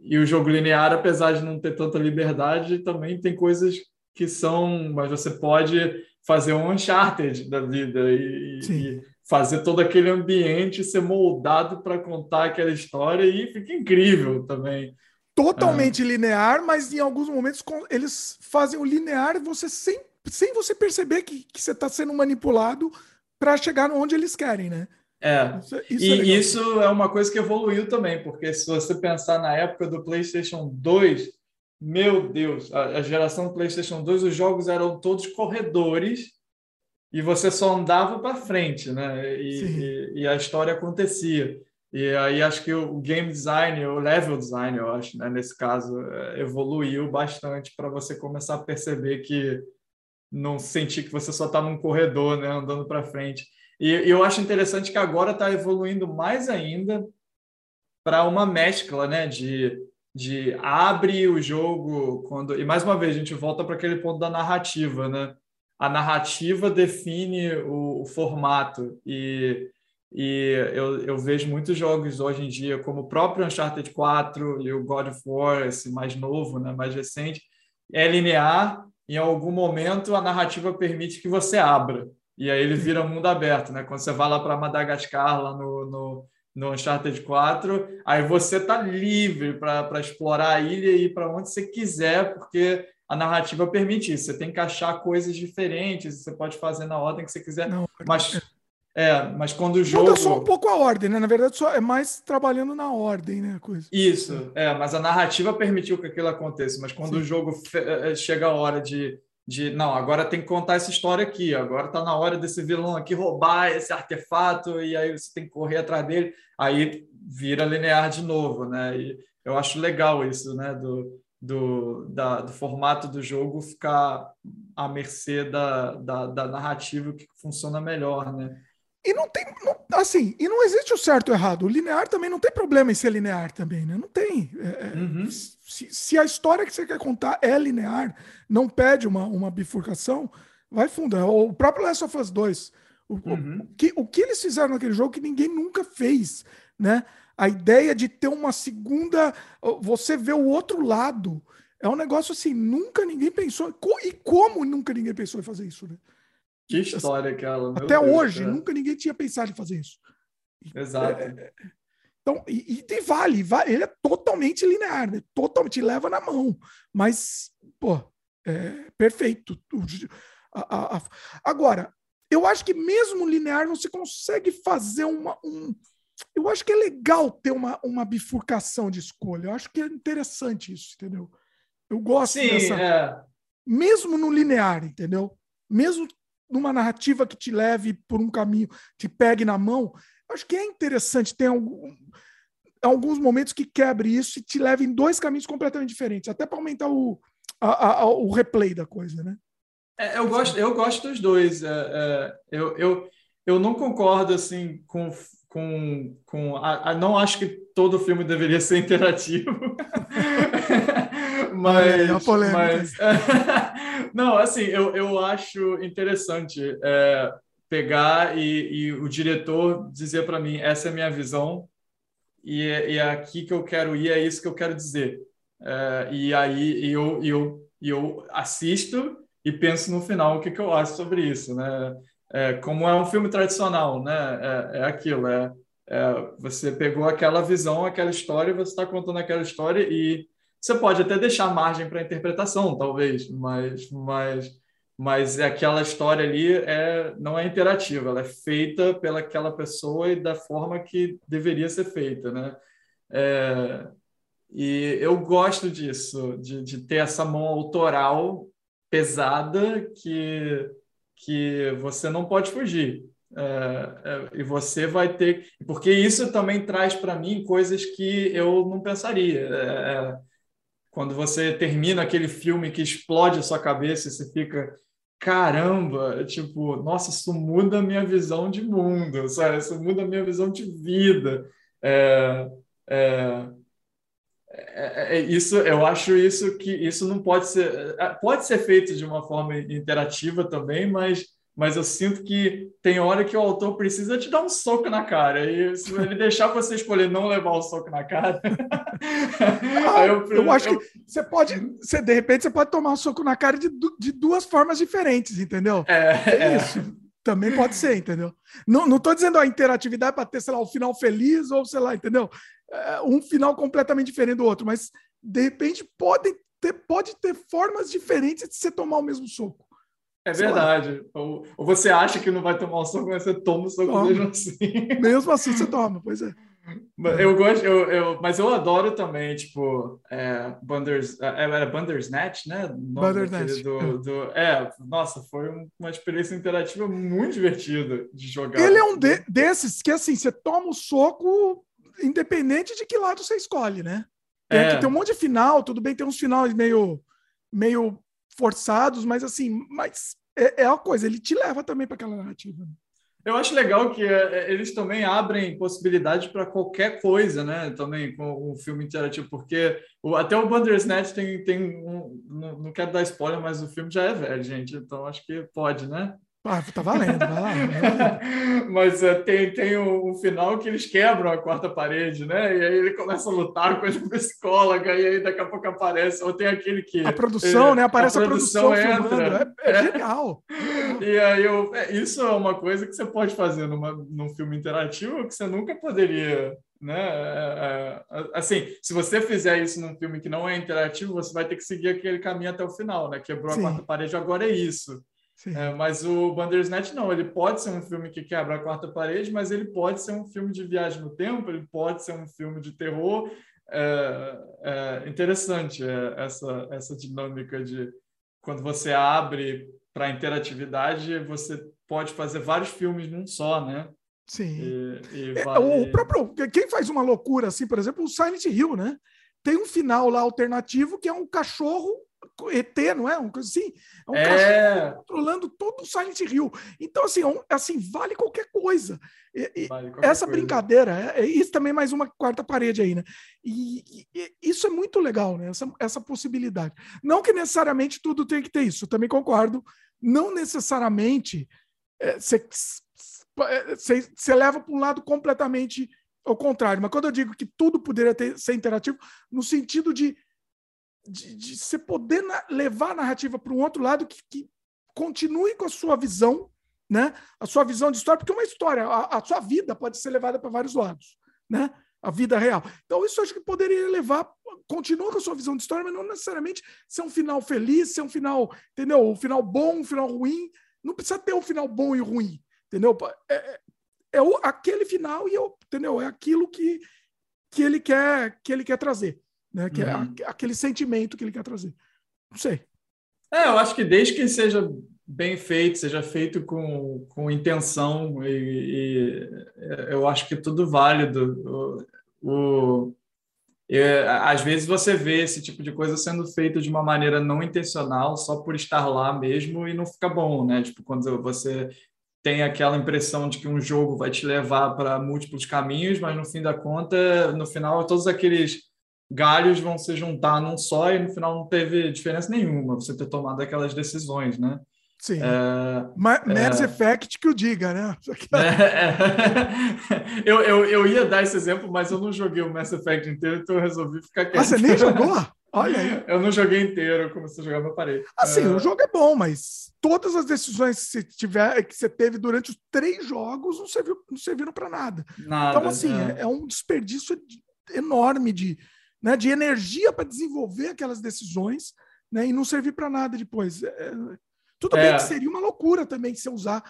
e o jogo linear, apesar de não ter tanta liberdade, também tem coisas que são. Mas você pode fazer um Uncharted da vida e, e fazer todo aquele ambiente ser moldado para contar aquela história e fica incrível também. Totalmente é. linear, mas em alguns momentos eles fazem o linear você sem, sem você perceber que, que você está sendo manipulado para chegar onde eles querem, né? É, isso, isso e é isso é uma coisa que evoluiu também, porque se você pensar na época do PlayStation 2, meu Deus, a, a geração do PlayStation 2, os jogos eram todos corredores e você só andava para frente, né? E, e, e, a história acontecia. E aí acho que o game design, o level design, eu acho, né, nesse caso, é, evoluiu bastante para você começar a perceber que não sentir que você só está num corredor, né, andando para frente. E, e, eu acho interessante que agora está evoluindo mais ainda para uma mescla, né, de, de abre o jogo quando e mais uma vez a gente volta para aquele ponto da narrativa, né? A narrativa define o, o formato e e eu, eu vejo muitos jogos hoje em dia, como o próprio Uncharted 4 e o God of War, esse mais novo, né, mais recente, é linear, em algum momento a narrativa permite que você abra. E aí ele vira mundo aberto, né? Quando você vai lá para Madagascar, lá no, no, no Uncharted 4, aí você tá livre para explorar a ilha e ir para onde você quiser, porque a narrativa permite isso. Você tem que achar coisas diferentes, você pode fazer na ordem que você quiser, Não, mas é, mas quando o jogo. Muda só um pouco a ordem, né? Na verdade, só é mais trabalhando na ordem, né? Coisa. Isso, é, mas a narrativa permitiu que aquilo aconteça. Mas quando Sim. o jogo é, é, chega a hora de, de. Não, agora tem que contar essa história aqui. Agora está na hora desse vilão aqui roubar esse artefato, e aí você tem que correr atrás dele. Aí vira linear de novo, né? E eu acho legal isso, né? Do, do, da, do formato do jogo ficar à mercê da, da, da narrativa que funciona melhor, né? E não tem. Não, assim, e não existe o certo ou errado. O linear também não tem problema em ser linear também, né? Não tem. É, é, uhum. se, se, a história que você quer contar é linear, não pede uma, uma bifurcação, vai fundo. É o próprio Last of Us 2. O, uhum. o, que, o que eles fizeram naquele jogo que ninguém nunca fez, né? A ideia de ter uma segunda. Você vê o outro lado. É um negócio assim, nunca ninguém pensou. E como nunca ninguém pensou em fazer isso, né? Que história aquela. Até Deus hoje, cara. nunca ninguém tinha pensado em fazer isso. Exato. É, é, então, e, e vale, vale, ele é totalmente linear, né? totalmente leva na mão. Mas, pô, é perfeito. A, a, a, agora, eu acho que mesmo linear você consegue fazer uma. Um, eu acho que é legal ter uma, uma bifurcação de escolha. Eu acho que é interessante isso, entendeu? Eu gosto Sim, dessa. É. Mesmo no linear, entendeu? Mesmo numa narrativa que te leve por um caminho, te pegue na mão. Acho que é interessante ter algum, alguns momentos que quebre isso e te leve em dois caminhos completamente diferentes, até para aumentar o, a, a, o replay da coisa, né? É, eu gosto, eu gosto dos dois. É, é, eu, eu, eu não concordo assim com com, com a, a, não acho que todo filme deveria ser interativo. mas, é mas não, assim, eu, eu acho interessante é, pegar e, e, o diretor dizer para mim essa é a minha visão e é, e é, aqui que eu quero ir, é isso que eu quero dizer. É, e aí eu, eu, eu assisto e penso no final o que, que eu acho sobre isso, né? É, como é um filme tradicional, né? É, é aquilo, é, é, você pegou aquela visão, aquela história, você está contando aquela história e você pode até deixar margem para interpretação, talvez, mas, mas, mas aquela história ali é, não é interativa, ela é feita pelaquela pessoa e da forma que deveria ser feita, né? É, e eu gosto disso, de, de ter essa mão autoral pesada que, que você não pode fugir. É, é, e você vai ter. Porque isso também traz para mim coisas que eu não pensaria. É, é, quando você termina aquele filme que explode a sua cabeça e você fica. Caramba, tipo, nossa, isso muda a minha visão de mundo, sabe? Isso muda a minha visão de vida. É, é, é, é, isso, eu acho isso que isso não pode ser, é, pode ser feito de uma forma interativa também, mas, mas eu sinto que tem hora que o autor precisa te dar um soco na cara e se ele deixar você escolher não levar o soco na cara, ah, eu, eu, acho eu, que você pode, você, de repente você pode tomar um soco na cara de, de duas formas diferentes, entendeu? É, é, é. isso. Também pode ser, entendeu? Não, não tô dizendo a interatividade para ter, sei lá, o um final feliz ou sei lá, entendeu? É, um final completamente diferente do outro, mas de repente pode ter, pode ter formas diferentes de você tomar o mesmo soco. É verdade. Ou, ou, você acha que não vai tomar o soco, mas você toma o soco toma. mesmo assim. Mesmo assim você toma, pois é. Eu gosto, eu, eu, mas eu adoro também, tipo, é, Banders, é, era Bandersnatch, né? Bandersnatch. Do, é. do, é, nossa, foi uma experiência interativa muito divertida de jogar. Ele é um de, desses que, assim, você toma o soco, independente de que lado você escolhe, né? Tem, é. tem um monte de final, tudo bem, tem uns finais meio, meio forçados, mas assim, mas é, é uma coisa, ele te leva também para aquela narrativa. Eu acho legal que é, eles também abrem possibilidade para qualquer coisa, né? Também com o filme interativo, porque o, até o Bandersnatch tem, tem um, não, não quero dar spoiler, mas o filme já é velho, gente. Então acho que pode, né? Ah, tá valendo, vai lá. Mas uh, tem, tem um, um, final que eles quebram a quarta parede, né? E aí ele começa a lutar com a psicóloga, e aí daqui a pouco aparece, ou tem aquele que. A produção, né? Aparece a produção, a produção entra. É, é, é, genial. E aí eu, é, isso é uma coisa que você pode fazer numa, num filme interativo que você nunca poderia. Né? É, é, assim, se você fizer isso num filme que não é interativo, você vai ter que seguir aquele caminho até o final, né? Quebrou Sim. a quarta parede, agora é isso. É, mas o Bandersnatch não, ele pode ser um filme que quebra a quarta parede, mas ele pode ser um filme de viagem no tempo, ele pode ser um filme de terror. É, é interessante é, essa, essa dinâmica de quando você abre para interatividade, você pode fazer vários filmes num só, né? Sim. E, e é, O próprio, quem faz uma loucura assim, por exemplo, o Silent Hill, né? Tem um final lá alternativo que é um cachorro ET, não é? Um coisa assim. É um é... controlando todo o Silent Hill. Então, assim, é assim vale qualquer coisa. E, vale qualquer essa coisa. brincadeira, é, é, isso também mais uma quarta parede aí, né? E, e, isso é muito legal, né? Essa, essa possibilidade. Não que necessariamente tudo tem que ter isso, eu também concordo. Não necessariamente você é, leva para um lado completamente ao contrário. Mas quando eu digo que tudo poderia ter, ser interativo, no sentido de de, de você poder na, levar a narrativa para um outro lado que, que, continue com a sua visão, né? A sua visão de história, porque uma história, a, a sua vida pode ser levada para vários lados, né? A vida real. Então, isso acho que poderia levar, continua com a sua visão de história, mas não necessariamente ser um final feliz, ser um final, entendeu? Um final bom, um final ruim. Não precisa ter um final bom e ruim, entendeu? É, é, é o, aquele final e eu, entendeu? É aquilo que, que ele quer que ele quer trazer né? Que é uhum. é aquele sentimento que ele quer trazer. Não sei. É, eu acho que desde que seja bem feito, seja feito com, com intenção, e, e é, eu acho que tudo válido. O, o é, às vezes você vê esse tipo de coisa sendo feito de uma maneira não intencional, só por estar lá mesmo, e não fica bom, né? Tipo, quando você tem aquela impressão de que um jogo vai te levar para múltiplos caminhos, mas no fim da conta, no final, todos aqueles galhos vão se juntar num só e no final não teve diferença nenhuma você ter tomado aquelas decisões, né? Sim. É, Mass é, Effect que o diga, né? É, é, eu, eu, eu ia dar esse exemplo, mas eu não joguei o Mass Effect inteiro, então eu resolvi ficar quieto. Ah, você nem jogou? Olha aí. Eu não joguei inteiro, eu comecei a jogar, mas parei. Assim, uh... o jogo é bom, mas todas as decisões que você, tiver, que você teve durante os três jogos não, serviu, não serviram para nada. nada. Então, assim, é. é, é um desperdício enorme de, né, de energia para desenvolver aquelas decisões né, e não servir para nada depois. É, é tudo é. bem que seria uma loucura também se usar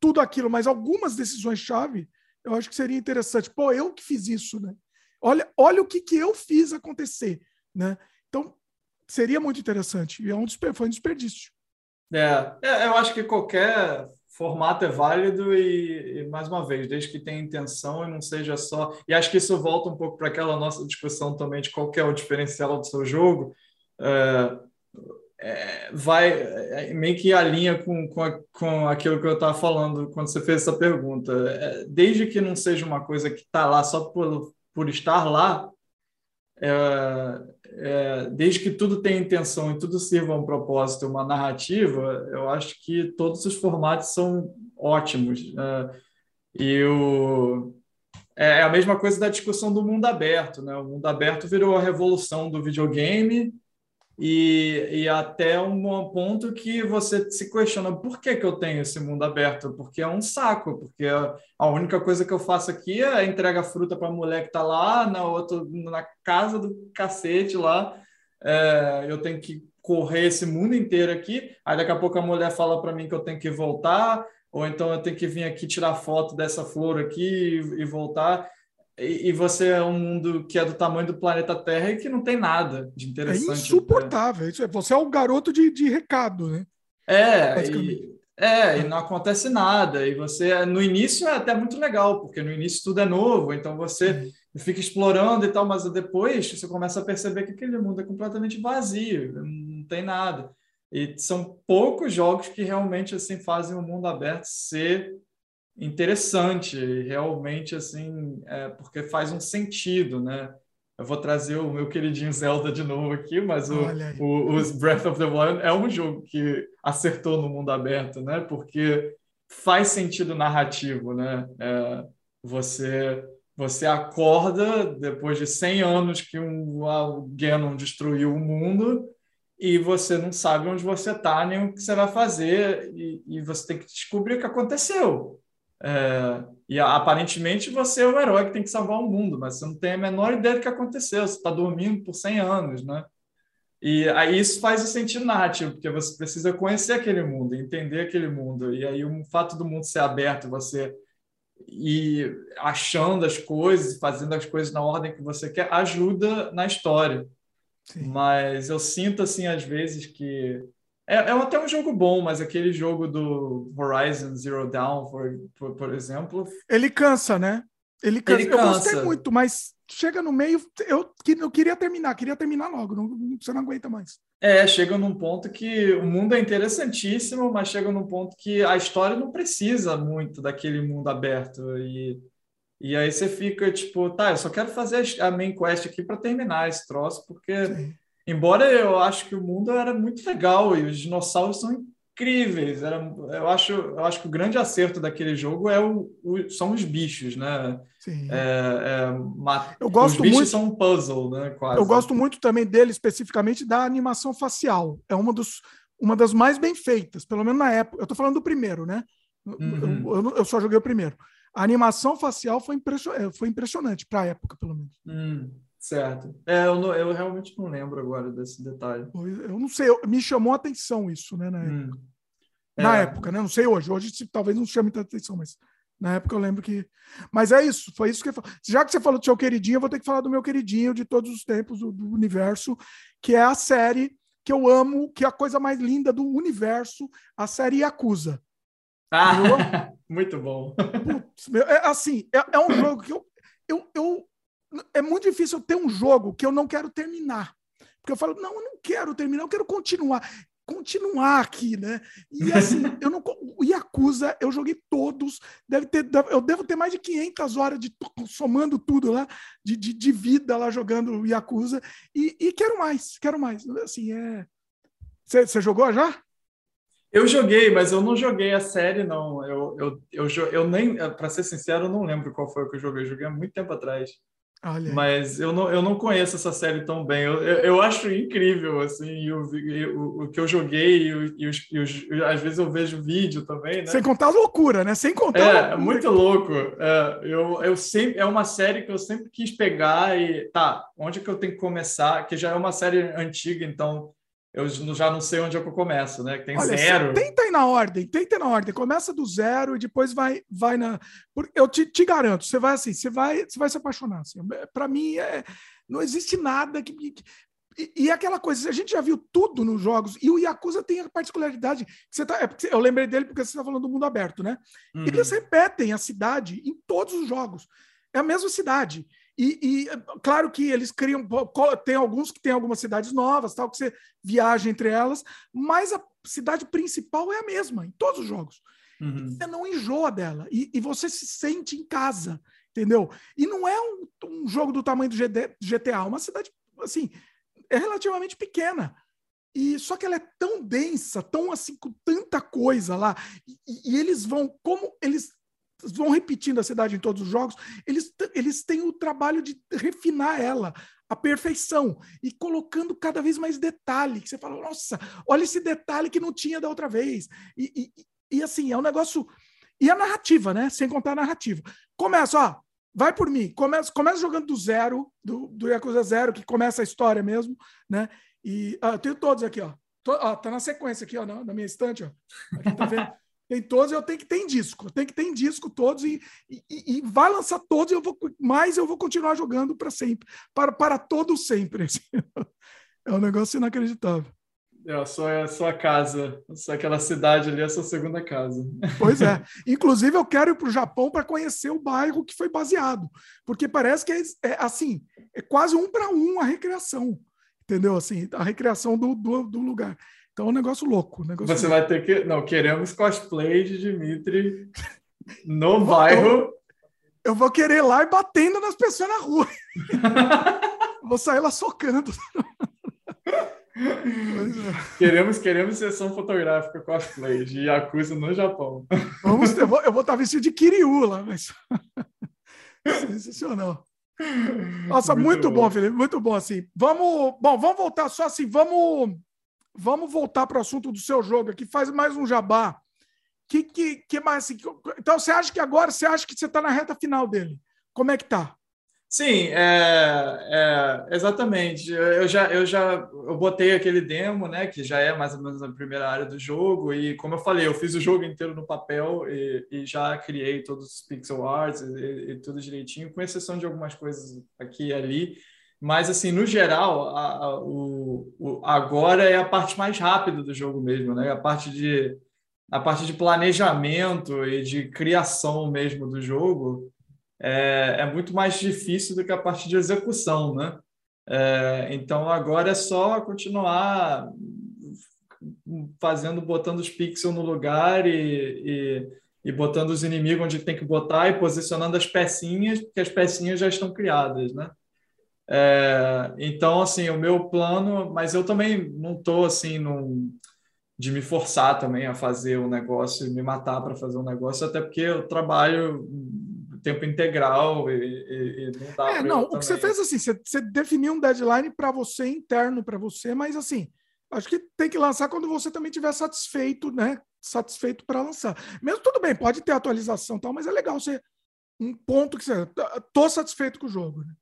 tudo aquilo, mas algumas decisões-chave eu acho que seria interessante. Pô, eu que fiz isso, né? Olha, olha o que, que eu fiz acontecer, né? Então, seria muito interessante. E é um foi um desperdício. É, é, eu acho que qualquer formato é válido e, e, mais uma vez, desde que tenha intenção e não seja só. E acho que isso volta um pouco para aquela nossa discussão também de qual é o diferencial do seu jogo. É, vai é, meio que alinha com, com, a, com aquilo que eu estava falando quando você fez essa pergunta. É, desde que não seja uma coisa que está lá só por, por estar lá, é, é, desde que tudo tenha intenção e tudo sirva a um propósito, uma narrativa, eu acho que todos os formatos são ótimos. É, e o, é, é a mesma coisa da discussão do mundo aberto. Né? O mundo aberto virou a revolução do videogame e, e até um ponto que você se questiona por que, que eu tenho esse mundo aberto? Porque é um saco, porque a única coisa que eu faço aqui é entrega fruta para a mulher que está lá na, outra, na casa do cacete lá. É, eu tenho que correr esse mundo inteiro aqui, aí daqui a pouco a mulher fala para mim que eu tenho que voltar, ou então eu tenho que vir aqui tirar foto dessa flor aqui e, e voltar e, você é um mundo que é do tamanho do planeta Terra e que não tem nada de é interessante. É insuportável. Isso é, você é o garoto de, de recado, né? É, e, é, e não acontece nada. E você, no início, é até muito legal, porque no início tudo é novo, então você uhum. fica explorando e tal, mas depois você começa a perceber que aquele mundo é completamente vazio, não tem nada. E são poucos jogos que realmente assim fazem o mundo aberto ser interessante, realmente, assim, é, porque faz um sentido, né? Eu vou trazer o meu queridinho Zelda de novo aqui, mas o, o, os Breath of the Wild é um jogo que acertou no mundo aberto, né? Porque faz sentido narrativo, né? É, você você acorda depois de 100 anos que um, o Ganon destruiu o mundo e você não sabe onde você está nem o que você vai fazer e, e você tem que descobrir o que aconteceu. É, e aparentemente você é o herói que tem que salvar o mundo, mas você não tem a menor ideia do que aconteceu, você está dormindo por 100 anos, né? E aí isso faz o sentido narrativo, porque você precisa conhecer aquele mundo, entender aquele mundo. E aí o fato do mundo ser aberto, você ir achando as coisas, fazendo as coisas na ordem que você quer, ajuda na história. Sim. Mas eu sinto, assim, às vezes que é, é até um jogo bom, mas aquele jogo do Horizon Zero Dawn, por, por, por exemplo. Ele cansa, né? Ele cansa. Ele cansa. Eu gostei muito, mas chega no meio, eu, eu queria terminar, queria terminar logo, não, você não aguenta mais. É, chega num ponto que o mundo é interessantíssimo, mas chega num ponto que a história não precisa muito daquele mundo aberto. E, e aí você fica tipo, tá, eu só quero fazer a main quest aqui para terminar esse troço, porque. Sim Embora eu acho que o mundo era muito legal e os dinossauros são incríveis. Era, eu, acho, eu acho que o grande acerto daquele jogo é o, o são os bichos, né? Sim. É, é, eu gosto os bichos muito, são um puzzle, né? Quase. Eu gosto muito também dele, especificamente da animação facial. É uma, dos, uma das mais bem feitas, pelo menos na época. Eu estou falando do primeiro, né? Uhum. Eu, eu, eu, só joguei o primeiro. A animação facial foi, impression, é, foi impressionante para a época, pelo menos. Uhum. Certo. É, eu, não, eu realmente não lembro agora desse detalhe. Eu não sei, eu, me chamou a atenção isso, né, na hum. época. Na é. época, né? Não sei hoje. Hoje talvez não chame tanta atenção, mas na época eu lembro que. Mas é isso, foi isso que eu Já que você falou do seu queridinho, eu vou ter que falar do meu queridinho de todos os tempos, do, do universo, que é a série que eu amo, que é a coisa mais linda do universo, a série Yakuza. Ah, muito bom. Putz, meu, é, assim, é, é um jogo que eu, eu, eu é muito difícil ter um jogo que eu não quero terminar. Porque eu falo, não, eu não quero terminar, eu quero continuar. Continuar aqui, né? E assim, eu não. O Yakuza, eu joguei todos. Deve ter, eu devo ter mais de 500 horas de somando tudo lá, de, de, de vida lá jogando Yakuza. E, e quero mais, quero mais. Assim, é. Você jogou já? Eu joguei, mas eu não joguei a série, não. Eu, eu, eu, eu nem, para ser sincero, eu não lembro qual foi o que eu joguei. Eu joguei há muito tempo atrás. Olha. Mas eu não, eu não conheço essa série tão bem. Eu, eu, eu acho incrível, assim, o, o, o que eu joguei e, os, e os, às vezes eu vejo vídeo também, né? Sem contar a loucura, né? Sem contar É, muito louco. É, eu, eu sempre, é uma série que eu sempre quis pegar e, tá, onde que eu tenho que começar? Que já é uma série antiga, então eu já não sei onde é que eu começo, né? Tem Olha, zero. Tenta ir na ordem, tenta ir na ordem. Começa do zero e depois vai, vai na. Eu te, te garanto, você vai assim, você vai, você vai se apaixonar. Assim. Para mim, é, não existe nada que, que e, e, aquela coisa, a gente já viu tudo nos jogos, e o Yakuza tem a particularidade. Que você tá, é eu lembrei dele porque você está falando do mundo aberto, né? Uhum. Eles repetem a cidade em todos os jogos. É a mesma cidade. E, e, claro que eles criam, tem alguns que tem algumas cidades novas, tal, que você viaja entre elas, mas a cidade principal é a mesma em todos os jogos. Uhum. Você não enjoa dela e, e, você se sente em casa, entendeu? E não é um, um jogo do tamanho do GTA, uma cidade assim é relativamente pequena. E só que ela é tão densa, tão assim com tanta coisa lá, e, e eles vão como eles vão repetindo a cidade em todos os jogos, eles, eles têm o trabalho de refinar ela à perfeição e colocando cada vez mais detalhe, que você fala, nossa, olha esse detalhe que não tinha da outra vez. E, e, e assim, é um negócio. E a narrativa, né? Sem contar a narrativa. Começa, ó, vai por mim, começa, começa jogando do zero, do, do Yakuza Zero, que começa a história mesmo, né? E ah, eu tenho todos aqui, ó. Tô, ó tá na sequência aqui, ó, na, na minha estante, ó. Aqui, tá vendo? Tem todos, eu tenho que ter em disco. Tem que ter em disco todos e, e, e vai lançar todos. Eu vou, mas eu vou continuar jogando para sempre, para, para todo sempre. É um negócio inacreditável. É a sua, a sua casa, aquela cidade ali, é a sua segunda casa. Pois é. Inclusive, eu quero ir para o Japão para conhecer o bairro que foi baseado, porque parece que é, é assim, é quase um para um a recreação, entendeu? Assim, a recreação do, do, do lugar. Então é um negócio louco. Um negócio Você louco. vai ter que. Não, queremos cosplay de Dimitri no bairro. Eu, vou querer ir lá e batendo nas pessoas na rua. vou sair lá socando. Queremos, queremos sessão fotográfica cosplay de Yakuza no Japão. Vamos, eu, vou, eu vou estar vestido de Kiryu lá, mas. Sensacional. Nossa, muito, muito bom. bom, Felipe, muito bom assim. Vamos, bom, vamos voltar só assim, vamos vamos voltar para o assunto do seu jogo aqui, faz mais um jabá. Que, que, que mais assim, Então, você acha que agora você acha que você está na reta final dele? Como é que tá? Sim, é, é, exatamente. Eu já, eu já eu botei aquele demo, né, que já é mais ou menos a primeira área do jogo, e como eu falei, eu fiz o jogo inteiro no papel e, e já criei todos os pixel arts e, e, tudo direitinho, com exceção de algumas coisas aqui e ali. Mas, assim, no geral, a, a, o, o, agora é a parte mais rápida do jogo mesmo, né? A parte de, a parte de planejamento e de criação mesmo do jogo é, é muito mais difícil do que a parte de execução, né? É, então, agora é só continuar fazendo, botando os pixels no lugar e, e, e botando os inimigos onde tem que botar e posicionando as pecinhas, porque as pecinhas já estão criadas, né? É, então, assim, o meu plano, mas eu também não estou assim num, de me forçar também a fazer um negócio e me matar para fazer um negócio, até porque eu trabalho tempo integral e, e, e não dá. É, não, o que você fez assim, você, você definiu um deadline para você interno para você, mas assim, acho que tem que lançar quando você também tiver satisfeito, né? Satisfeito para lançar. Mesmo tudo bem, pode ter atualização tal, mas é legal você um ponto que você tô satisfeito com o jogo. Né?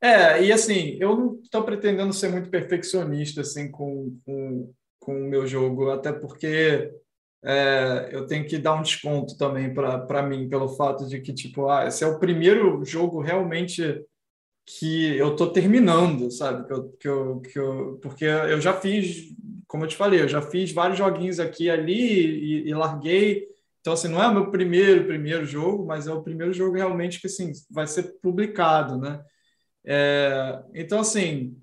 É, e assim, eu não estou pretendendo ser muito perfeccionista assim com, com, com o meu jogo, até porque é, eu tenho que dar um desconto também para mim, pelo fato de que, tipo, ah, esse é o primeiro jogo realmente que eu estou terminando, sabe? Que eu, que eu, que eu, porque eu já fiz, como eu te falei, eu já fiz vários joguinhos aqui e ali e, e larguei. Então, assim, não é o meu primeiro, primeiro jogo, mas é o primeiro jogo realmente que, assim, vai ser publicado, né? É, então, assim,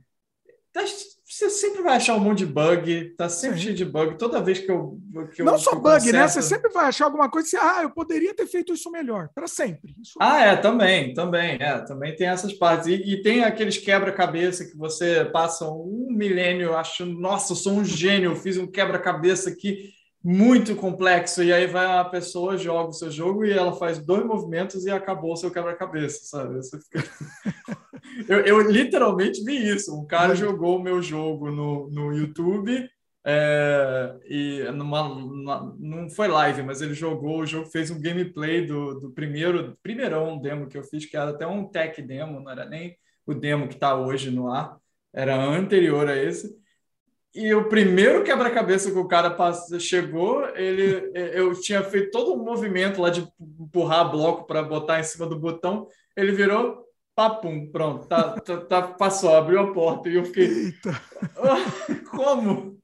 você sempre vai achar um monte de bug, tá sempre cheio de bug. Toda vez que eu. Que Não eu, só bug, conserto... né? Você sempre vai achar alguma coisa e você, ah, eu poderia ter feito isso melhor, para sempre. Isso... Ah, é, também, também. É, também tem essas partes. E, e tem aqueles quebra-cabeça que você passa um milênio achando, nossa, eu sou um gênio, eu fiz um quebra-cabeça aqui muito complexo. E aí vai a pessoa, joga o seu jogo e ela faz dois movimentos e acabou o seu quebra-cabeça, sabe? Você fica. eu, eu, literalmente vi isso. Um cara jogou o meu jogo no, no YouTube é, e numa, numa, não foi live, mas ele jogou o jogo, fez um gameplay do, do primeiro, primeirão demo que eu fiz, que era até um tech demo, não era nem o demo que está hoje no ar, era anterior a esse. E o primeiro quebra-cabeça que o cara passou, chegou, ele, eu tinha feito todo um movimento lá de empurrar bloco para botar em cima do botão. Ele virou, papum, pronto, tá, tá, tá, passou, abriu a porta e eu fiquei. Eita. Como?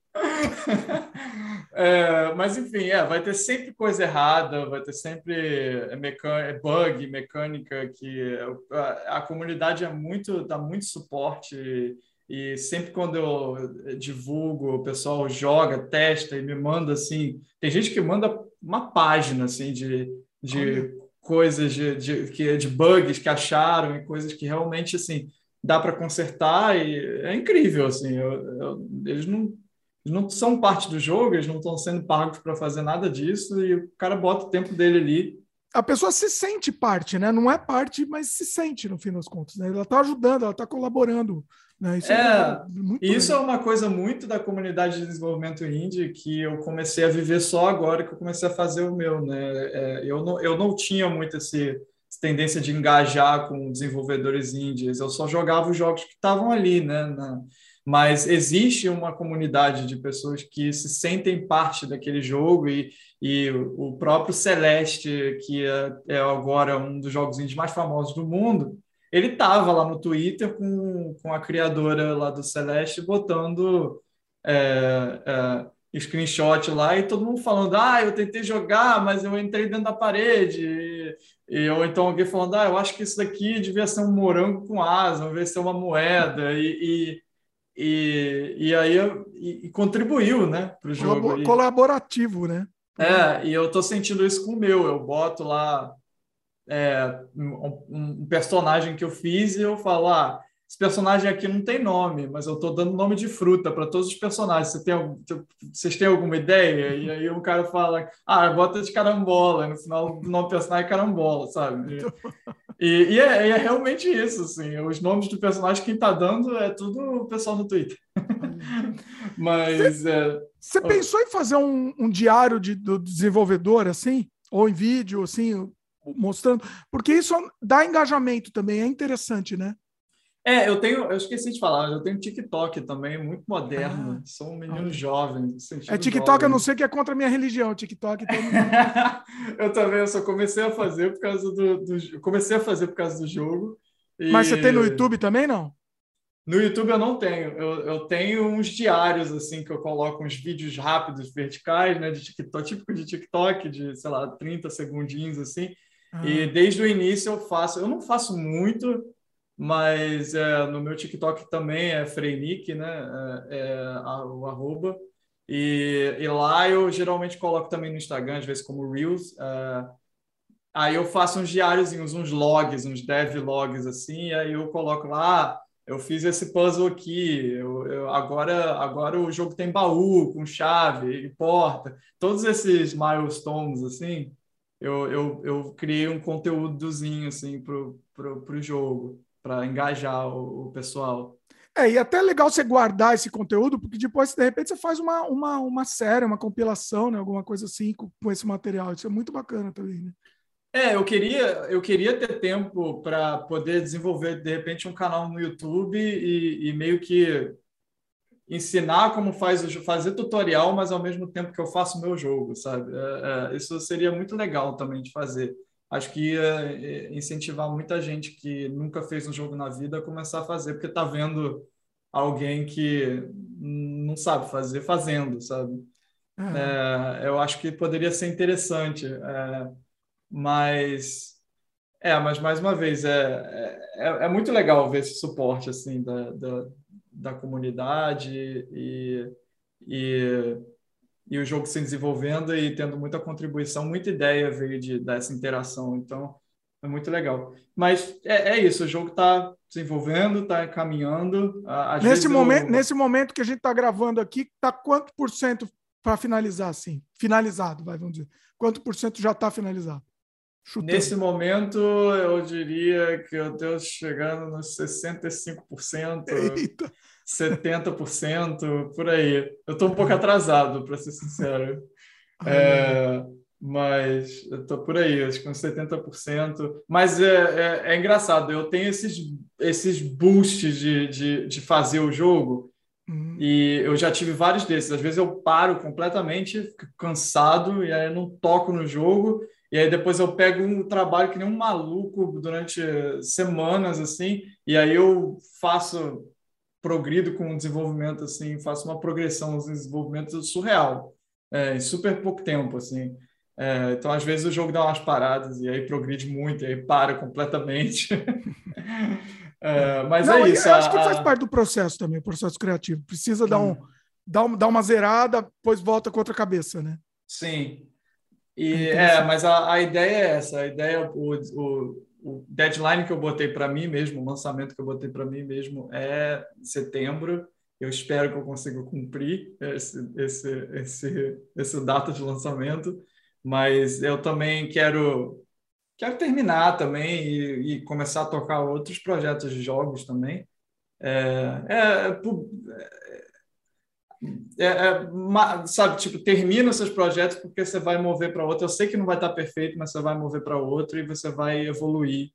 é, mas enfim, é, vai ter sempre coisa errada, vai ter sempre é, é bug, mecânica que a, a comunidade é muito dá muito suporte e sempre quando eu divulgo, o pessoal joga, testa e me manda assim. Tem gente que manda uma página assim de, de coisas de, de, que, de bugs que acharam e coisas que realmente assim dá para consertar e é incrível assim. Eu, eu, eles não eles não são parte do jogo, eles não estão sendo pagos para fazer nada disso e o cara bota o tempo dele ali a pessoa se sente parte, né? Não é parte, mas se sente no fim das contas. Né? Ela está ajudando, ela está colaborando. Né? Isso, é, é isso é uma coisa muito da comunidade de desenvolvimento indie que eu comecei a viver só agora que eu comecei a fazer o meu. Né? É, eu, não, eu não tinha muito esse, essa tendência de engajar com desenvolvedores indies, eu só jogava os jogos que estavam ali, né? Na, mas existe uma comunidade de pessoas que se sentem parte daquele jogo e, e o próprio Celeste, que é, é agora um dos jogos indies mais famosos do mundo, ele estava lá no Twitter com, com a criadora lá do Celeste botando é, é, screenshot lá e todo mundo falando, ah, eu tentei jogar, mas eu entrei dentro da parede. E, e, ou então alguém falando, ah, eu acho que isso daqui devia ser um morango com asa, devia ser uma moeda. E, e e, e aí e, e contribuiu né, para o jogo. Colaborativo, né? É, e eu estou sentindo isso com o meu. Eu boto lá é, um, um, personagem que eu fiz e eu falo, ah, esse personagem aqui não tem nome, mas eu estou dando nome de fruta para todos os personagens. Você tem, vocês têm alguma ideia? E aí o cara fala, ah, bota de carambola. E no final, o nome do personagem é carambola, sabe? E, e, e é, é, realmente isso, assim. Os nomes do personagem, quem está dando é tudo o pessoal no Twitter. mas... Você é... pensou em fazer um, um diário de, do desenvolvedor, assim? Ou em vídeo, assim, mostrando? Porque isso dá engajamento também, é interessante, né? É, eu tenho, eu esqueci de falar, eu tenho TikTok também, muito moderno. Ah, Sou um menino ah, jovem. É TikTok, jovem. eu não sei que é contra a minha religião. TikTok Eu também, eu só comecei a fazer por causa do, do comecei a fazer por causa do jogo. E... Mas você tem no YouTube também, não? No YouTube eu não tenho. Eu, eu tenho uns diários assim que eu coloco uns vídeos rápidos, verticais, né, de TikTok, típico de TikTok, de sei lá, 30 segundinhos assim. Ah. E desde o início eu faço, eu não faço muito, mas é, no meu TikTok também é Freinic, né? É, é o arroba. E, e, lá eu geralmente coloco também no Instagram, às vezes como Reels. É, aí eu faço uns diáriozinhos, uns logs, uns dev logs assim, e aí eu coloco lá, ah, eu fiz esse puzzle aqui, eu, eu, agora, agora o jogo tem baú com chave e porta, todos esses milestones assim, eu, eu, eu criei um conteúdozinho assim pro, pro, pro jogo para engajar o, o, pessoal. É, e é até legal você guardar esse conteúdo, porque depois, de repente, você faz uma, uma, uma série, uma compilação, né? alguma coisa assim com, com esse material. Isso é muito bacana também, né? É, eu queria, eu queria ter tempo para poder desenvolver, de repente, um canal no YouTube e, e meio que ensinar como faz fazer tutorial, mas ao mesmo tempo que eu faço o meu jogo, sabe? É, é, isso seria muito legal também de fazer acho que ia eh, incentivar muita gente que nunca fez um jogo na vida a começar a fazer, porque está vendo alguém que não sabe fazer fazendo, sabe? Uhum. É, eu acho que poderia ser interessante, é, mas é, mas mais uma vez é, é, é, muito legal ver esse suporte assim da, da, da comunidade e, e e o jogo se desenvolvendo e tendo muita contribuição, muita ideia veio de, dessa interação. Então, é muito legal. Mas é, é isso, o jogo está desenvolvendo, está caminhando. Às nesse, momento, eu... nesse momento que a gente está gravando aqui, está quanto por cento para finalizar, assim? Finalizado, vai, vamos dizer. Quanto por cento já está finalizado? Chutando. Nesse momento, eu diria que eu estou chegando nos 65%, Eita. 70%, por aí. Eu estou um pouco atrasado, para ser sincero. É, mas eu estou por aí, acho que uns 70%. Mas é, é, é, engraçado, eu tenho esses, esses boosts de, de, de fazer o jogo uhum. e eu já tive vários desses. Às vezes eu paro completamente, fico cansado e aí eu não toco no jogo e aí depois eu pego um trabalho que nem um maluco durante semanas, assim, e aí eu faço, progrido com o desenvolvimento, assim, faço uma progressão no desenvolvimento surreal, é, em super pouco tempo, assim. É, então, às vezes, o jogo dá umas paradas e aí progride muito, e aí para completamente. é, mas Não, é isso. Eu acho a, que faz parte do processo também, o processo criativo. Precisa dar, um, dar, um, dar uma zerada, depois volta com outra cabeça, né? Sim, e, é, mas a, a ideia é essa, a ideia, o, o, o deadline que eu botei para mim mesmo, o lançamento que eu botei para mim mesmo é setembro. Eu espero que eu consiga cumprir esse, esse, esse, esse data de lançamento, mas eu também quero quero terminar também e, e começar a tocar outros projetos de jogos também. É, é, é, é, sabe, tipo, termina seus projetos porque você vai mover para outro. Eu sei que não vai estar perfeito, mas você vai mover para outro e você vai evoluir.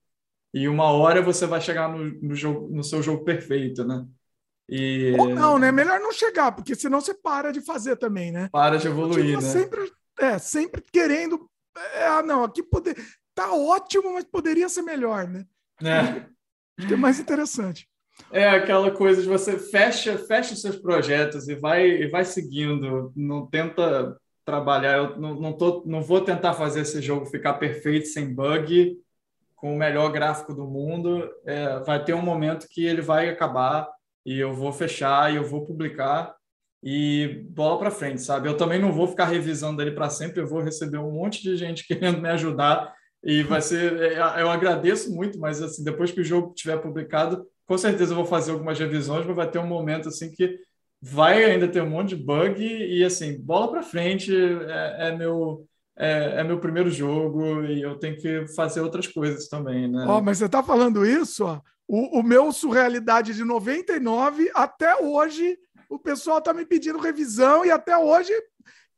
E uma hora você vai chegar no, no, jogo, no seu jogo perfeito, né? E... Ou não, né? Melhor não chegar, porque senão você para de fazer também, né? Para de evoluir, né? Sempre, é, sempre querendo. É, ah, não, aqui poder, tá ótimo, mas poderia ser melhor, né? É. Acho que é mais interessante. É aquela coisa de você fecha, fecha os seus projetos e vai, e vai seguindo, não tenta trabalhar. Eu não, não, tô, não vou tentar fazer esse jogo ficar perfeito, sem bug, com o melhor gráfico do mundo. É, vai ter um momento que ele vai acabar e eu vou fechar e eu vou publicar e bola para frente, sabe? Eu também não vou ficar revisando ele para sempre, eu vou receber um monte de gente querendo me ajudar e vai ser. É, eu agradeço muito, mas assim, depois que o jogo tiver publicado, com certeza eu vou fazer algumas revisões, mas vai ter um momento assim que vai ainda ter um monte de bug e assim, bola para frente, é, é meu é, é, meu primeiro jogo e eu tenho que fazer outras coisas também, né? Ó, oh, mas você está falando isso, ó, o, o meu surrealidade de 99 até hoje o pessoal está me pedindo revisão e até hoje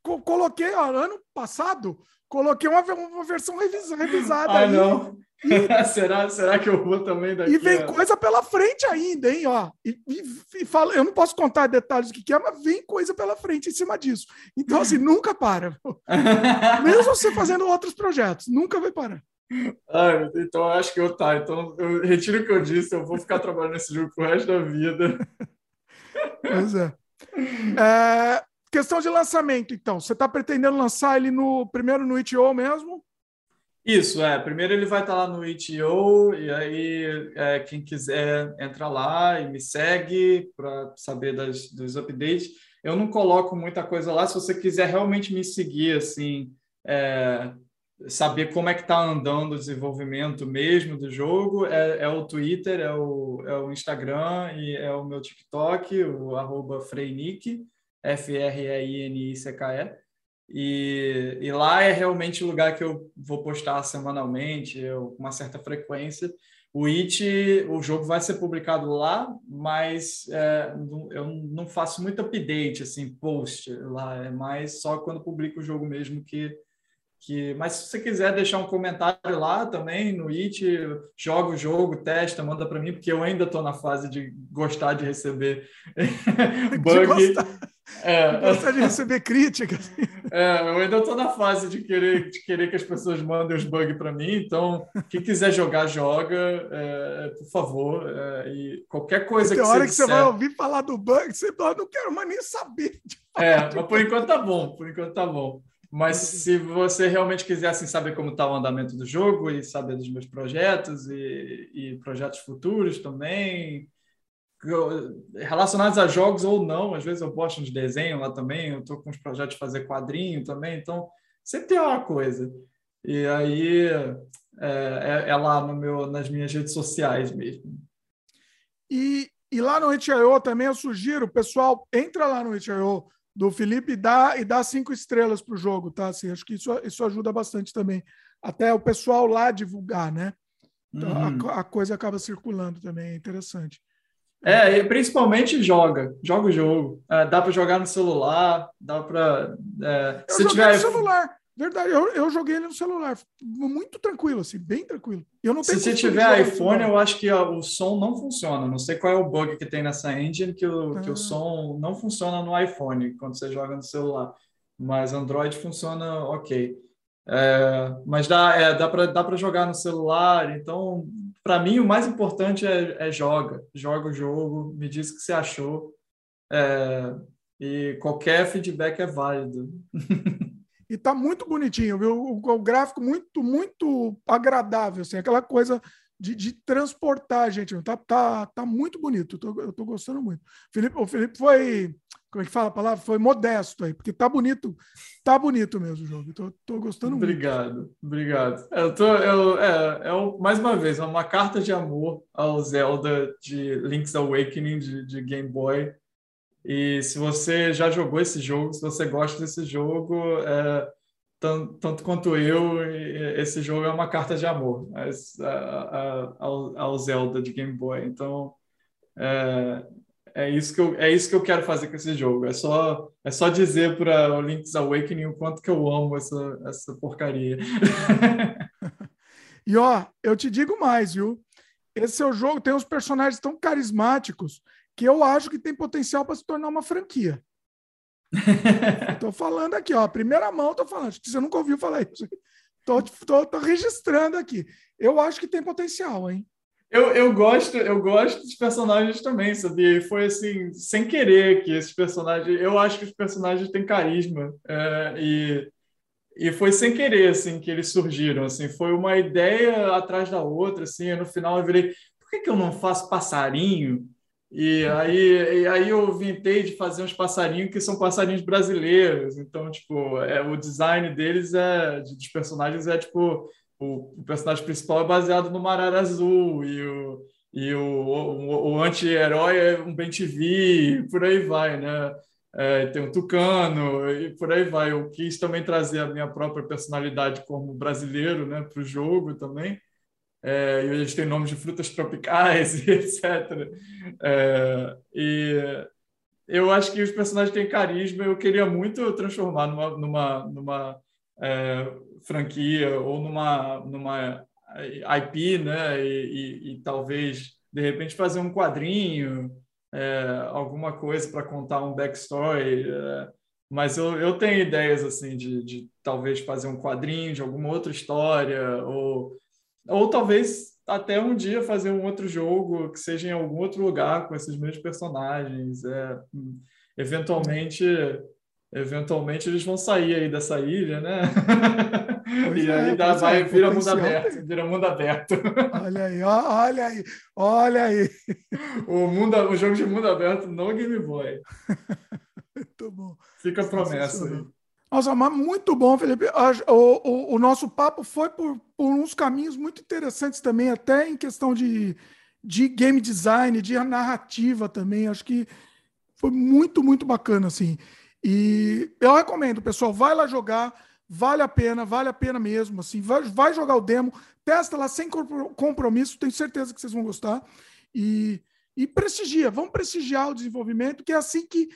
co coloquei, ó, ano passado, coloquei uma, uma versão revisada. Ah, não. Será, será que eu vou também daqui? E vem coisa pela frente ainda, hein? Ó, e, e, e fala, eu não posso contar detalhes do que, que é, mas vem coisa pela frente em cima disso. Então, assim, nunca para. Mesmo você fazendo outros projetos, nunca vai parar. Então eu acho que eu tá. Então eu retiro o que eu disse, eu vou ficar trabalhando nesse jogo pro resto da vida. Pois é. é questão de lançamento, então. Você está pretendendo lançar ele no primeiro no itch.io mesmo? Isso, é. Primeiro ele vai estar lá no itch.io e aí é, quem quiser entra lá e me segue para saber das, dos updates. Eu não coloco muita coisa lá. Se você quiser realmente me seguir, assim, é, saber como é que está andando o desenvolvimento mesmo do jogo, é, é, o Twitter, é o, é o Instagram e é o meu TikTok, o arroba Freinick, F-R-E-I-N-I-C-K-E. E, e, lá é realmente o lugar que eu vou postar semanalmente, eu, com uma certa frequência. O It, o jogo vai ser publicado lá, mas é, eu não faço muito update, assim, post lá. É mais só quando publico o jogo mesmo que, que... Mas se você quiser deixar um comentário lá também no It, joga o jogo, testa, manda para mim, porque eu ainda estou na fase de gostar de receber bug. É, Gosta de receber críticas. É, eu ainda estou na fase de querer, de querer que as pessoas mandem os bugs para mim. Então, quem quiser jogar, joga, é, por favor. É, e qualquer coisa Tem que hora que você vai ouvir falar do bug, você fala, não quero mais nem saber. É, mas por enquanto tá bom. Por enquanto tá bom. Mas se você realmente quiser assim, saber como está o andamento do jogo e saber dos meus projetos e, e projetos futuros também, relacionados a jogos ou não. Às vezes eu posto uns desenhos lá também, eu estou com uns projetos de fazer quadrinho também, então sempre tem uma coisa. E aí é, é, é lá no meu, nas minhas redes sociais mesmo. E, e lá no Itch.io também eu sugiro, pessoal, entra lá no Itch.io do Felipe e dá, e dá cinco estrelas para o jogo, tá? Assim, acho que isso, isso ajuda bastante também até o pessoal lá divulgar, né? Então, uhum. a, a, coisa acaba circulando também, é interessante. É, e principalmente joga, joga o jogo. É, dá para jogar no celular, dá para. É, se tiver no celular. Verdade, eu, eu joguei ele no celular, muito tranquilo, assim, bem tranquilo. Eu não Se você tiver iPhone, eu acho que o som não funciona. Não sei qual é o bug que tem nessa engine que o, ah. que o som não funciona no iPhone quando você joga no celular. Mas Android funciona ok. É, mas dá, é, dá para dá jogar no celular. Então, para mim, o mais importante é, é, joga. Joga o jogo, me diz o que você achou. É, e qualquer feedback é válido. E tá muito bonitinho, viu? O, o gráfico muito, muito agradável, assim, aquela coisa de, de transportar, gente. Tá, tá, tá muito bonito, eu tô, eu tô gostando muito. Felipe, o Felipe foi, como é que fala a palavra? Foi modesto aí, porque tá bonito, tá bonito mesmo o jogo. Tô, tô gostando obrigado, muito. Obrigado, obrigado. Eu tô, eu, é, é, mais uma vez, é uma carta de amor ao Zelda de Link's Awakening de, de Game Boy. E se você já jogou esse jogo, se você gosta desse jogo, é, tanto, tanto, quanto eu, esse jogo é uma carta de amor ao, ao, Zelda de Game Boy. Então, é, é, isso que eu, é isso que eu quero fazer com esse jogo. É só, é só dizer para o Link's Awakening o quanto que eu amo essa, essa porcaria. e ó, eu te digo mais, viu? Esse seu jogo tem uns personagens tão carismáticos que eu acho que tem potencial para se tornar uma franquia. Estou falando aqui, ó, primeira mão, estou falando. Acho que você nunca ouviu falar isso. Estou registrando aqui. Eu acho que tem potencial, hein? Eu, eu gosto, eu gosto dos personagens também, sabia? E foi assim, sem querer que esses personagens. Eu acho que os personagens têm carisma. É, e, e foi sem querer assim que eles surgiram. Assim, foi uma ideia atrás da outra. Assim, no final eu virei, por que, que eu não faço passarinho? E aí, e aí eu vintei de fazer uns passarinhos que são passarinhos brasileiros. Então, tipo, é, o design deles é dos personagens é tipo o, o personagem principal é baseado no Marara Azul e o e o, o, o anti-herói é um Ben TV, por aí vai, né? É, tem o Tucano e por aí vai. Eu quis também trazer a minha própria personalidade como brasileiro, né, para o jogo também é, e eles têm nomes de frutas tropicais e etc. É, e eu acho que os personagens têm carisma. Eu queria muito transformar numa, numa, numa é, franquia ou numa, numa IP, né? E, e, e, talvez de repente fazer um quadrinho, é, alguma coisa para contar um backstory. É, mas eu, eu tenho ideias assim de, de talvez fazer um quadrinho de alguma outra história ou ou talvez até um dia fazer um outro jogo que seja em algum outro lugar com esses mesmos personagens. É, eventualmente, eventualmente eles vão sair aí dessa ilha, né? Pois e é, aí dá, vai, é, vira mundo aberto, vira mundo aberto. Olha aí, olha aí, olha aí. O, mundo, o jogo de mundo aberto no Game Boy. Muito bom. Fica a promessa aí. Nossa, mas muito bom, Felipe. O, o, o, nosso papo foi por, por uns caminhos muito interessantes também, até em questão de, de game design, de narrativa também. Acho que foi muito, muito bacana, assim. E eu recomendo, pessoal, vai lá jogar, vale a pena, vale a pena mesmo, assim. Vai, vai jogar o demo, testa lá sem compromisso, tenho certeza que vocês vão gostar. E, e prestigia, vamos prestigiar o desenvolvimento, que é assim que,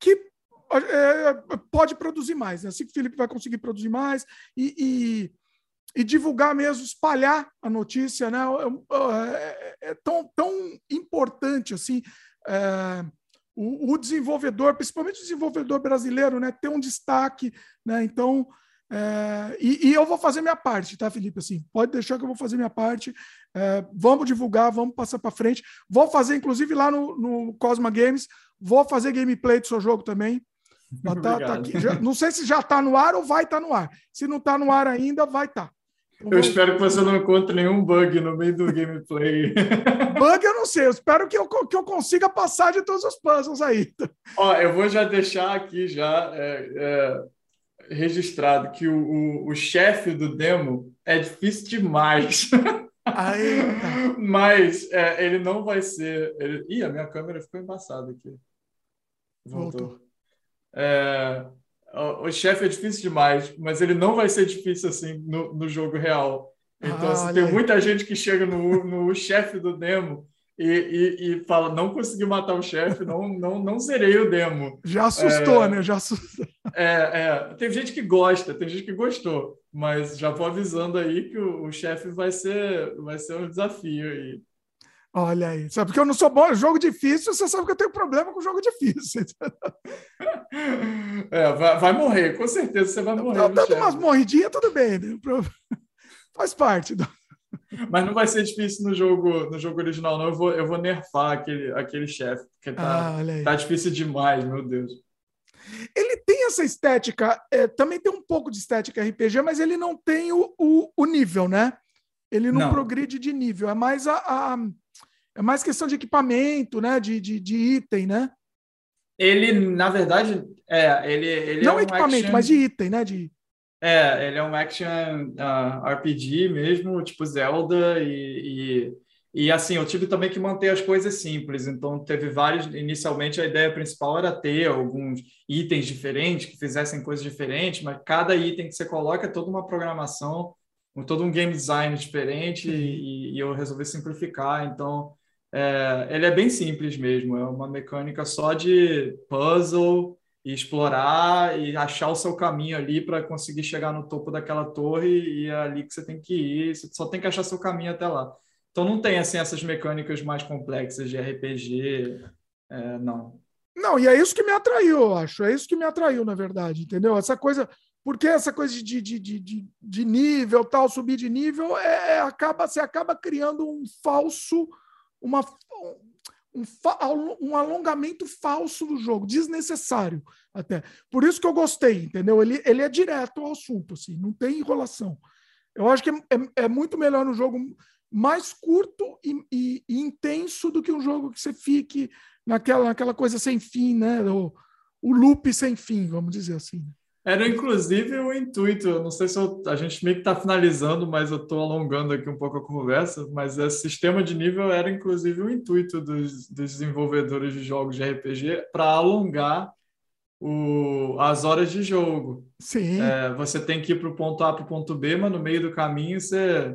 que é, pode produzir mais. É assim que o Felipe vai conseguir produzir mais e, e, e divulgar mesmo, espalhar a notícia. Né? É, é, é tão, tão importante assim é, o, o, desenvolvedor, principalmente o desenvolvedor brasileiro, né, ter um destaque. Né? Então, é, e, e, eu vou fazer minha parte, tá, Felipe? Assim, pode deixar que eu vou fazer minha parte. É, vamos divulgar, vamos passar para frente. Vou fazer, inclusive, lá no, no Cosma Games, vou fazer gameplay do seu jogo também. Tá, tá já, não sei se já está no ar ou vai estar tá no ar. Se não está no ar ainda, vai estar. Eu espero que você não encontre nenhum bug no meio do gameplay. bug eu não sei, eu espero que eu, que eu consiga passar de todos os puzzles aí. Ó, eu vou já deixar aqui já é, é, registrado que o, o, o chefe do demo é difícil demais. Mas é, ele não vai ser. Ele... Ih, a minha câmera ficou embaçada aqui. Voltou. Voltou. O, chefe é difícil demais, mas ele não vai ser difícil assim no, no jogo real. Então, ah, assim, tem muita gente que chega no, no chefe do demo e, e, e, fala: não consegui matar o chefe, não, não, não zerei o demo. Já assustou, é, né? Já assustou. É, é, tem gente que gosta, tem gente que gostou, mas já vou avisando aí que o, o chefe vai ser, vai ser um desafio aí. Olha aí, sabe porque eu não sou bom, jogo difícil, você sabe que eu tenho problema com jogo difícil. É, vai, vai morrer, com certeza você vai morrer. Dando umas morridinhas, tudo bem, né? faz parte. Do... Mas não vai ser difícil no jogo, no jogo original, não. Eu vou, eu vou nerfar aquele, aquele chefe, porque tá, ah, tá difícil demais, meu Deus. Ele tem essa estética, é, também tem um pouco de estética RPG, mas ele não tem o, o, o nível, né? Ele não, não, progride de nível, é mais a, a, é mais questão de equipamento, né? De, de, de item, né? Ele, na verdade, é, ele, ele não é um equipamento, action... mas de item, né? De... É, ele é um action uh, RPG mesmo, tipo Zelda, e, e, e, assim, eu tive também que manter as coisas simples, então teve vários, inicialmente a ideia principal era ter alguns itens diferentes, que fizessem coisas diferentes, mas cada item que você coloca é toda uma programação, todo um game design diferente, e, e eu resolvi simplificar, então é, ele é bem simples mesmo, é uma mecânica só de puzzle, e explorar e achar o seu caminho ali para conseguir chegar no topo daquela torre e é ali que você tem que ir, você só tem que achar seu caminho até lá. Então não tem assim essas mecânicas mais complexas de RPG, é, não. Não, e é isso que me atraiu, eu acho. É isso que me atraiu, na verdade, entendeu? Essa coisa, porque essa coisa de, de, de, de, de nível, tal, subir de nível, é, é acaba, você acaba criando um falso, uma, um, um, alongamento falso do jogo, desnecessário até. Por isso que eu gostei, entendeu? Ele, ele é direto ao assunto, assim, não tem enrolação. Eu acho que é, é, é muito melhor no jogo mais curto e, e, e, intenso do que um jogo que você fique naquela, naquela coisa sem fim, né? O, o loop sem fim, vamos dizer assim. Era inclusive o intuito, não sei se eu, a gente meio que está finalizando, mas eu estou alongando aqui um pouco a conversa, mas esse sistema de nível era inclusive o intuito dos, dos desenvolvedores de jogos de RPG para alongar o, as horas de jogo. Sim. É, você tem que ir para o ponto A para o ponto B, mas no meio do caminho você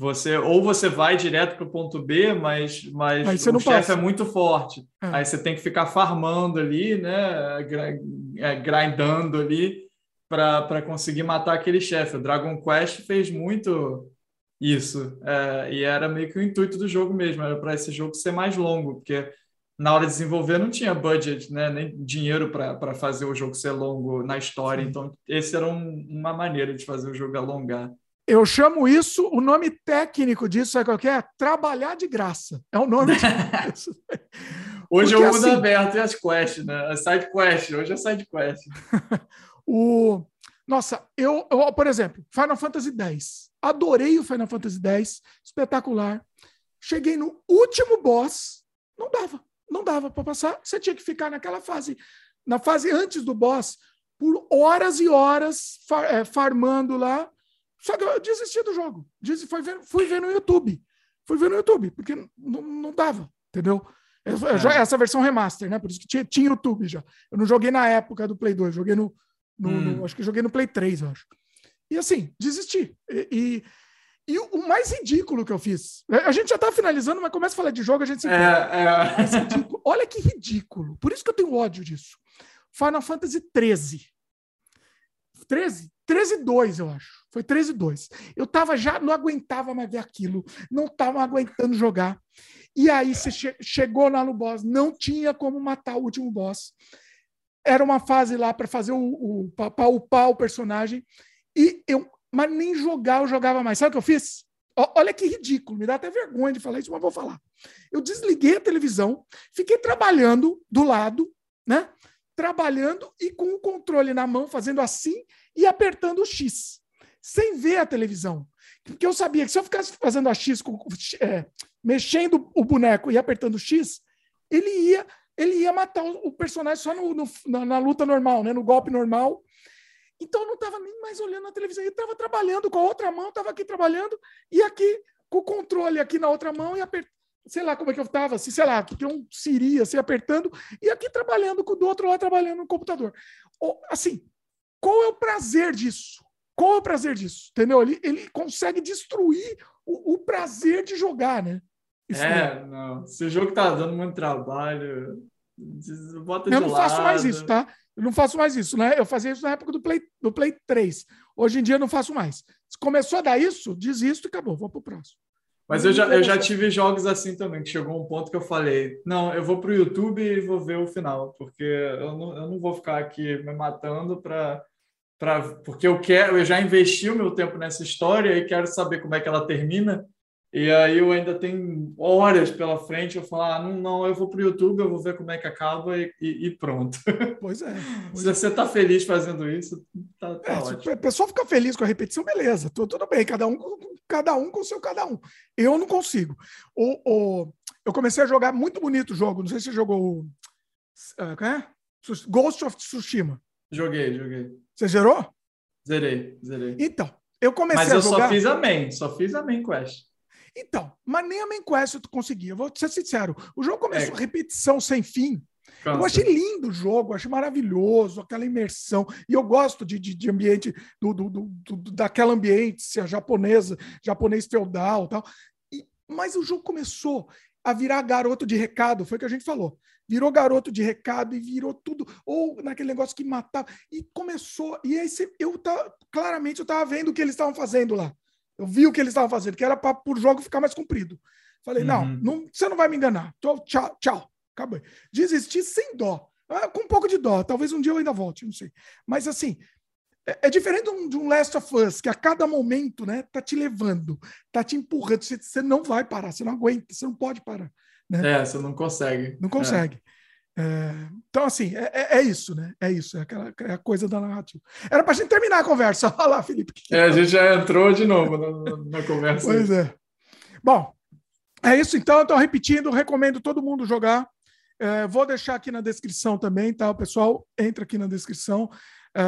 você ou você vai direto para o ponto B, mas, mas o chefe é muito forte. É. Aí você tem que ficar farmando ali, né? É, grindando ali para conseguir matar aquele chefe. O Dragon Quest fez muito isso. É, e era meio que o intuito do jogo mesmo, era para esse jogo ser mais longo, porque na hora de desenvolver não tinha budget, né? nem dinheiro para fazer o jogo ser longo na história. Sim. Então, esse era um, uma maneira de fazer o jogo alongar. Eu chamo isso, o nome técnico disso, sabe qual que é? Trabalhar de graça. É o nome disso. hoje Porque, é o mundo assim, aberto e as quests, né? A side quest, hoje é side quest. o... Nossa, eu, eu, por exemplo, Final Fantasy X. Adorei o Final Fantasy X, espetacular. Cheguei no último boss, não dava, não dava para passar. Você tinha que ficar naquela fase, na fase antes do boss, por horas e horas far, é, farmando lá só que eu desisti do jogo. Disse, fui, ver, fui ver no YouTube. Fui ver no YouTube, porque não, não dava, entendeu? É. Essa versão remaster, né? Por isso que tinha, tinha YouTube já. Eu não joguei na época do Play 2, joguei no. no, hum. no acho que joguei no Play 3, eu acho. E assim, desisti. E, e, e, o mais ridículo que eu fiz. A gente já tá finalizando, mas começa a falar de jogo, a gente se. É, é. Olha que ridículo. Por isso que eu tenho ódio disso. Final Fantasy 13. 13? 13 2, eu acho. Foi 13 2. Eu tava já, não aguentava mais ver aquilo, não tava aguentando jogar. E aí você che chegou lá no boss, não tinha como matar o último boss. Era uma fase lá para fazer o, o para upar o personagem e eu, mas nem jogar eu jogava mais. Sabe o que eu fiz? olha que ridículo, me dá até vergonha de falar isso, mas vou falar. Eu desliguei a televisão, fiquei trabalhando do lado, né? Trabalhando e com o controle na mão, fazendo assim e apertando o X sem ver a televisão. Porque eu sabia que se eu ficasse fazendo a X, com, é, mexendo o boneco e apertando o X, ele ia, ele ia matar o personagem só no, no, na, na, luta normal, né? no golpe normal. Então eu não estava nem mais olhando a televisão, eu estava trabalhando com a outra mão, estava aqui trabalhando, e aqui com o controle aqui na outra mão e apertando. sei lá como é que eu estava, assim, sei lá, tem um Siri, assim, apertando, e aqui trabalhando com o do outro lá, trabalhando no computador. Assim, qual é o prazer disso? Qual é o prazer disso? Entendeu? Ele, ele consegue destruir o, o prazer de jogar, né? Isso é, não. Se o jogo tá dando muito trabalho, bota de Eu não lado. faço mais isso, tá? Eu não faço mais isso, né? Eu fazia isso na época do Play, do Play 3. Hoje em dia eu não faço mais. Se começou a dar isso, desisto e acabou, vou pro próximo. Mas eu já, eu já tive jogos assim também, que chegou um ponto que eu falei, não, eu vou para o YouTube e vou ver o final, porque eu não, eu não vou ficar aqui me matando para Pra, porque eu quero, eu já investi o meu tempo nessa história e quero saber como é que ela termina. E aí eu ainda tenho horas pela frente, eu falo, ah, não, não, eu vou para o YouTube, eu vou ver como é que acaba e, e, e pronto. Pois é. Pois Se você está feliz fazendo isso, tá, tá é, ótimo. Se a pessoa fica feliz com a repetição, beleza, tudo, tudo bem, cada um, cada um com o seu cada um. Eu não consigo. O, o, eu comecei a jogar muito bonito o jogo, não sei se você jogou uh, é? Ghost of Tsushima. Joguei, joguei. Você zerou? Zerei, zerei. Então, eu comecei a jogar... Mas eu só fiz a main, só fiz a main quest. Então, mas nem a main quest eu conseguia. Vou ser sincero. O jogo começou é. repetição sem fim. Cansa. Eu achei lindo o jogo, achei maravilhoso, aquela imersão. E eu gosto de, de, de ambiente, do, do, do, do, daquela ambiente japonesa, japonês feudal tal. E, mas o jogo começou a virar garoto de recado, foi o que a gente falou. Virou garoto de recado e virou tudo, ou naquele negócio que matava. E começou, e aí eu tá, claramente eu estava vendo o que eles estavam fazendo lá. Eu vi o que eles estavam fazendo, que era para o jogo ficar mais comprido. Falei, uhum. não, não, você não vai me enganar. Tchau, tchau. Acabou. Desisti sem dó. Ah, com um pouco de dó. Talvez um dia eu ainda volte, não sei. Mas assim, é, é diferente de um, de um, Last of Us, que a cada momento, né, tá te levando, tá te empurrando. Você, você não vai parar, você não aguenta, você não pode parar. Né? É, você não consegue. Não consegue. É. É, então, assim, é, é, é, isso, né? É isso, é, aquela, é a coisa da narrativa. Era para a gente terminar a conversa. Olha lá, Felipe. É, a gente já entrou de novo na, na conversa. Pois é. Bom, é isso então. Então, repetindo, recomendo todo mundo jogar. É, vou deixar aqui na descrição também, tá? O pessoal entra aqui na descrição. É,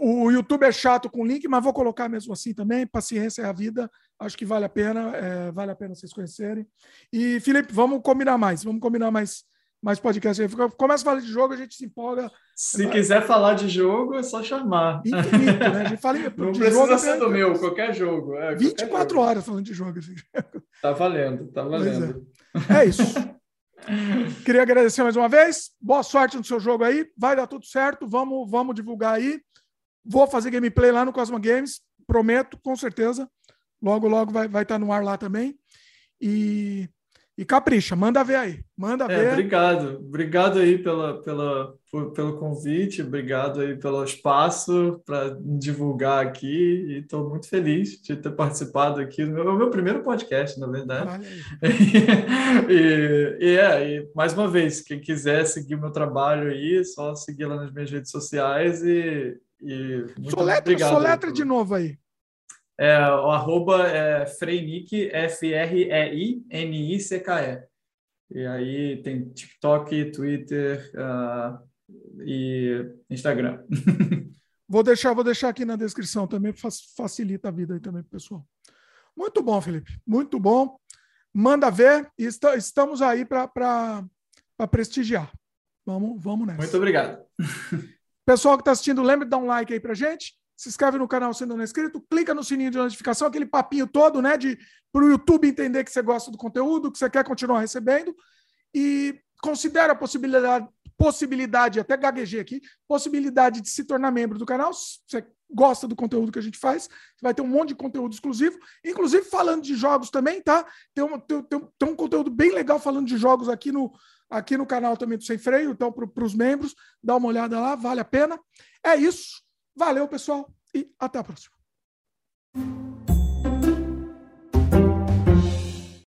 o YouTube é chato com link, mas vou colocar mesmo assim também. Paciência é a vida. Acho que vale a pena. É, vale a pena vocês conhecerem. E, Felipe, vamos combinar mais. Vamos combinar mais mais podcast. Começa a falar de jogo, a gente se empolga. Se quiser falar de jogo, é só chamar. Infinito, né? A gente fala Não precisa jogo, ser do meu, qualquer jogo. É, 24 jogo. horas falando de jogo. Assim. Tá valendo, tá valendo. É. é isso. Queria agradecer mais uma vez. Boa sorte no seu jogo aí. Vai dar tudo certo. Vamos, vamos divulgar aí. Vou fazer gameplay lá no Cosmo Games. Prometo, com certeza. Logo, logo vai, vai estar no ar lá também. E e capricha, manda ver aí. Manda é, ver. Obrigado. Obrigado aí pela, pela, por, pelo convite, obrigado aí pelo espaço para divulgar aqui. E estou muito feliz de ter participado aqui. do meu, meu primeiro podcast, na verdade. e, e, é, e mais uma vez, quem quiser seguir o meu trabalho aí, é só seguir lá nas minhas redes sociais e. e muito soletra, obrigado. Soletra de novo aí. É, o arroba é Freinick, F-R-E-I-N-I-C-K-E. E aí tem TikTok, Twitter uh, e Instagram. vou deixar, vou deixar aqui na descrição também, facilita a vida aí também pro pessoal. Muito bom, Felipe. Muito bom. Manda ver está, estamos aí para prestigiar. Vamos, vamos nessa. Muito obrigado. Pessoal que está assistindo, lembre de dar um like aí para gente se inscreve no canal sendo não inscrito, clica no sininho de notificação, aquele papinho todo, né, de para o YouTube entender que você gosta do conteúdo, que você quer continuar recebendo e considera a possibilidade, possibilidade, até gaguejei aqui, possibilidade de se tornar membro do canal. Se você gosta do conteúdo que a gente faz, vai ter um monte de conteúdo exclusivo, inclusive falando de jogos também, tá? Tem, tem, tem um conteúdo bem legal falando de jogos aqui no, aqui no canal também do Sem Freio, então para os membros, dá uma olhada lá, vale a pena. É isso. Valeu, pessoal, e até a próxima.